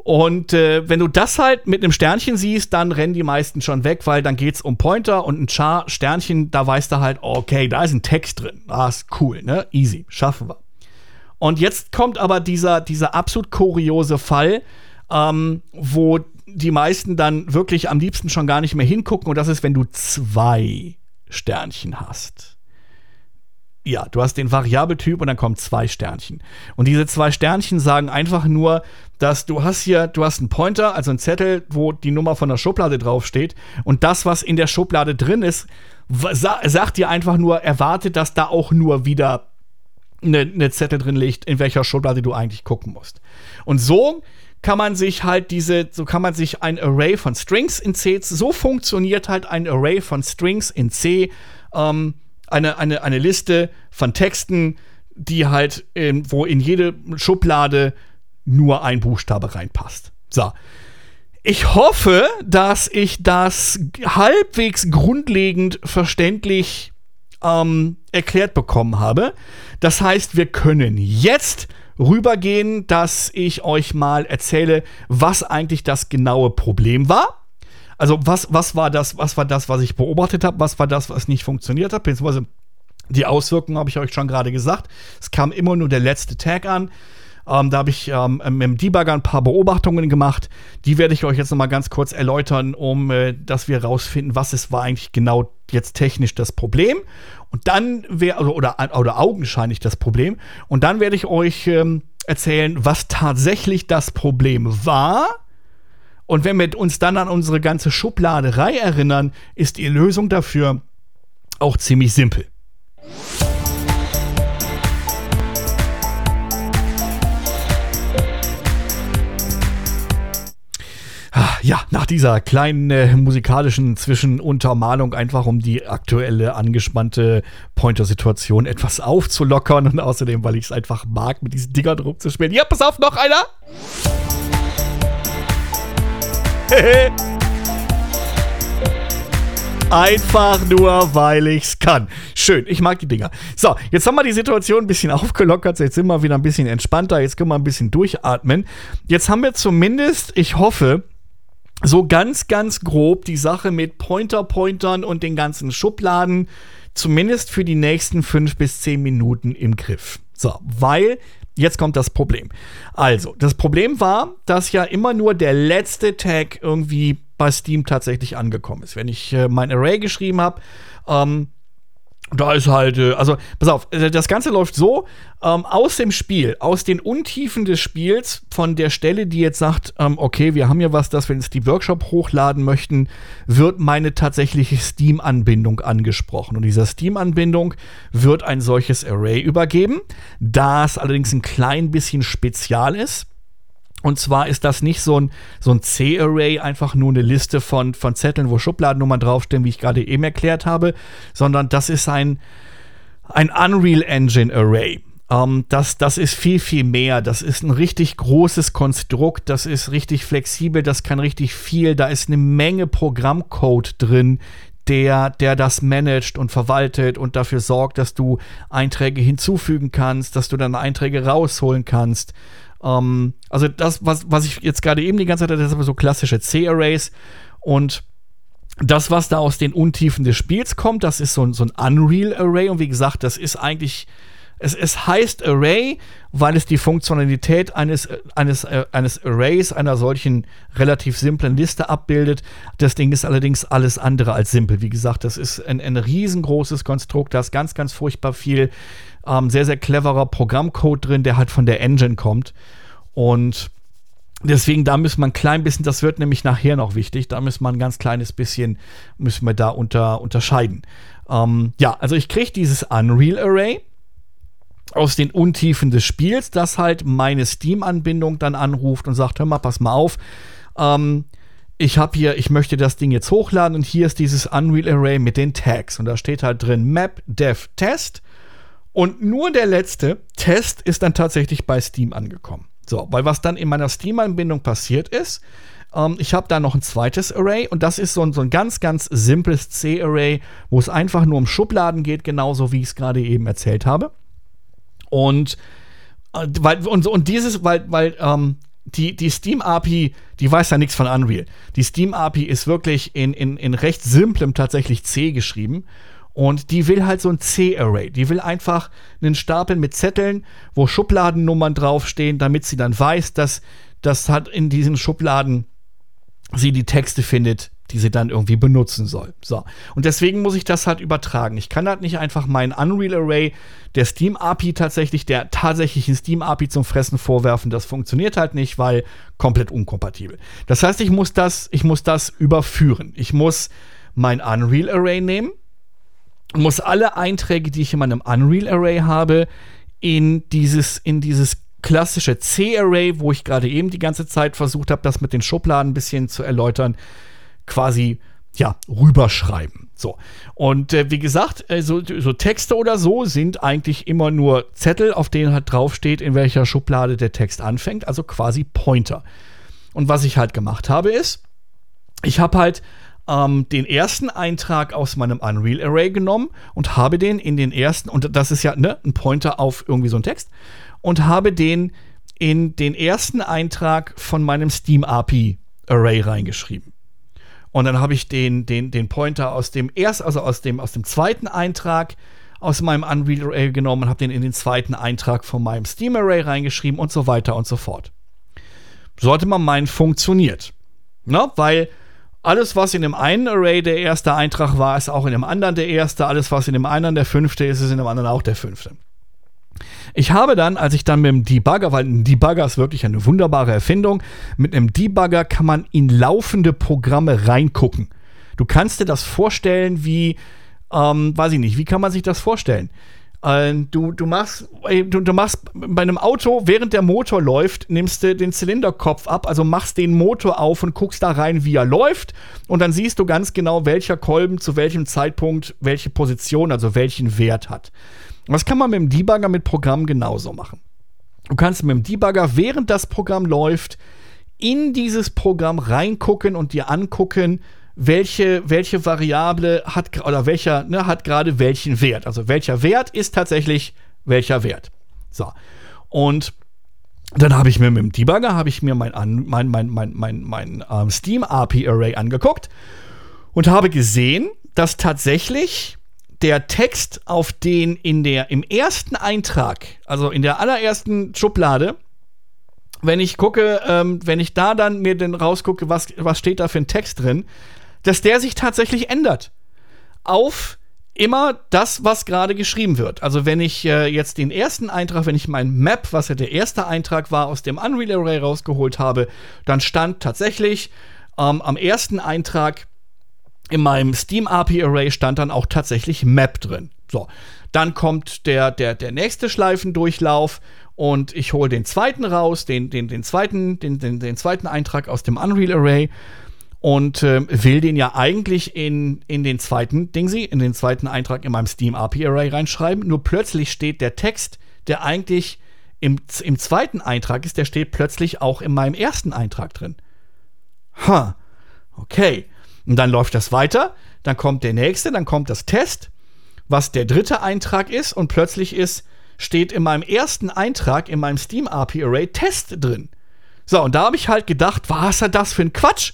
Und äh, wenn du das halt mit einem Sternchen siehst, dann rennen die meisten schon weg, weil dann geht es um Pointer und ein Char Sternchen, da weißt du halt, okay, da ist ein Text drin. Ah, ist cool, ne? Easy, schaffen wir. Und jetzt kommt aber dieser, dieser absolut kuriose Fall, ähm, wo die meisten dann wirklich am liebsten schon gar nicht mehr hingucken. Und das ist, wenn du zwei Sternchen hast. Ja, du hast den Variabeltyp und dann kommen zwei Sternchen. Und diese zwei Sternchen sagen einfach nur, dass du hast hier, du hast einen Pointer, also einen Zettel, wo die Nummer von der Schublade draufsteht. Und das, was in der Schublade drin ist, sagt dir einfach nur, erwartet, dass da auch nur wieder eine, eine Zettel drin liegt, in welcher Schublade du eigentlich gucken musst. Und so kann man sich halt diese, so kann man sich ein Array von Strings in C, so funktioniert halt ein Array von Strings in C, ähm, eine, eine, eine Liste von Texten, die halt, in, wo in jede Schublade nur ein Buchstabe reinpasst. So. Ich hoffe, dass ich das halbwegs grundlegend verständlich ähm, erklärt bekommen habe. Das heißt, wir können jetzt rübergehen, dass ich euch mal erzähle, was eigentlich das genaue Problem war. Also was, was war das, was war das, was ich beobachtet habe, was war das, was nicht funktioniert hat, beziehungsweise die Auswirkungen habe ich euch schon gerade gesagt. Es kam immer nur der letzte Tag an. Ähm, da habe ich ähm, dem Debugger ein paar Beobachtungen gemacht. Die werde ich euch jetzt noch mal ganz kurz erläutern, um äh, dass wir herausfinden, was es war eigentlich genau jetzt technisch das Problem. Und dann wäre, also, oder, oder augenscheinlich das Problem. Und dann werde ich euch ähm, erzählen, was tatsächlich das Problem war. Und wenn wir uns dann an unsere ganze Schubladerei erinnern, ist die Lösung dafür auch ziemlich simpel. ja, nach dieser kleinen äh, musikalischen Zwischenuntermalung, einfach um die aktuelle angespannte Pointer-Situation etwas aufzulockern und außerdem, weil ich es einfach mag, mit diesen Dingern rumzuspielen. Ja, pass auf, noch einer! [LAUGHS] Einfach nur, weil ich's kann. Schön, ich mag die Dinger. So, jetzt haben wir die Situation ein bisschen [LAUGHS] aufgelockert. Jetzt sind wir wieder ein bisschen entspannter. Jetzt können wir ein bisschen durchatmen. Jetzt haben wir zumindest, ich hoffe, so ganz, ganz grob die Sache mit Pointer-Pointern und den ganzen Schubladen zumindest für die nächsten fünf bis zehn Minuten im Griff. So, weil jetzt kommt das Problem. Also, das Problem war, dass ja immer nur der letzte Tag irgendwie bei Steam tatsächlich angekommen ist. Wenn ich äh, mein Array geschrieben habe, ähm, da ist halt, äh, also, pass auf, äh, das Ganze läuft so, ähm, aus dem Spiel, aus den Untiefen des Spiels, von der Stelle, die jetzt sagt, ähm, okay, wir haben hier was, das wir ins Steam Workshop hochladen möchten, wird meine tatsächliche Steam-Anbindung angesprochen. Und dieser Steam-Anbindung wird ein solches Array übergeben, das allerdings ein klein bisschen spezial ist. Und zwar ist das nicht so ein, so ein C-Array, einfach nur eine Liste von, von Zetteln, wo Schubladennummern draufstehen, wie ich gerade eben erklärt habe, sondern das ist ein, ein Unreal Engine Array. Ähm, das, das ist viel, viel mehr. Das ist ein richtig großes Konstrukt, das ist richtig flexibel, das kann richtig viel. Da ist eine Menge Programmcode drin, der, der das managt und verwaltet und dafür sorgt, dass du Einträge hinzufügen kannst, dass du dann Einträge rausholen kannst. Ähm, also das, was, was ich jetzt gerade eben die ganze Zeit hatte, das sind so klassische C-Arrays und das, was da aus den Untiefen des Spiels kommt, das ist so, so ein Unreal Array und wie gesagt, das ist eigentlich es, es heißt Array, weil es die Funktionalität eines, eines, äh, eines Arrays, einer solchen relativ simplen Liste abbildet. Das Ding ist allerdings alles andere als simpel. Wie gesagt, das ist ein, ein riesengroßes Konstrukt, da ist ganz, ganz furchtbar viel ähm, sehr, sehr cleverer Programmcode drin, der halt von der Engine kommt. Und Deswegen, da müssen wir ein klein bisschen, das wird nämlich nachher noch wichtig, da müssen wir ein ganz kleines bisschen, müssen wir da unter, unterscheiden. Ähm, ja, also ich kriege dieses Unreal Array aus den Untiefen des Spiels, das halt meine Steam-Anbindung dann anruft und sagt, hör mal, pass mal auf, ähm, ich habe hier, ich möchte das Ding jetzt hochladen und hier ist dieses Unreal Array mit den Tags und da steht halt drin Map Dev Test und nur der letzte Test ist dann tatsächlich bei Steam angekommen. So, weil was dann in meiner Steam-Anbindung passiert ist, ähm, ich habe da noch ein zweites Array und das ist so ein, so ein ganz, ganz simples C-Array, wo es einfach nur um Schubladen geht, genauso wie ich es gerade eben erzählt habe. Und, äh, weil, und, und dieses, weil, weil ähm, die, die Steam-API, die weiß ja nichts von Unreal. Die Steam-API ist wirklich in, in, in recht simplem tatsächlich C geschrieben. Und die will halt so ein C-Array. Die will einfach einen Stapel mit Zetteln, wo Schubladennummern draufstehen, damit sie dann weiß, dass das hat in diesen Schubladen sie die Texte findet, die sie dann irgendwie benutzen soll. So. Und deswegen muss ich das halt übertragen. Ich kann halt nicht einfach meinen Unreal Array der Steam API tatsächlich, der tatsächlichen Steam API zum Fressen vorwerfen. Das funktioniert halt nicht, weil komplett unkompatibel. Das heißt, ich muss das, ich muss das überführen. Ich muss mein Unreal Array nehmen, muss alle Einträge, die ich in meinem Unreal Array habe, in dieses, in dieses klassische C-Array, wo ich gerade eben die ganze Zeit versucht habe, das mit den Schubladen ein bisschen zu erläutern, quasi ja, rüberschreiben. So. Und äh, wie gesagt, äh, so, so, Texte oder so sind eigentlich immer nur Zettel, auf denen halt draufsteht, in welcher Schublade der Text anfängt, also quasi Pointer. Und was ich halt gemacht habe, ist, ich habe halt ähm, den ersten Eintrag aus meinem Unreal Array genommen und habe den in den ersten, und das ist ja ne, ein Pointer auf irgendwie so einen Text, und habe den in den ersten Eintrag von meinem Steam API Array reingeschrieben. Und dann habe ich den, den, den Pointer aus dem erst, also aus dem, aus dem zweiten Eintrag aus meinem Unreal Array genommen und habe den in den zweiten Eintrag von meinem Steam Array reingeschrieben und so weiter und so fort. Sollte man meinen, funktioniert. Na, weil alles, was in dem einen Array der erste Eintrag war, ist auch in dem anderen der erste. Alles, was in dem einen der fünfte ist, ist in dem anderen auch der fünfte. Ich habe dann, als ich dann mit dem Debugger, weil ein Debugger ist wirklich eine wunderbare Erfindung, mit einem Debugger kann man in laufende Programme reingucken. Du kannst dir das vorstellen wie, ähm, weiß ich nicht, wie kann man sich das vorstellen? Äh, du, du, machst, du, du machst bei einem Auto, während der Motor läuft, nimmst du den Zylinderkopf ab, also machst den Motor auf und guckst da rein, wie er läuft. Und dann siehst du ganz genau, welcher Kolben zu welchem Zeitpunkt welche Position, also welchen Wert hat. Das kann man mit dem Debugger mit Programm genauso machen. Du kannst mit dem Debugger, während das Programm läuft, in dieses Programm reingucken und dir angucken, welche, welche Variable hat oder welcher ne, hat gerade welchen Wert. Also welcher Wert ist tatsächlich welcher Wert. So. Und dann habe ich mir mit dem Debugger habe ich mir mein, mein, mein, mein, mein, mein ähm, Steam API Array angeguckt und habe gesehen, dass tatsächlich der Text, auf den in der, im ersten Eintrag, also in der allerersten Schublade, wenn ich gucke, ähm, wenn ich da dann mir den rausgucke, was, was steht da für ein Text drin, dass der sich tatsächlich ändert. Auf immer das, was gerade geschrieben wird. Also wenn ich äh, jetzt den ersten Eintrag, wenn ich mein Map, was ja der erste Eintrag war, aus dem Unreal Array rausgeholt habe, dann stand tatsächlich ähm, am ersten Eintrag in meinem Steam API Array stand dann auch tatsächlich Map drin. So, dann kommt der, der, der nächste Schleifendurchlauf und ich hole den zweiten raus, den, den, den, zweiten, den, den, den zweiten Eintrag aus dem Unreal Array und äh, will den ja eigentlich in, in den zweiten Dingsy, in den zweiten Eintrag in meinem Steam API Array reinschreiben. Nur plötzlich steht der Text, der eigentlich im, im zweiten Eintrag ist, der steht plötzlich auch in meinem ersten Eintrag drin. Ha, huh. okay. Und dann läuft das weiter, dann kommt der nächste, dann kommt das Test, was der dritte Eintrag ist und plötzlich ist, steht in meinem ersten Eintrag in meinem Steam API Array Test drin. So, und da habe ich halt gedacht, was ist das für ein Quatsch?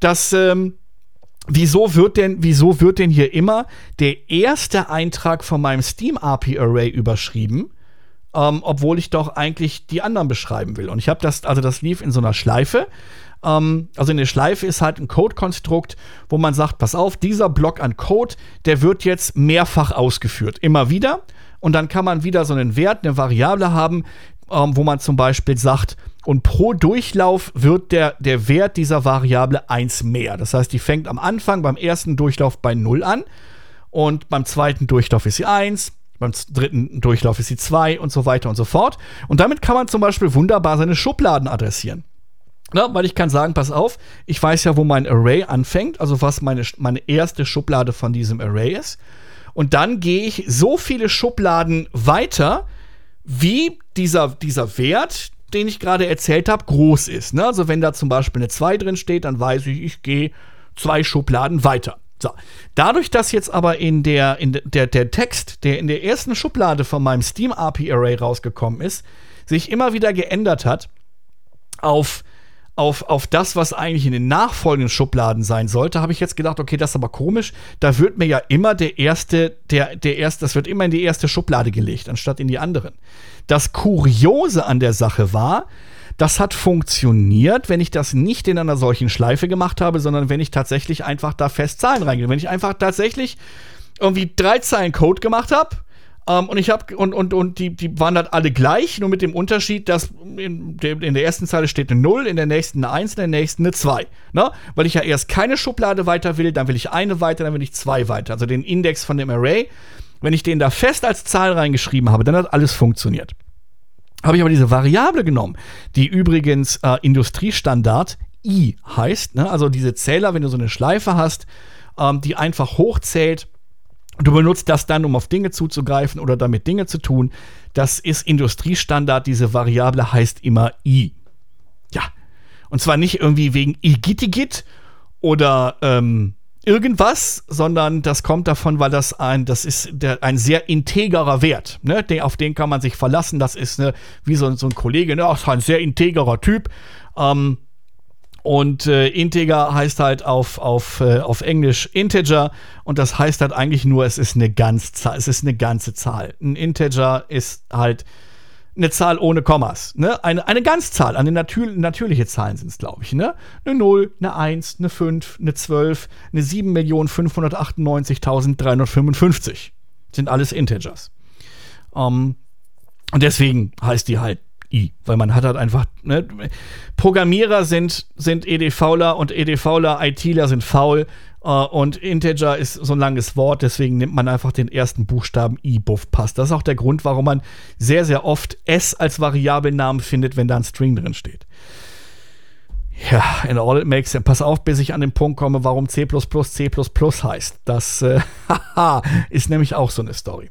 Das, ähm, wieso wird denn, wieso wird denn hier immer der erste Eintrag von meinem Steam API Array überschrieben? Ähm, obwohl ich doch eigentlich die anderen beschreiben will. Und ich habe das, also das lief in so einer Schleife. Ähm, also in der Schleife ist halt ein Code-Konstrukt, wo man sagt, pass auf, dieser Block an Code, der wird jetzt mehrfach ausgeführt, immer wieder. Und dann kann man wieder so einen Wert, eine Variable haben, ähm, wo man zum Beispiel sagt, und pro Durchlauf wird der, der Wert dieser Variable 1 mehr. Das heißt, die fängt am Anfang beim ersten Durchlauf bei 0 an und beim zweiten Durchlauf ist sie 1, beim dritten Durchlauf ist sie 2 und so weiter und so fort. Und damit kann man zum Beispiel wunderbar seine Schubladen adressieren. Na, weil ich kann sagen, pass auf, ich weiß ja, wo mein Array anfängt, also was meine, meine erste Schublade von diesem Array ist. Und dann gehe ich so viele Schubladen weiter, wie dieser, dieser Wert, den ich gerade erzählt habe, groß ist. Ne? Also wenn da zum Beispiel eine 2 drin steht, dann weiß ich, ich gehe zwei Schubladen weiter. So. Dadurch, dass jetzt aber in der, in der, der Text, der in der ersten Schublade von meinem Steam API Array rausgekommen ist, sich immer wieder geändert hat auf auf, auf das, was eigentlich in den nachfolgenden Schubladen sein sollte, habe ich jetzt gedacht, okay, das ist aber komisch. Da wird mir ja immer der erste, der, der erste, das wird immer in die erste Schublade gelegt, anstatt in die anderen. Das Kuriose an der Sache war, das hat funktioniert, wenn ich das nicht in einer solchen Schleife gemacht habe, sondern wenn ich tatsächlich einfach da fest Zahlen reingehe. Wenn ich einfach tatsächlich irgendwie drei Zeilen Code gemacht habe ähm, und ich habe und, und, und die, die waren dann alle gleich, nur mit dem Unterschied, dass in der, in der ersten Zeile steht eine 0, in der nächsten eine 1, in der nächsten eine 2. Ne? Weil ich ja erst keine Schublade weiter will, dann will ich eine weiter, dann will ich zwei weiter. Also den Index von dem Array. Wenn ich den da fest als Zahl reingeschrieben habe, dann hat alles funktioniert. Habe ich aber diese Variable genommen, die übrigens äh, Industriestandard I heißt, ne? also diese Zähler, wenn du so eine Schleife hast, ähm, die einfach hochzählt. Du benutzt das dann, um auf Dinge zuzugreifen oder damit Dinge zu tun. Das ist Industriestandard. Diese Variable heißt immer i. Ja. Und zwar nicht irgendwie wegen igittigit oder ähm, irgendwas, sondern das kommt davon, weil das ein, das ist der, ein sehr integerer Wert. Ne? Den, auf den kann man sich verlassen. Das ist ne, wie so, so ein Kollege, ne? Ach, ein sehr integerer Typ. Ähm, und äh, Integer heißt halt auf, auf, äh, auf Englisch Integer und das heißt halt eigentlich nur, es ist eine Ganzzahl, es ist eine ganze Zahl. Ein Integer ist halt eine Zahl ohne Kommas. Ne? Eine, eine Ganzzahl, eine natür natürliche Zahlen sind es, glaube ich. Ne? Eine 0, eine 1, eine 5, eine 12, eine 7.598.355. Sind alles Integers. Ähm, und deswegen heißt die halt I, weil man hat halt einfach, ne? Programmierer sind, sind EDVler und EDVler, ITler sind faul Uh, und Integer ist so ein langes Wort, deswegen nimmt man einfach den ersten Buchstaben I, buff, passt. Das ist auch der Grund, warum man sehr, sehr oft S als Variablennamen findet, wenn da ein String drin steht. Ja, in all it makes, pass auf, bis ich an den Punkt komme, warum C++ C++ heißt. Das äh, [LAUGHS] ist nämlich auch so eine Story.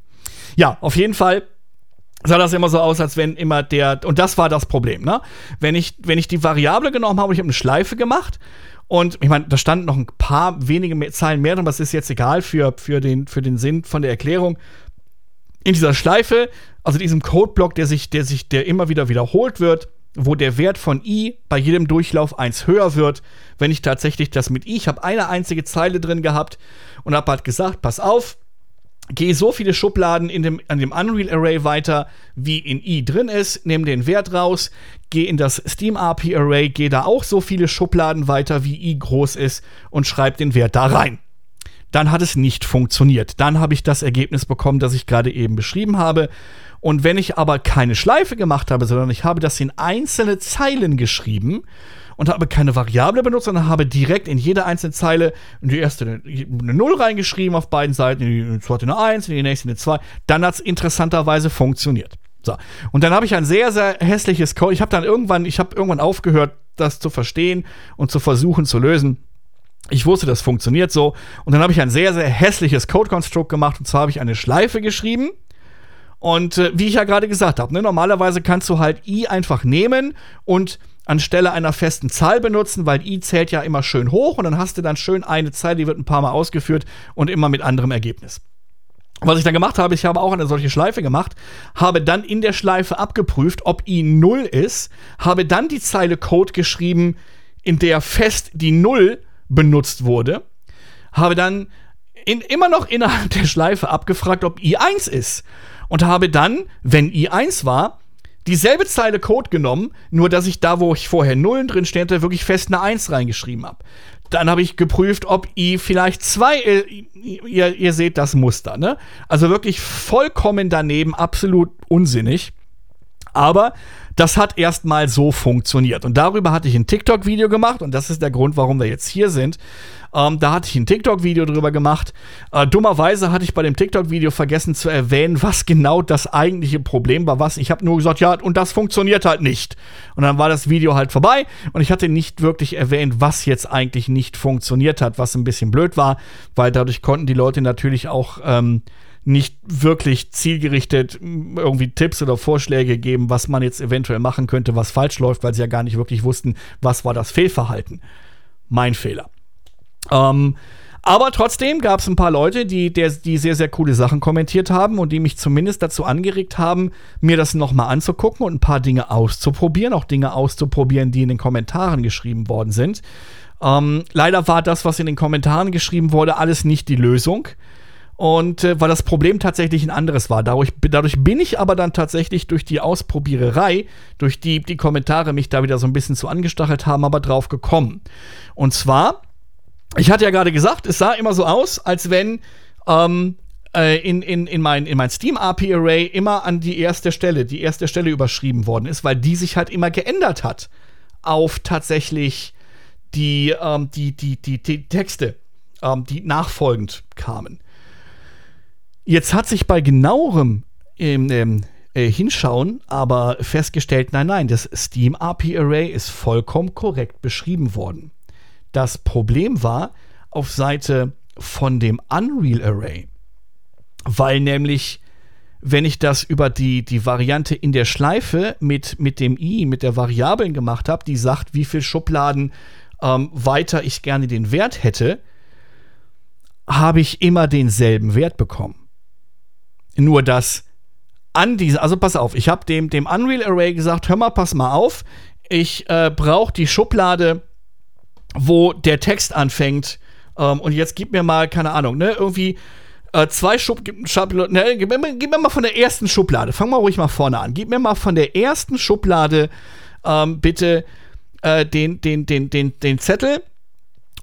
Ja, auf jeden Fall sah das immer so aus, als wenn immer der, und das war das Problem, ne? Wenn ich, wenn ich die Variable genommen habe, ich habe eine Schleife gemacht und ich meine, da standen noch ein paar wenige mehr, Zeilen mehr drin, aber es ist jetzt egal für, für, den, für den Sinn von der Erklärung. In dieser Schleife, also diesem Codeblock, der sich, der sich, der immer wieder wiederholt wird, wo der Wert von i bei jedem Durchlauf 1 höher wird, wenn ich tatsächlich das mit i, ich habe eine einzige Zeile drin gehabt und habe halt gesagt, pass auf, gehe so viele Schubladen in dem, an dem Unreal Array weiter, wie in i drin ist, nehme den Wert raus, gehe in das Steam RP Array, gehe da auch so viele Schubladen weiter, wie i groß ist und schreibe den Wert da rein. Dann hat es nicht funktioniert. Dann habe ich das Ergebnis bekommen, das ich gerade eben beschrieben habe. Und wenn ich aber keine Schleife gemacht habe, sondern ich habe das in einzelne Zeilen geschrieben und habe keine Variable benutzt, sondern habe direkt in jede einzelne Zeile die erste eine, eine 0 reingeschrieben auf beiden Seiten, in die zweite eine 1, in die nächste eine 2. Dann hat es interessanterweise funktioniert. So. Und dann habe ich ein sehr, sehr hässliches Code. Ich habe dann irgendwann, ich habe irgendwann aufgehört, das zu verstehen und zu versuchen zu lösen. Ich wusste, das funktioniert so. Und dann habe ich ein sehr, sehr hässliches Code-Konstrukt gemacht. Und zwar habe ich eine Schleife geschrieben. Und äh, wie ich ja gerade gesagt habe, ne, normalerweise kannst du halt i einfach nehmen und anstelle einer festen Zahl benutzen, weil i zählt ja immer schön hoch und dann hast du dann schön eine Zahl, die wird ein paar Mal ausgeführt und immer mit anderem Ergebnis. Was ich dann gemacht habe, ich habe auch eine solche Schleife gemacht, habe dann in der Schleife abgeprüft, ob i 0 ist, habe dann die Zeile Code geschrieben, in der fest die 0 benutzt wurde, habe dann in, immer noch innerhalb der Schleife abgefragt, ob i 1 ist und habe dann, wenn i 1 war, dieselbe Zeile Code genommen, nur dass ich da, wo ich vorher Nullen drin stand, wirklich fest eine 1 reingeschrieben habe. Dann habe ich geprüft, ob i vielleicht 2, äh, ihr, ihr seht das Muster, ne? Also wirklich vollkommen daneben, absolut unsinnig. Aber das hat erstmal so funktioniert. Und darüber hatte ich ein TikTok-Video gemacht und das ist der Grund, warum wir jetzt hier sind. Ähm, da hatte ich ein TikTok-Video drüber gemacht. Äh, dummerweise hatte ich bei dem TikTok-Video vergessen zu erwähnen, was genau das eigentliche Problem war. Was ich habe nur gesagt, ja, und das funktioniert halt nicht. Und dann war das Video halt vorbei und ich hatte nicht wirklich erwähnt, was jetzt eigentlich nicht funktioniert hat, was ein bisschen blöd war, weil dadurch konnten die Leute natürlich auch ähm, nicht wirklich zielgerichtet irgendwie Tipps oder Vorschläge geben, was man jetzt eventuell machen könnte, was falsch läuft, weil sie ja gar nicht wirklich wussten, was war das Fehlverhalten. Mein Fehler. Ähm, aber trotzdem gab es ein paar Leute, die, der, die sehr, sehr coole Sachen kommentiert haben und die mich zumindest dazu angeregt haben, mir das nochmal anzugucken und ein paar Dinge auszuprobieren, auch Dinge auszuprobieren, die in den Kommentaren geschrieben worden sind. Ähm, leider war das, was in den Kommentaren geschrieben wurde, alles nicht die Lösung. Und äh, weil das Problem tatsächlich ein anderes war. Dadurch, dadurch, bin ich aber dann tatsächlich durch die Ausprobiererei, durch die die Kommentare mich da wieder so ein bisschen zu angestachelt haben, aber drauf gekommen. Und zwar, ich hatte ja gerade gesagt, es sah immer so aus, als wenn ähm, äh, in, in, in, mein, in mein Steam API Array immer an die erste Stelle, die erste Stelle überschrieben worden ist, weil die sich halt immer geändert hat auf tatsächlich die, ähm, die, die, die, die Texte, ähm, die nachfolgend kamen. Jetzt hat sich bei genauerem ähm, ähm, äh, Hinschauen aber festgestellt, nein, nein, das Steam API Array ist vollkommen korrekt beschrieben worden. Das Problem war, auf Seite von dem Unreal Array. Weil nämlich, wenn ich das über die, die Variante in der Schleife mit, mit dem i, mit der Variablen gemacht habe, die sagt, wie viele Schubladen ähm, weiter ich gerne den Wert hätte, habe ich immer denselben Wert bekommen. Nur dass an diese, also pass auf, ich habe dem, dem Unreal Array gesagt, hör mal, pass mal auf, ich äh, brauche die Schublade, wo der Text anfängt. Ähm, und jetzt gib mir mal, keine Ahnung, ne, irgendwie äh, zwei Schub Schubladen. Ne, gib, mir, gib, mir, mal von der ersten Schublade. Fang mal ruhig mal vorne an. Gib mir mal von der ersten Schublade ähm, bitte äh, den, den, den, den, den Zettel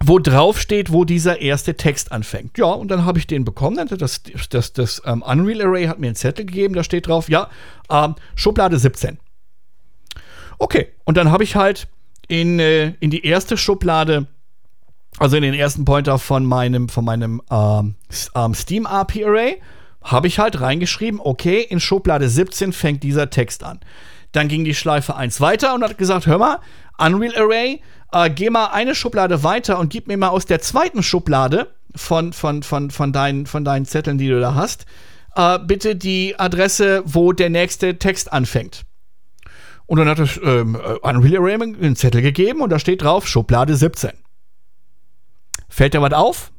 wo drauf steht, wo dieser erste Text anfängt. Ja, und dann habe ich den bekommen. Das, das, das, ähm, Unreal Array hat mir einen Zettel gegeben, da steht drauf, ja, ähm, Schublade 17. Okay, und dann habe ich halt in, äh, in die erste Schublade, also in den ersten Pointer von meinem, von meinem ähm, ähm Steam API Array, habe ich halt reingeschrieben, okay, in Schublade 17 fängt dieser Text an. Dann ging die Schleife 1 weiter und hat gesagt, hör mal, Unreal Array, äh, geh mal eine Schublade weiter und gib mir mal aus der zweiten Schublade von, von, von, von, deinen, von deinen Zetteln, die du da hast, äh, bitte die Adresse, wo der nächste Text anfängt. Und dann hat es ähm, Unreal Array einen Zettel gegeben und da steht drauf Schublade 17. Fällt dir was auf?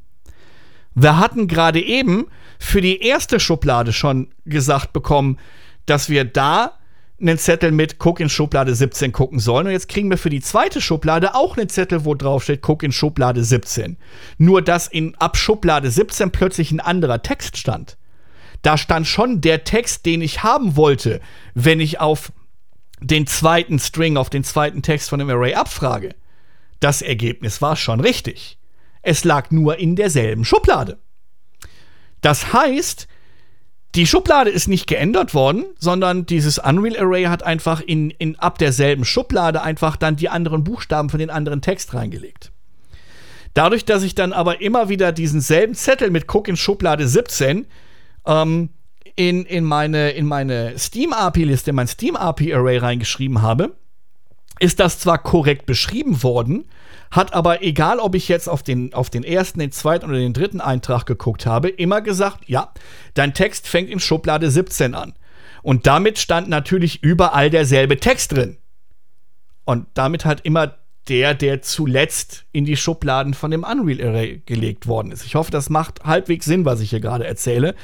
Wir hatten gerade eben für die erste Schublade schon gesagt bekommen, dass wir da einen Zettel mit Guck in Schublade 17 gucken sollen. Und jetzt kriegen wir für die zweite Schublade auch einen Zettel, wo drauf steht Guck in Schublade 17. Nur, dass in ab Schublade 17 plötzlich ein anderer Text stand. Da stand schon der Text, den ich haben wollte, wenn ich auf den zweiten String, auf den zweiten Text von dem Array abfrage. Das Ergebnis war schon richtig. Es lag nur in derselben Schublade. Das heißt, die Schublade ist nicht geändert worden, sondern dieses Unreal Array hat einfach in, in ab derselben Schublade einfach dann die anderen Buchstaben von den anderen Text reingelegt. Dadurch, dass ich dann aber immer wieder diesen selben Zettel mit Cook in Schublade 17 ähm, in, in meine, in meine Steam-API-Liste, mein Steam-API-Array reingeschrieben habe, ist das zwar korrekt beschrieben worden, hat aber, egal ob ich jetzt auf den, auf den ersten, den zweiten oder den dritten Eintrag geguckt habe, immer gesagt, ja, dein Text fängt in Schublade 17 an. Und damit stand natürlich überall derselbe Text drin. Und damit hat immer der, der zuletzt in die Schubladen von dem Unreal Array gelegt worden ist. Ich hoffe, das macht halbwegs Sinn, was ich hier gerade erzähle.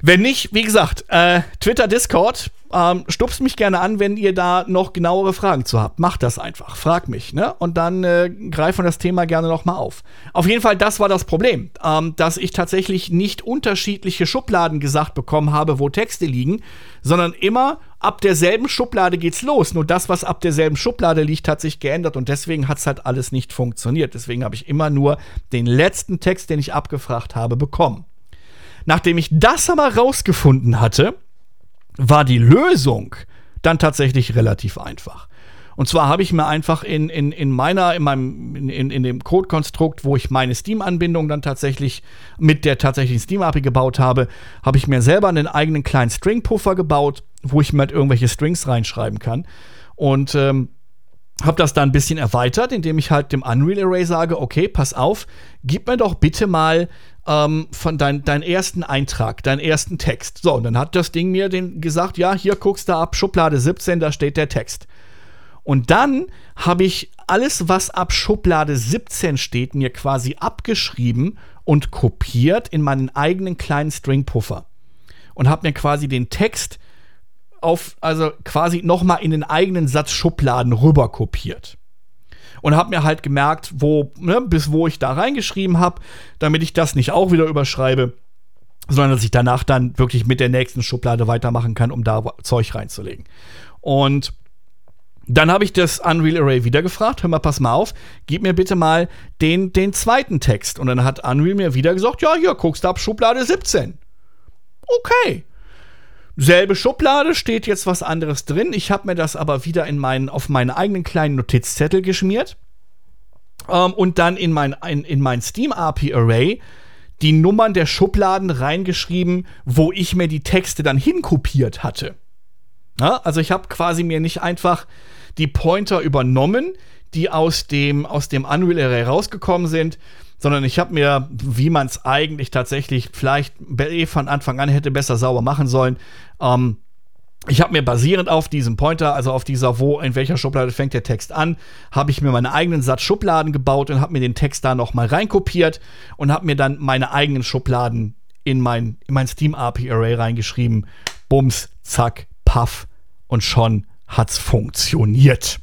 Wenn nicht, wie gesagt, äh, Twitter, Discord, ähm, stupst mich gerne an, wenn ihr da noch genauere Fragen zu habt. Macht das einfach. Frag mich, ne? Und dann äh, greifen wir das Thema gerne nochmal auf. Auf jeden Fall, das war das Problem, ähm, dass ich tatsächlich nicht unterschiedliche Schubladen gesagt bekommen habe, wo Texte liegen, sondern immer ab derselben Schublade geht's los. Nur das, was ab derselben Schublade liegt, hat sich geändert und deswegen hat's halt alles nicht funktioniert. Deswegen habe ich immer nur den letzten Text, den ich abgefragt habe, bekommen. Nachdem ich das aber rausgefunden hatte, war die Lösung dann tatsächlich relativ einfach. Und zwar habe ich mir einfach in, in, in meiner, in meinem, in, in dem Code-Konstrukt, wo ich meine Steam-Anbindung dann tatsächlich mit der tatsächlichen Steam-API gebaut habe, habe ich mir selber einen eigenen kleinen String-Puffer gebaut, wo ich mir halt irgendwelche Strings reinschreiben kann. Und ähm, habe das dann ein bisschen erweitert, indem ich halt dem Unreal Array sage, okay, pass auf, gib mir doch bitte mal ähm, von dein ersten Eintrag, deinen ersten Text. So, und dann hat das Ding mir den gesagt, ja, hier guckst du ab, Schublade 17, da steht der Text. Und dann habe ich alles, was ab Schublade 17 steht, mir quasi abgeschrieben und kopiert in meinen eigenen kleinen String-Puffer. Und habe mir quasi den Text auf, also quasi nochmal in den eigenen Satz Schubladen rüber kopiert. Und habe mir halt gemerkt, wo, ne, bis wo ich da reingeschrieben habe, damit ich das nicht auch wieder überschreibe, sondern dass ich danach dann wirklich mit der nächsten Schublade weitermachen kann, um da Zeug reinzulegen. Und dann habe ich das Unreal Array wieder gefragt, hör mal, pass mal auf, gib mir bitte mal den, den zweiten Text. Und dann hat Unreal mir wieder gesagt, ja, hier, guckst du ab Schublade 17. Okay selbe Schublade, steht jetzt was anderes drin. Ich habe mir das aber wieder in meinen, auf meinen eigenen kleinen Notizzettel geschmiert ähm, und dann in mein, in, in mein Steam API Array die Nummern der Schubladen reingeschrieben, wo ich mir die Texte dann hinkopiert hatte. Ja, also ich habe quasi mir nicht einfach die Pointer übernommen, die aus dem, aus dem Unreal Array rausgekommen sind, sondern ich habe mir, wie man es eigentlich tatsächlich vielleicht eh von Anfang an hätte besser sauber machen sollen, ähm, ich habe mir basierend auf diesem Pointer, also auf dieser, wo, in welcher Schublade fängt der Text an, habe ich mir meine eigenen Satz Schubladen gebaut und habe mir den Text da nochmal reinkopiert und habe mir dann meine eigenen Schubladen in mein, in mein Steam API Array reingeschrieben. Bums, zack, paff und schon hat's funktioniert.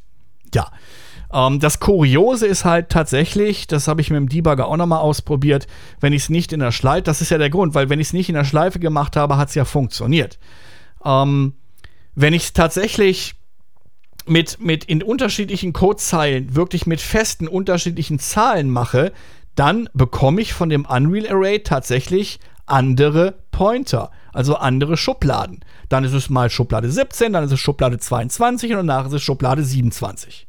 Ja. Ähm, das Kuriose ist halt tatsächlich, das habe ich mit dem Debugger auch nochmal ausprobiert, wenn ich es nicht in der Schleife, das ist ja der Grund, weil wenn ich es nicht in der Schleife gemacht habe, hat es ja funktioniert. Ähm, wenn ich es tatsächlich mit, mit in unterschiedlichen Codezeilen wirklich mit festen unterschiedlichen Zahlen mache, dann bekomme ich von dem Unreal Array tatsächlich andere Pointer, also andere Schubladen. Dann ist es mal Schublade 17, dann ist es Schublade 22 und danach ist es Schublade 27.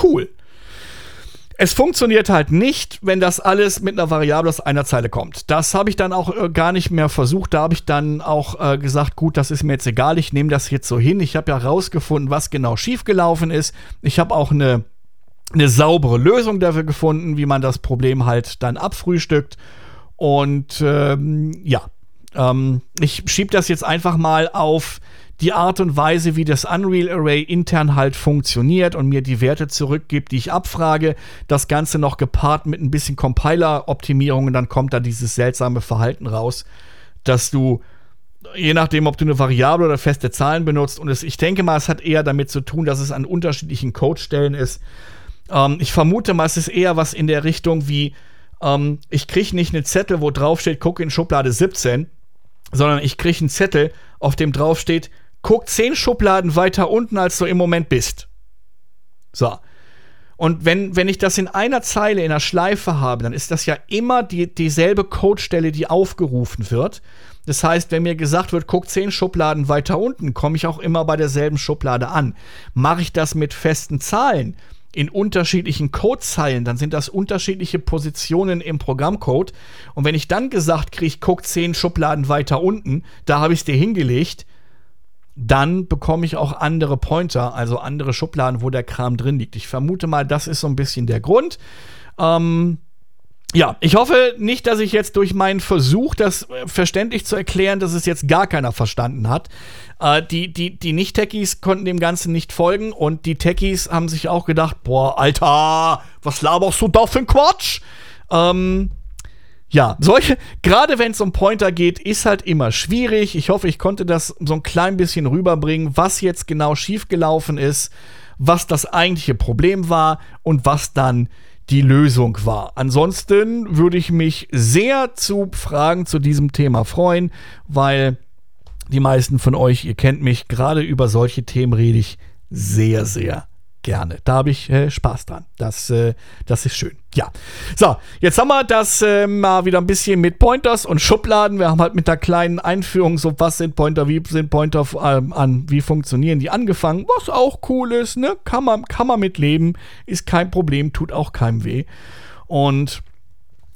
Cool. Es funktioniert halt nicht, wenn das alles mit einer Variable aus einer Zeile kommt. Das habe ich dann auch äh, gar nicht mehr versucht. Da habe ich dann auch äh, gesagt, gut, das ist mir jetzt egal, ich nehme das jetzt so hin. Ich habe ja rausgefunden, was genau schiefgelaufen ist. Ich habe auch eine, eine saubere Lösung dafür gefunden, wie man das Problem halt dann abfrühstückt. Und ähm, ja, ähm, ich schiebe das jetzt einfach mal auf die Art und Weise, wie das Unreal Array intern halt funktioniert und mir die Werte zurückgibt, die ich abfrage. Das Ganze noch gepaart mit ein bisschen Compiler-Optimierungen, dann kommt da dieses seltsame Verhalten raus, dass du je nachdem, ob du eine Variable oder feste Zahlen benutzt. Und es, ich denke mal, es hat eher damit zu tun, dass es an unterschiedlichen Codestellen ist. Ähm, ich vermute mal, es ist eher was in der Richtung wie, ähm, ich kriege nicht einen Zettel, wo drauf steht, guck in Schublade 17, sondern ich kriege einen Zettel, auf dem drauf steht, guck zehn Schubladen weiter unten, als du im Moment bist. So. Und wenn, wenn ich das in einer Zeile, in einer Schleife habe, dann ist das ja immer die, dieselbe Codestelle, die aufgerufen wird. Das heißt, wenn mir gesagt wird, guck zehn Schubladen weiter unten, komme ich auch immer bei derselben Schublade an. Mache ich das mit festen Zahlen in unterschiedlichen Codezeilen, dann sind das unterschiedliche Positionen im Programmcode. Und wenn ich dann gesagt kriege, guck zehn Schubladen weiter unten, da habe ich es dir hingelegt, dann bekomme ich auch andere Pointer, also andere Schubladen, wo der Kram drin liegt. Ich vermute mal, das ist so ein bisschen der Grund. Ähm, ja, ich hoffe nicht, dass ich jetzt durch meinen Versuch, das äh, verständlich zu erklären, dass es jetzt gar keiner verstanden hat. Äh, die die, die Nicht-Techies konnten dem Ganzen nicht folgen und die Techies haben sich auch gedacht, boah, Alter, was laberst du da für ein Quatsch? Ähm, ja, solche, gerade wenn es um Pointer geht, ist halt immer schwierig. Ich hoffe, ich konnte das so ein klein bisschen rüberbringen, was jetzt genau schiefgelaufen ist, was das eigentliche Problem war und was dann die Lösung war. Ansonsten würde ich mich sehr zu Fragen zu diesem Thema freuen, weil die meisten von euch, ihr kennt mich, gerade über solche Themen rede ich sehr, sehr gerne. Da habe ich äh, Spaß dran. Das, äh, das ist schön. Ja. So, jetzt haben wir das äh, mal wieder ein bisschen mit Pointers und Schubladen. Wir haben halt mit der kleinen Einführung, so was sind Pointer, wie sind Pointer ähm, an, wie funktionieren die angefangen. Was auch cool ist, ne? Kann man, kann man mit leben, ist kein Problem, tut auch keinem weh. Und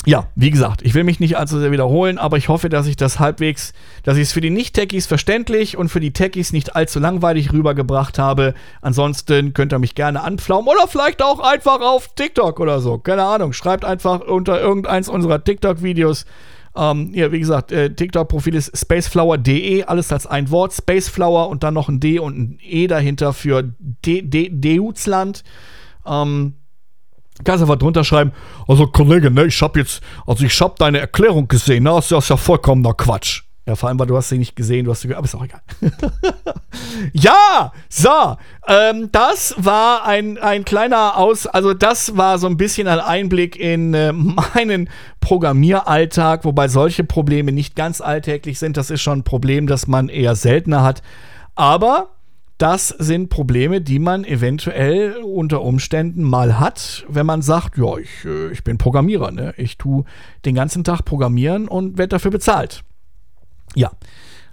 ja, wie gesagt, ich will mich nicht allzu sehr wiederholen, aber ich hoffe, dass ich das halbwegs, dass ich es für die Nicht-Techies verständlich und für die Techies nicht allzu langweilig rübergebracht habe. Ansonsten könnt ihr mich gerne anpflaumen oder vielleicht auch einfach auf TikTok oder so. Keine Ahnung. Schreibt einfach unter irgendeins unserer TikTok-Videos. Ähm, ja, wie gesagt, äh, TikTok-Profil ist spaceflower.de, alles als ein Wort. Spaceflower und dann noch ein D und ein E dahinter für Deutschland. Ähm, Kannst einfach drunter schreiben, also Kollege, ne, ich hab jetzt, also ich hab deine Erklärung gesehen, ne, das ist ja vollkommener Quatsch. Ja, vor allem, weil du hast sie nicht gesehen, du hast sie gehört, aber ist auch egal. [LAUGHS] ja, so, ähm, das war ein, ein kleiner Aus, also das war so ein bisschen ein Einblick in äh, meinen Programmieralltag, wobei solche Probleme nicht ganz alltäglich sind. Das ist schon ein Problem, das man eher seltener hat. Aber das sind Probleme, die man eventuell unter Umständen mal hat, wenn man sagt, ja, ich, äh, ich bin Programmierer, ne? ich tue den ganzen Tag programmieren und werde dafür bezahlt. Ja,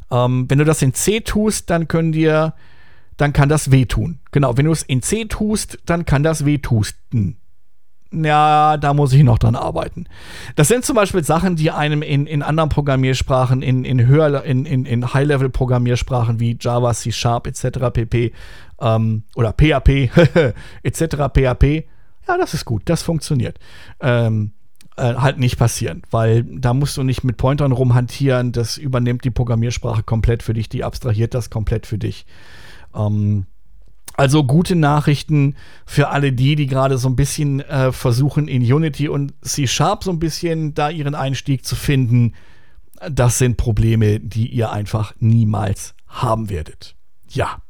ähm, wenn du das in C tust, dann können dir, dann kann das wehtun. Genau, wenn du es in C tust, dann kann das wehtusten ja, da muss ich noch dran arbeiten. Das sind zum Beispiel Sachen, die einem in, in anderen Programmiersprachen, in, in höher, in, in, in High-Level-Programmiersprachen wie Java, C Sharp etc. pp. Ähm, oder PHP etc. PHP. Ja, das ist gut, das funktioniert. Ähm, äh, halt nicht passieren, weil da musst du nicht mit Pointern rumhantieren. Das übernimmt die Programmiersprache komplett für dich, die abstrahiert das komplett für dich. Ähm, also gute Nachrichten für alle die, die gerade so ein bisschen äh, versuchen, in Unity und C Sharp so ein bisschen da ihren Einstieg zu finden. Das sind Probleme, die ihr einfach niemals haben werdet. Ja.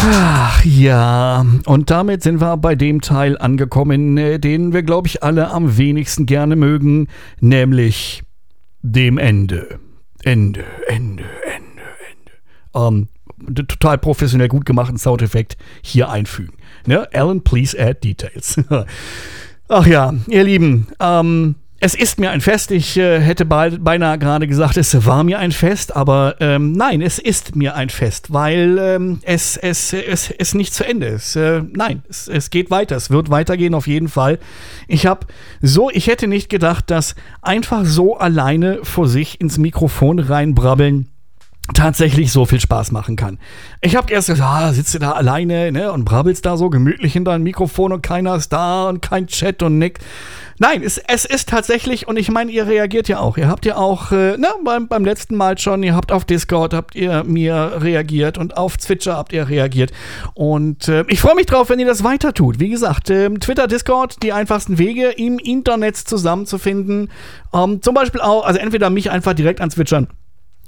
Ach ja, und damit sind wir bei dem Teil angekommen, äh, den wir, glaube ich, alle am wenigsten gerne mögen, nämlich dem Ende. Ende, Ende, Ende, Ende. Ähm, total professionell gut gemachten Soundeffekt hier einfügen. Ne? Alan, please add details. [LAUGHS] Ach ja, ihr Lieben, ähm, es ist mir ein Fest. Ich äh, hätte beinahe gerade gesagt, es war mir ein Fest, aber ähm, nein, es ist mir ein Fest, weil ähm, es, es, es, es nicht zu Ende ist. Äh, nein, es, es geht weiter. Es wird weitergehen auf jeden Fall. Ich habe so, ich hätte nicht gedacht, dass einfach so alleine vor sich ins Mikrofon reinbrabbeln tatsächlich so viel Spaß machen kann. Ich habe erst gesagt, ah, sitzt du da alleine ne, und brabbelst da so gemütlich in deinem Mikrofon und keiner ist da und kein Chat und nick. Nein, es, es ist tatsächlich, und ich meine, ihr reagiert ja auch. Ihr habt ja auch, äh, ne, beim, beim letzten Mal schon, ihr habt auf Discord, habt ihr mir reagiert und auf Twitcher habt ihr reagiert. Und äh, ich freue mich drauf, wenn ihr das weiter tut. Wie gesagt, äh, Twitter, Discord, die einfachsten Wege im Internet zusammenzufinden. Ähm, zum Beispiel auch, also entweder mich einfach direkt anzwitschern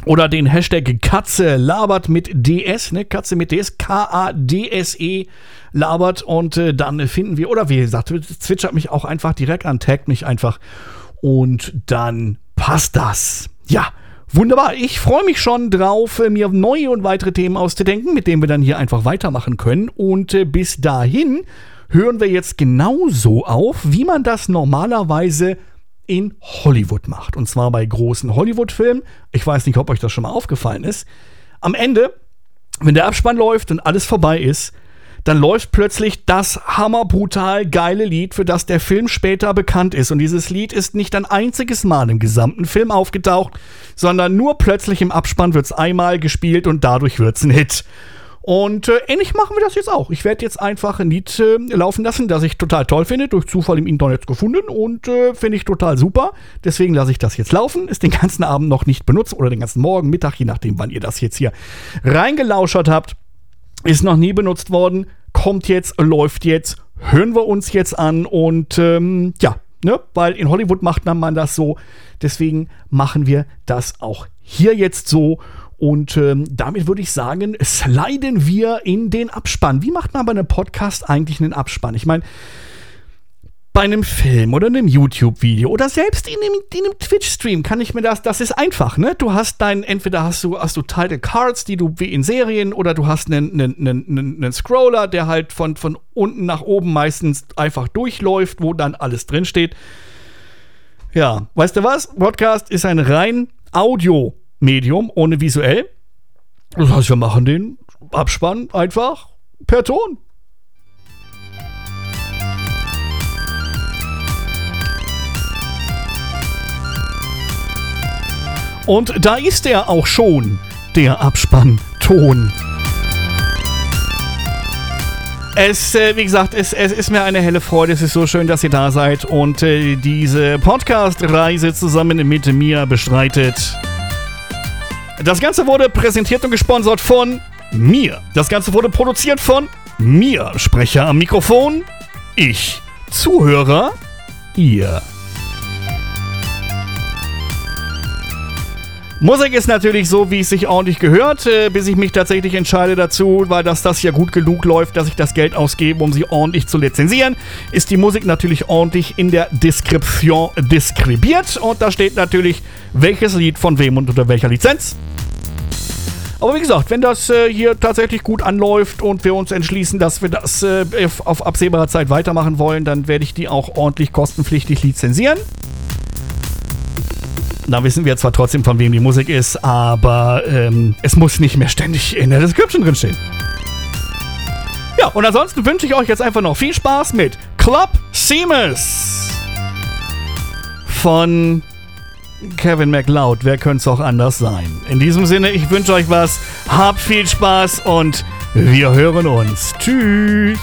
oder den Hashtag Katze labert mit DS, ne? Katze mit DS, K-A-D-S-E labert und äh, dann finden wir, oder wie gesagt, zwitschert mich auch einfach direkt an, taggt mich einfach und dann passt das. Ja, wunderbar. Ich freue mich schon drauf, äh, mir neue und weitere Themen auszudenken, mit denen wir dann hier einfach weitermachen können. Und äh, bis dahin hören wir jetzt genauso auf, wie man das normalerweise in Hollywood macht. Und zwar bei großen Hollywood-Filmen. Ich weiß nicht, ob euch das schon mal aufgefallen ist. Am Ende, wenn der Abspann läuft und alles vorbei ist, dann läuft plötzlich das hammerbrutal geile Lied, für das der Film später bekannt ist. Und dieses Lied ist nicht ein einziges Mal im gesamten Film aufgetaucht, sondern nur plötzlich im Abspann wird es einmal gespielt und dadurch wird es ein Hit. Und äh, ähnlich machen wir das jetzt auch. Ich werde jetzt einfach ein Lied äh, laufen lassen, das ich total toll finde, durch Zufall im Internet gefunden und äh, finde ich total super. Deswegen lasse ich das jetzt laufen. Ist den ganzen Abend noch nicht benutzt oder den ganzen Morgen, Mittag, je nachdem, wann ihr das jetzt hier reingelauschert habt. Ist noch nie benutzt worden, kommt jetzt, läuft jetzt, hören wir uns jetzt an und ähm, ja, ne, weil in Hollywood macht man das so. Deswegen machen wir das auch hier jetzt so. Und ähm, damit würde ich sagen, sliden wir in den Abspann. Wie macht man bei einem Podcast eigentlich einen Abspann? Ich meine, bei einem Film oder einem YouTube-Video oder selbst in einem, in einem Twitch-Stream kann ich mir das, das ist einfach, ne? Du hast dein, entweder hast du, hast du Title Cards, die du wie in Serien, oder du hast einen, einen, einen, einen Scroller, der halt von, von unten nach oben meistens einfach durchläuft, wo dann alles drinsteht. Ja, weißt du was? Podcast ist ein rein Audio- Medium ohne visuell. Das heißt, wir machen den Abspann einfach per Ton. Und da ist er auch schon, der Abspannton. Es, äh, wie gesagt, es, es ist mir eine helle Freude. Es ist so schön, dass ihr da seid und äh, diese Podcast-Reise zusammen mit mir bestreitet. Das Ganze wurde präsentiert und gesponsert von mir. Das Ganze wurde produziert von mir. Sprecher am Mikrofon. Ich. Zuhörer. Ihr. Musik ist natürlich so, wie es sich ordentlich gehört, äh, bis ich mich tatsächlich entscheide dazu, weil das das ja gut genug läuft, dass ich das Geld ausgebe, um sie ordentlich zu lizenzieren, ist die Musik natürlich ordentlich in der Deskription deskribiert und da steht natürlich, welches Lied von wem und unter welcher Lizenz. Aber wie gesagt, wenn das äh, hier tatsächlich gut anläuft und wir uns entschließen, dass wir das äh, auf absehbarer Zeit weitermachen wollen, dann werde ich die auch ordentlich kostenpflichtig lizenzieren. Da wissen wir zwar trotzdem, von wem die Musik ist, aber ähm, es muss nicht mehr ständig in der Description drinstehen. Ja, und ansonsten wünsche ich euch jetzt einfach noch viel Spaß mit Club Seamus. von Kevin MacLeod. Wer könnte es auch anders sein? In diesem Sinne, ich wünsche euch was. Habt viel Spaß und wir hören uns. Tschüss.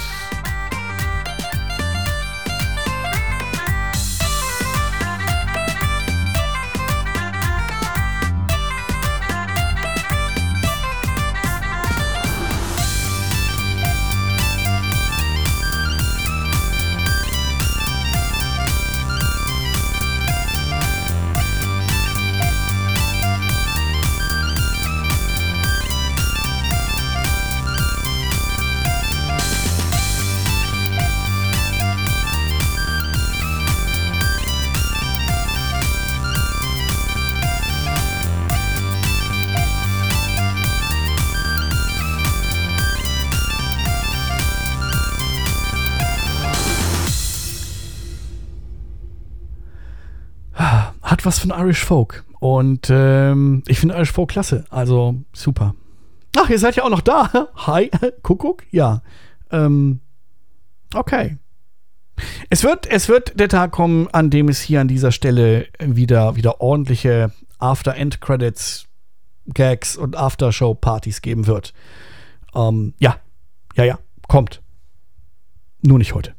Was von Irish Folk. Und ähm, ich finde Irish Folk klasse. Also super. Ach, ihr seid ja auch noch da. [LAUGHS] Hi, [LAUGHS] Kuckuck? Ja. Ähm, okay. Es wird, es wird der Tag kommen, an dem es hier an dieser Stelle wieder, wieder ordentliche After-End-Credits, Gags und After-Show-Partys geben wird. Ähm, ja, ja, ja, kommt. Nur nicht heute.